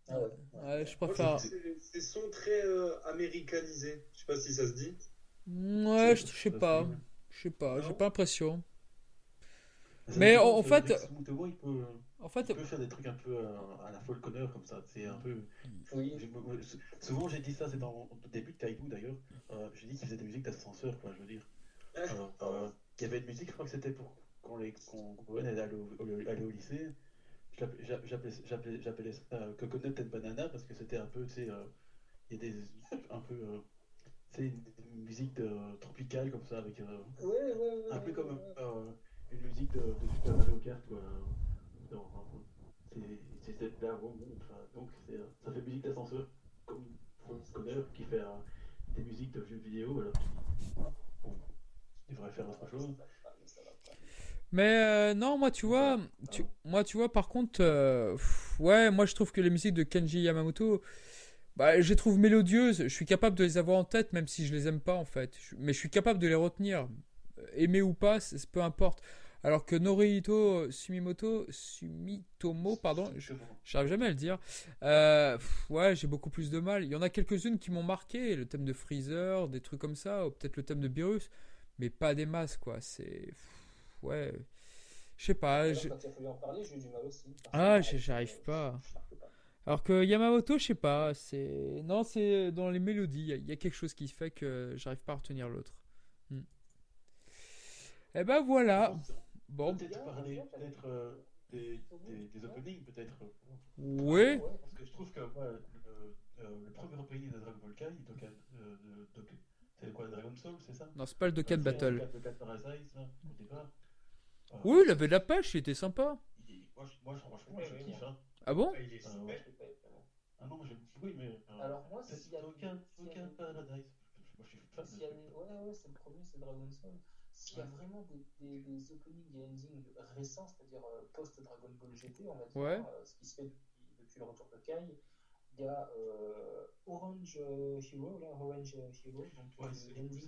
S2: Ah ouais.
S1: ouais. je préfère.
S4: C'est son très euh, américanisé. Je sais pas si ça se dit.
S1: Ouais, je sais pas. Je sais pas, j'ai pas l'impression. Mais en, fait.
S3: il peut, en fait, il peut faire des trucs un peu euh, à la folle Connor comme ça. C'est un peu. Oui. Souvent j'ai dit ça, c'est dans le début de Kaibu d'ailleurs. Euh, j'ai dit qu'il faisait des musiques d'ascenseur, quoi, je veux dire. Euh, euh, il y avait une musique, je crois que c'était pour quand les quand Gwen allait au, au, lycée. J'appelais ça Coconut and Banana parce que c'était un peu, tu sais, il y a des. un peu. c'est une, musique de, tropicale comme ça, avec.
S2: Ouais, ouais, ouais,
S3: un peu comme une musique de, de Super Mario Kart, quoi. C'est cette là enfin, donc ça fait musique d'ascenseur, comme Connor qui fait euh, des musiques de jeux vidéo, alors bon, il devrait faire autre chose.
S1: Mais euh, non, moi tu vois, tu, moi tu vois par contre, euh, ouais, moi je trouve que les musiques de Kenji Yamamoto, bah, je les trouve mélodieuses. Je suis capable de les avoir en tête, même si je les aime pas en fait. Mais je suis capable de les retenir, aimer ou pas, peu importe. Alors que Norihito Sumimoto, Sumitomo, pardon, j'arrive jamais à le dire. Euh, ouais, j'ai beaucoup plus de mal. Il y en a quelques-unes qui m'ont marqué, le thème de Freezer, des trucs comme ça, ou peut-être le thème de Beerus, mais pas des masses, quoi. C'est. Ouais. Je sais pas. Ah, j'arrive pas. Alors que Yamamoto, je sais pas, c'est. Non, c'est dans les mélodies, il y, a quelque chose qui fait que j'arrive pas à retenir l'autre. Hmm. Eh ben voilà. Bon.
S3: Peut-être parler peut-être euh, des, des, des, openings, peut-être.
S1: Oui.
S3: Parce que je trouve que le, euh, le, premier opening de Dragon Ball Kai, euh, c'est quoi Dragon Soul, c'est ça?
S1: Non, c'est pas le Dokkan Battle. Le
S3: Dokkan Parasite, au départ.
S1: oui, il avait de la pêche, il était sympa.
S3: moi, moi, franchement, je kiffe. Hein.
S1: Ah bon?
S4: Il est super.
S3: Ah non, je... oui, mais.
S2: Alors, moi, c'est
S3: Dokkan Paradise.
S2: Moi, je suis fan. Ouais, ouais, c'est le premier, c'est Dragon Soul. S'il y a vraiment des, des, des, openings et endings récents, c'est-à-dire euh, post-Dragon Ball GT, on va dire,
S1: ouais.
S2: euh, ce qui se fait depuis, depuis, le retour de Kai, il y a euh, Orange euh, Hero, là, Orange Hero, donc
S3: ouais, c'est
S2: l'ending.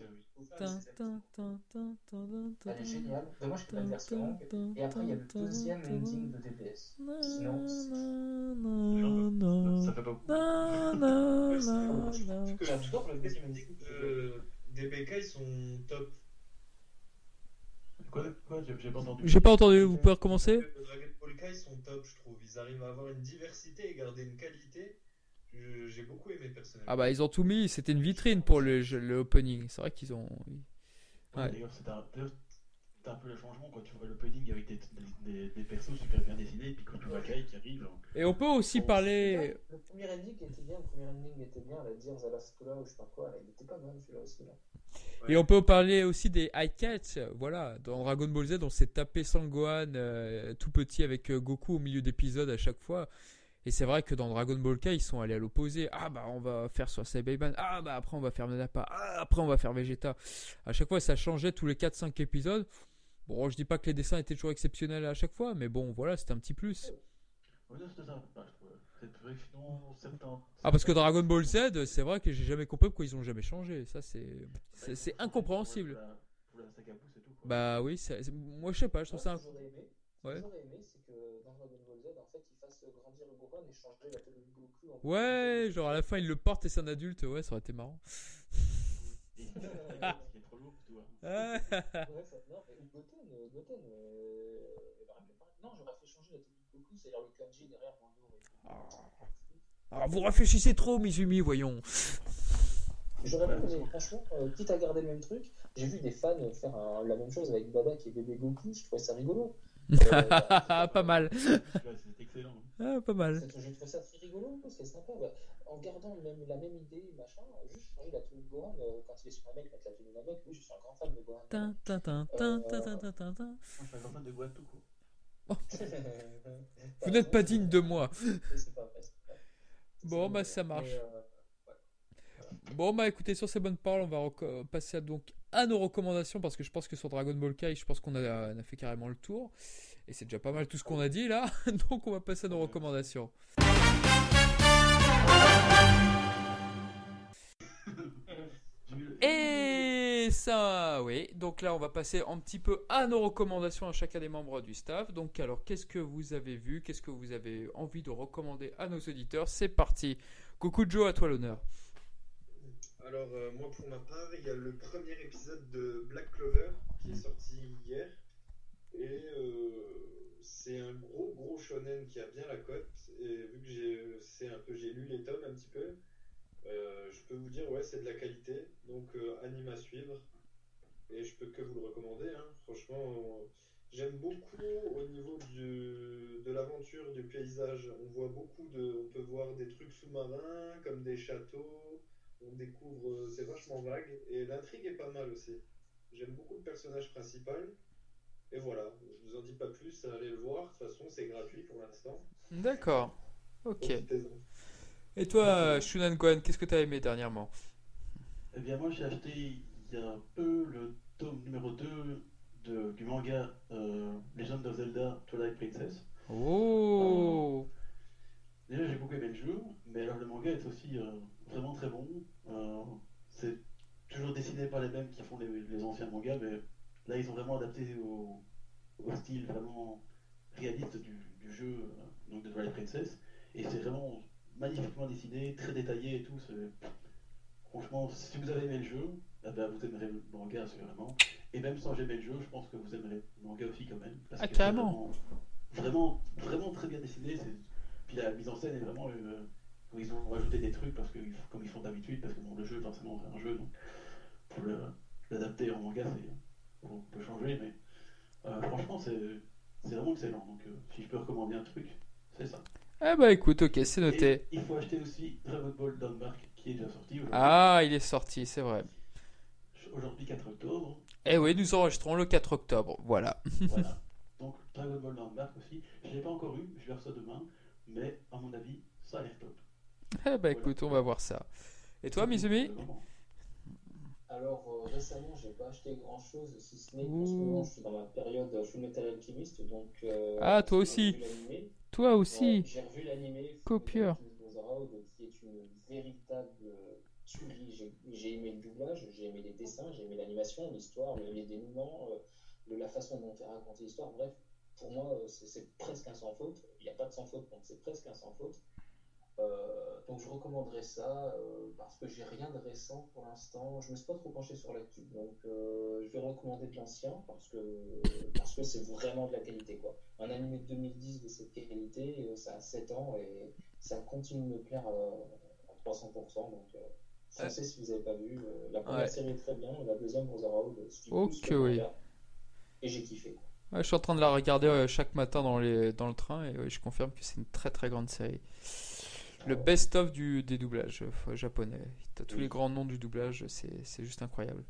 S3: Elle
S2: est géniale. Moi, je fais la version longue. Et après, il y a le deuxième ending de DPS. Sinon,
S3: ça fait pas beaucoup. (laughs)
S4: J'adore le deuxième ending de DBK, ils sont top.
S3: Quoi, quoi J'ai pas entendu.
S1: J'ai pas entendu, vous pouvez recommencer
S4: Dragon Ball Kai sont top, je trouve. Ils arrivent à avoir une diversité et garder une qualité. j'ai beaucoup aimé personnellement.
S1: Ah bah ils ont tout mis, c'était une vitrine pour le, le opening. C'est vrai qu'ils ont.
S3: Ouais. D'ailleurs, c'était un, un, peu le changement quand tu vois l'opening avec des, des, des, persos super bien dessinés, et puis quand tu vois Kai qui arrive.
S1: Et on peut aussi parler.
S2: Le premier ending était bien, le premier ending était bien, la dire The Last ou je sais pas quoi, il était pas mal celui-là aussi. Là.
S1: Et on peut parler aussi des high catch, voilà, dans Dragon Ball Z, on s'est tapé Sangohan euh, tout petit avec euh, Goku au milieu d'épisodes à chaque fois. Et c'est vrai que dans Dragon Ball K, ils sont allés à l'opposé. Ah bah on va faire sur Saibaman. Ah bah après on va faire Nanapa. Ah après on va faire Vegeta. À chaque fois ça changeait tous les 4-5 épisodes. Bon, je dis pas que les dessins étaient toujours exceptionnels à chaque fois, mais bon voilà, c'était un petit plus. Ah parce que Dragon Ball Z, c'est vrai que j'ai jamais compris pourquoi ils ont jamais changé. Ça c'est c'est incompréhensible. Bah oui, moi je sais pas, je trouve ça.
S2: Ouais. j'aurais aimé, c'est que dans Dragon Ball Z, en fait, il fasse grandir Gohan et changer la tête de Goku. En
S1: ouais, genre à la fin, il le porte et c'est un adulte. Ouais, ça aurait été marrant. (laughs) (laughs)
S3: Il est trop lourd, tu vois. (laughs) ouais,
S2: ça, non, mais Goten, Goten euh, non, j'aurais fait changer la tête de Goku, c'est-à-dire le kanji derrière mon dos.
S1: Vous réfléchissez trop, Mizumi, voyons.
S2: J'aurais aimé, franchement, euh, quitte à garder le même truc, j'ai vu des fans faire un, la même chose avec Baba qui est bébé Goku, je trouvais ça rigolo. (laughs)
S1: pas mal.
S3: C'est excellent.
S1: Ah, pas mal.
S2: Je trouve ça très rigolo, c'est sympa. En gardant même, la même idée, machin, juste changer la tenue de Gohan euh, quand il est sur un mec, mettre la tenue d'un mec. Oui, je suis un grand fan de Gohan.
S1: Tin, tin, tin, tin, tin, tin, tin, tin.
S3: Je suis un grand fan de Gohan tout court. (laughs)
S1: Vous n'êtes pas digne de moi. Bon, bah ça marche. Euh, Bon, bah écoutez, sur ces bonnes paroles, on va passer à, donc à nos recommandations parce que je pense que sur Dragon Ball Kai, je pense qu'on a, a, fait carrément le tour. Et c'est déjà pas mal tout ce qu'on a dit là. (laughs) donc on va passer à nos recommandations. Et ça, oui. Donc là, on va passer un petit peu à nos recommandations à chacun des membres du staff. Donc, alors, qu'est-ce que vous avez vu? Qu'est-ce que vous avez envie de recommander à nos auditeurs? C'est parti. Coucou Joe, à toi l'honneur.
S4: Alors, euh, moi, pour ma part, il y a le premier épisode de Black Clover qui est sorti hier. Et euh, c'est un gros, gros shonen qui a bien la cote. Et vu que j'ai, un peu, j'ai lu les tomes un petit peu, euh, je peux vous dire, ouais, c'est de la qualité. Donc, anime à suivre. Et je peux que vous le recommander. Hein. Franchement, j'aime beaucoup au niveau du, de l'aventure, du paysage. On voit beaucoup de. On peut voir des trucs sous-marins, comme des châteaux on découvre, euh, c'est vachement vague, et l'intrigue est pas mal aussi. J'aime beaucoup le personnage principal, et voilà, je vous en dis pas plus, allez le voir, de toute façon c'est gratuit pour l'instant.
S1: D'accord, ok. Et toi, Shunan Gohan, qu'est-ce que tu as aimé dernièrement?
S3: Eh bien moi j'ai acheté il y a un peu le tome numéro 2 de, du manga euh, Legend of Zelda Twilight Princess.
S1: Oh
S3: Déjà, j'ai beaucoup aimé le jeu, mais alors le manga est aussi euh, vraiment très bon. Euh, c'est toujours dessiné par les mêmes qui font les, anciens mangas, mais là, ils ont vraiment adapté au, style vraiment réaliste du, jeu euh, donc de Twilight Princess. Et c'est vraiment magnifiquement dessiné, très détaillé et tout. Franchement, si vous avez aimé le jeu, eh ben, vous aimerez le manga assurément. Et même sans aimer le jeu, je pense que vous aimerez le manga aussi quand même.
S1: Parce ah, carrément.
S3: Vraiment, vraiment, très bien dessiné. Puis la mise en scène est vraiment. Euh, où ils ont rajouté des trucs parce que, comme ils font d'habitude, parce que bon, le jeu, forcément, c'est un jeu, donc pour l'adapter en manga, on peut changer, mais euh, franchement, c'est vraiment excellent. Donc, euh, si je peux recommander un truc, c'est ça.
S1: Ah bah écoute, ok, c'est noté.
S3: il faut acheter aussi Dragon Ball Downmark qui est déjà sorti.
S1: Ah, il est sorti, c'est vrai.
S3: Aujourd'hui 4 octobre.
S1: Eh oui, nous enregistrons le 4 octobre, voilà.
S3: voilà. (laughs) Donc Dragon Ball Downmark aussi. Je ne l'ai pas encore eu, je vais faire ça demain mais à mon avis, ça a l'air top.
S1: Eh bah écoute, on va voir ça. Et toi, Mizumi?
S2: Alors euh, récemment, j'ai pas acheté grand chose, si ce n'est qu'en ce moment, je suis dans ma période Alchemist, donc. Euh,
S1: ah, toi aussi. Toi aussi.
S2: j'ai revu l'animé.
S1: Copieur.
S2: qui est une véritable tuerie. J'ai aimé le doublage, j'ai aimé les dessins, j'ai aimé l'animation, l'histoire, les dénouements, euh, la façon dont est raconté l'histoire. Bref, pour moi, euh, c'est presque un sans faute. Il n'y a pas de sans faute, donc c'est presque un sans faute. Euh, donc je recommanderais ça euh, parce que j'ai rien de récent pour l'instant. Je ne me suis pas trop penché sur l'actu, donc je vais recommander de l'ancien parce que parce que c'est vraiment de la qualité quoi. Un animé de 2010 de cette qualité, ça a 7 ans et ça continue de me plaire 300%. Donc, français, si vous n'avez pas vu. la première série est très bien, la deuxième, Brotherhood, Ok, oui. Et j'ai kiffé.
S1: je suis en train de la regarder chaque matin dans, les, dans le train et je confirme que c'est une très très grande série. Le best-of des doublages japonais. Tu as tous les grands noms du doublage, c'est juste incroyable.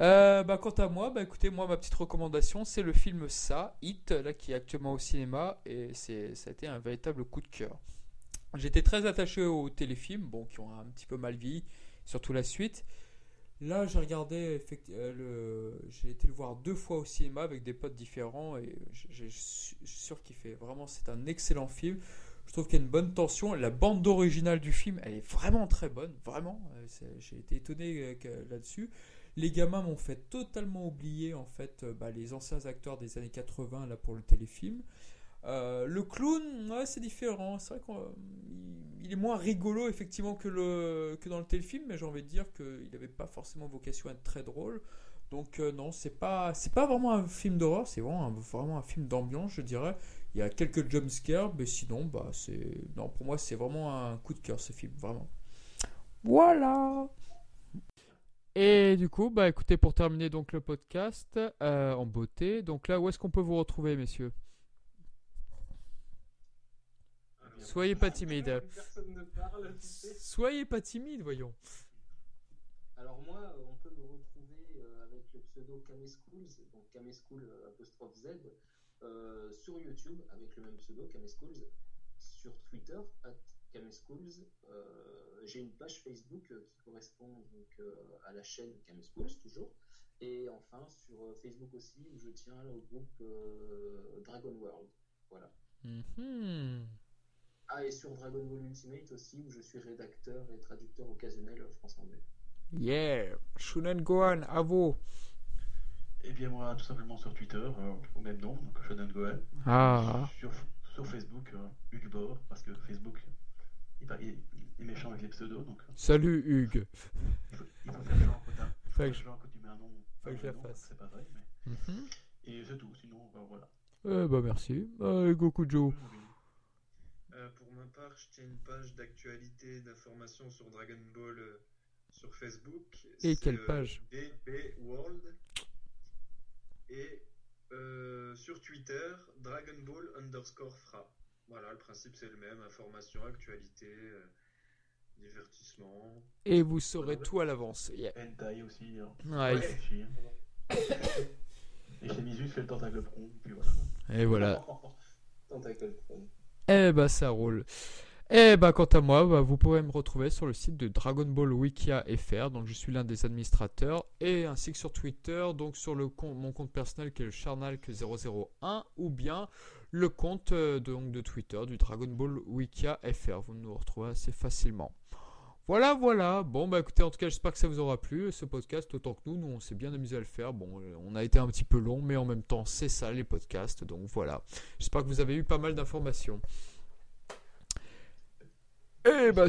S1: Euh, bah, quant à moi, bah, écoutez, moi, ma petite recommandation, c'est le film Ça, Hit, là, qui est actuellement au cinéma, et ça a été un véritable coup de cœur. J'étais très attaché aux téléfilms, bon, qui ont un petit peu mal vieilli, surtout la suite. Là, j'ai regardé, euh, le... j'ai été le voir deux fois au cinéma avec des potes différents, et j'ai surkiffé. Vraiment, c'est un excellent film. Je trouve qu'il y a une bonne tension. La bande originale du film, elle est vraiment très bonne, vraiment. Euh, j'ai été étonné là-dessus. Les gamins m'ont fait totalement oublier en fait euh, bah, les anciens acteurs des années 80 là pour le téléfilm. Euh, le clown, c'est différent. C'est vrai qu'il est moins rigolo effectivement que, dans le téléfilm, mais j'ai envie de dire qu'il n'avait pas forcément vocation à être très drôle. Donc euh, non, c'est pas pas vraiment un film d'horreur, c'est vraiment un film d'ambiance, je dirais. Il y a quelques jumpscares, mais sinon, bah c'est non pour moi c'est vraiment un coup de cœur ce film, vraiment. Voilà. Et du coup, bah écoutez, pour terminer donc le podcast euh, en beauté, donc là, où est-ce qu'on peut vous retrouver, messieurs? Soyez pas timide. Soyez pas timide, voyons.
S2: Alors moi, on peut me retrouver euh, avec le pseudo Kameschools, donc Kameschool euh, apostrophe Z, sur YouTube avec le même pseudo Kameschools, sur Twitter at. Euh, j'ai une page Facebook euh, qui correspond donc, euh, à la chaîne Schools, toujours. Et enfin sur Facebook aussi où je tiens au groupe Dragon World. Voilà. Mm-hmm. Ah et sur Dragon Ball Ultimate aussi où je suis rédacteur et traducteur occasionnel français-anglais.
S1: Yeah, Shunen Gohan, à vous.
S3: Et bien moi tout simplement sur Twitter au même nom, donc Shunen Gohan.
S1: Ah.
S3: Sur, sur Facebook, Hugbor, parce que Facebook il, est méchant avec les pseudos. Donc... Euh.
S1: Salut Hugues.
S3: Il faut, il faut faire genre quand, faut faire quand tu mets un nom.
S1: Faut que je la fasse.
S3: C'est pas vrai. Mais... Mhm. Et c'est tout. Sinon, bah, voilà.
S1: Eh bah merci. Allez, Goku Joe.
S4: Euh, pour ma part, je tiens une page d'actualité, d'information sur Dragon Ball euh, sur Facebook.
S1: Et quelle page?
S4: DB World. Et euh, sur Twitter, Dragon Ball underscore Fra. Voilà, le principe c'est le même, information, actualité, euh, divertissement.
S1: Et vous saurez tout à l'avance.
S3: Yeah. Hentai aussi. Hein.
S1: Ouais.
S3: ouais. (coughs) Et chez Misus fait le tentacle prong, puis voilà.
S1: Et voilà. (laughs)
S2: tentacle prong.
S1: Eh bah ça roule. Et eh bah quant à moi, bah, vous pourrez me retrouver sur le site de Dragon Ball Wikia FR, donc je suis l'un des administrateurs, et ainsi que sur Twitter, donc sur le mon compte personnel qui est le Charnalk001, ou bien le compte euh, de Twitter du Dragon Ball Wikia FR. Vous nous retrouvez assez facilement. Voilà, voilà. Bon, bah écoutez, en tout cas, j'espère que ça vous aura plu, ce podcast, autant que nous. Nous, on s'est bien amusé à le faire. Bon, euh, on a été un petit peu long, mais en même temps, c'est ça, les podcasts. Donc voilà. J'espère que vous avez eu pas mal d'informations. Eh bah,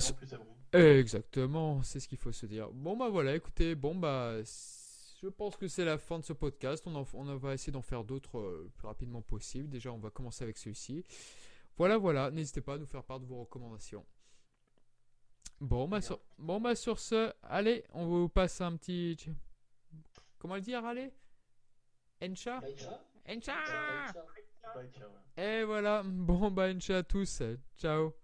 S1: exactement, c'est ce qu'il faut se dire. Bon bah voilà, écoutez, bon bah, je pense que c'est la fin de ce podcast. On, on va essayer d'en faire d'autres euh, le plus rapidement possible. Déjà, on va commencer avec celui-ci. Voilà, voilà, n'hésitez pas à nous faire part de vos recommandations. Bon bah, sur, bon, bah sur ce, allez, on vous passe un petit... Comment le dire, allez? Encha? Encha Et voilà, bon bah Encha à tous, ciao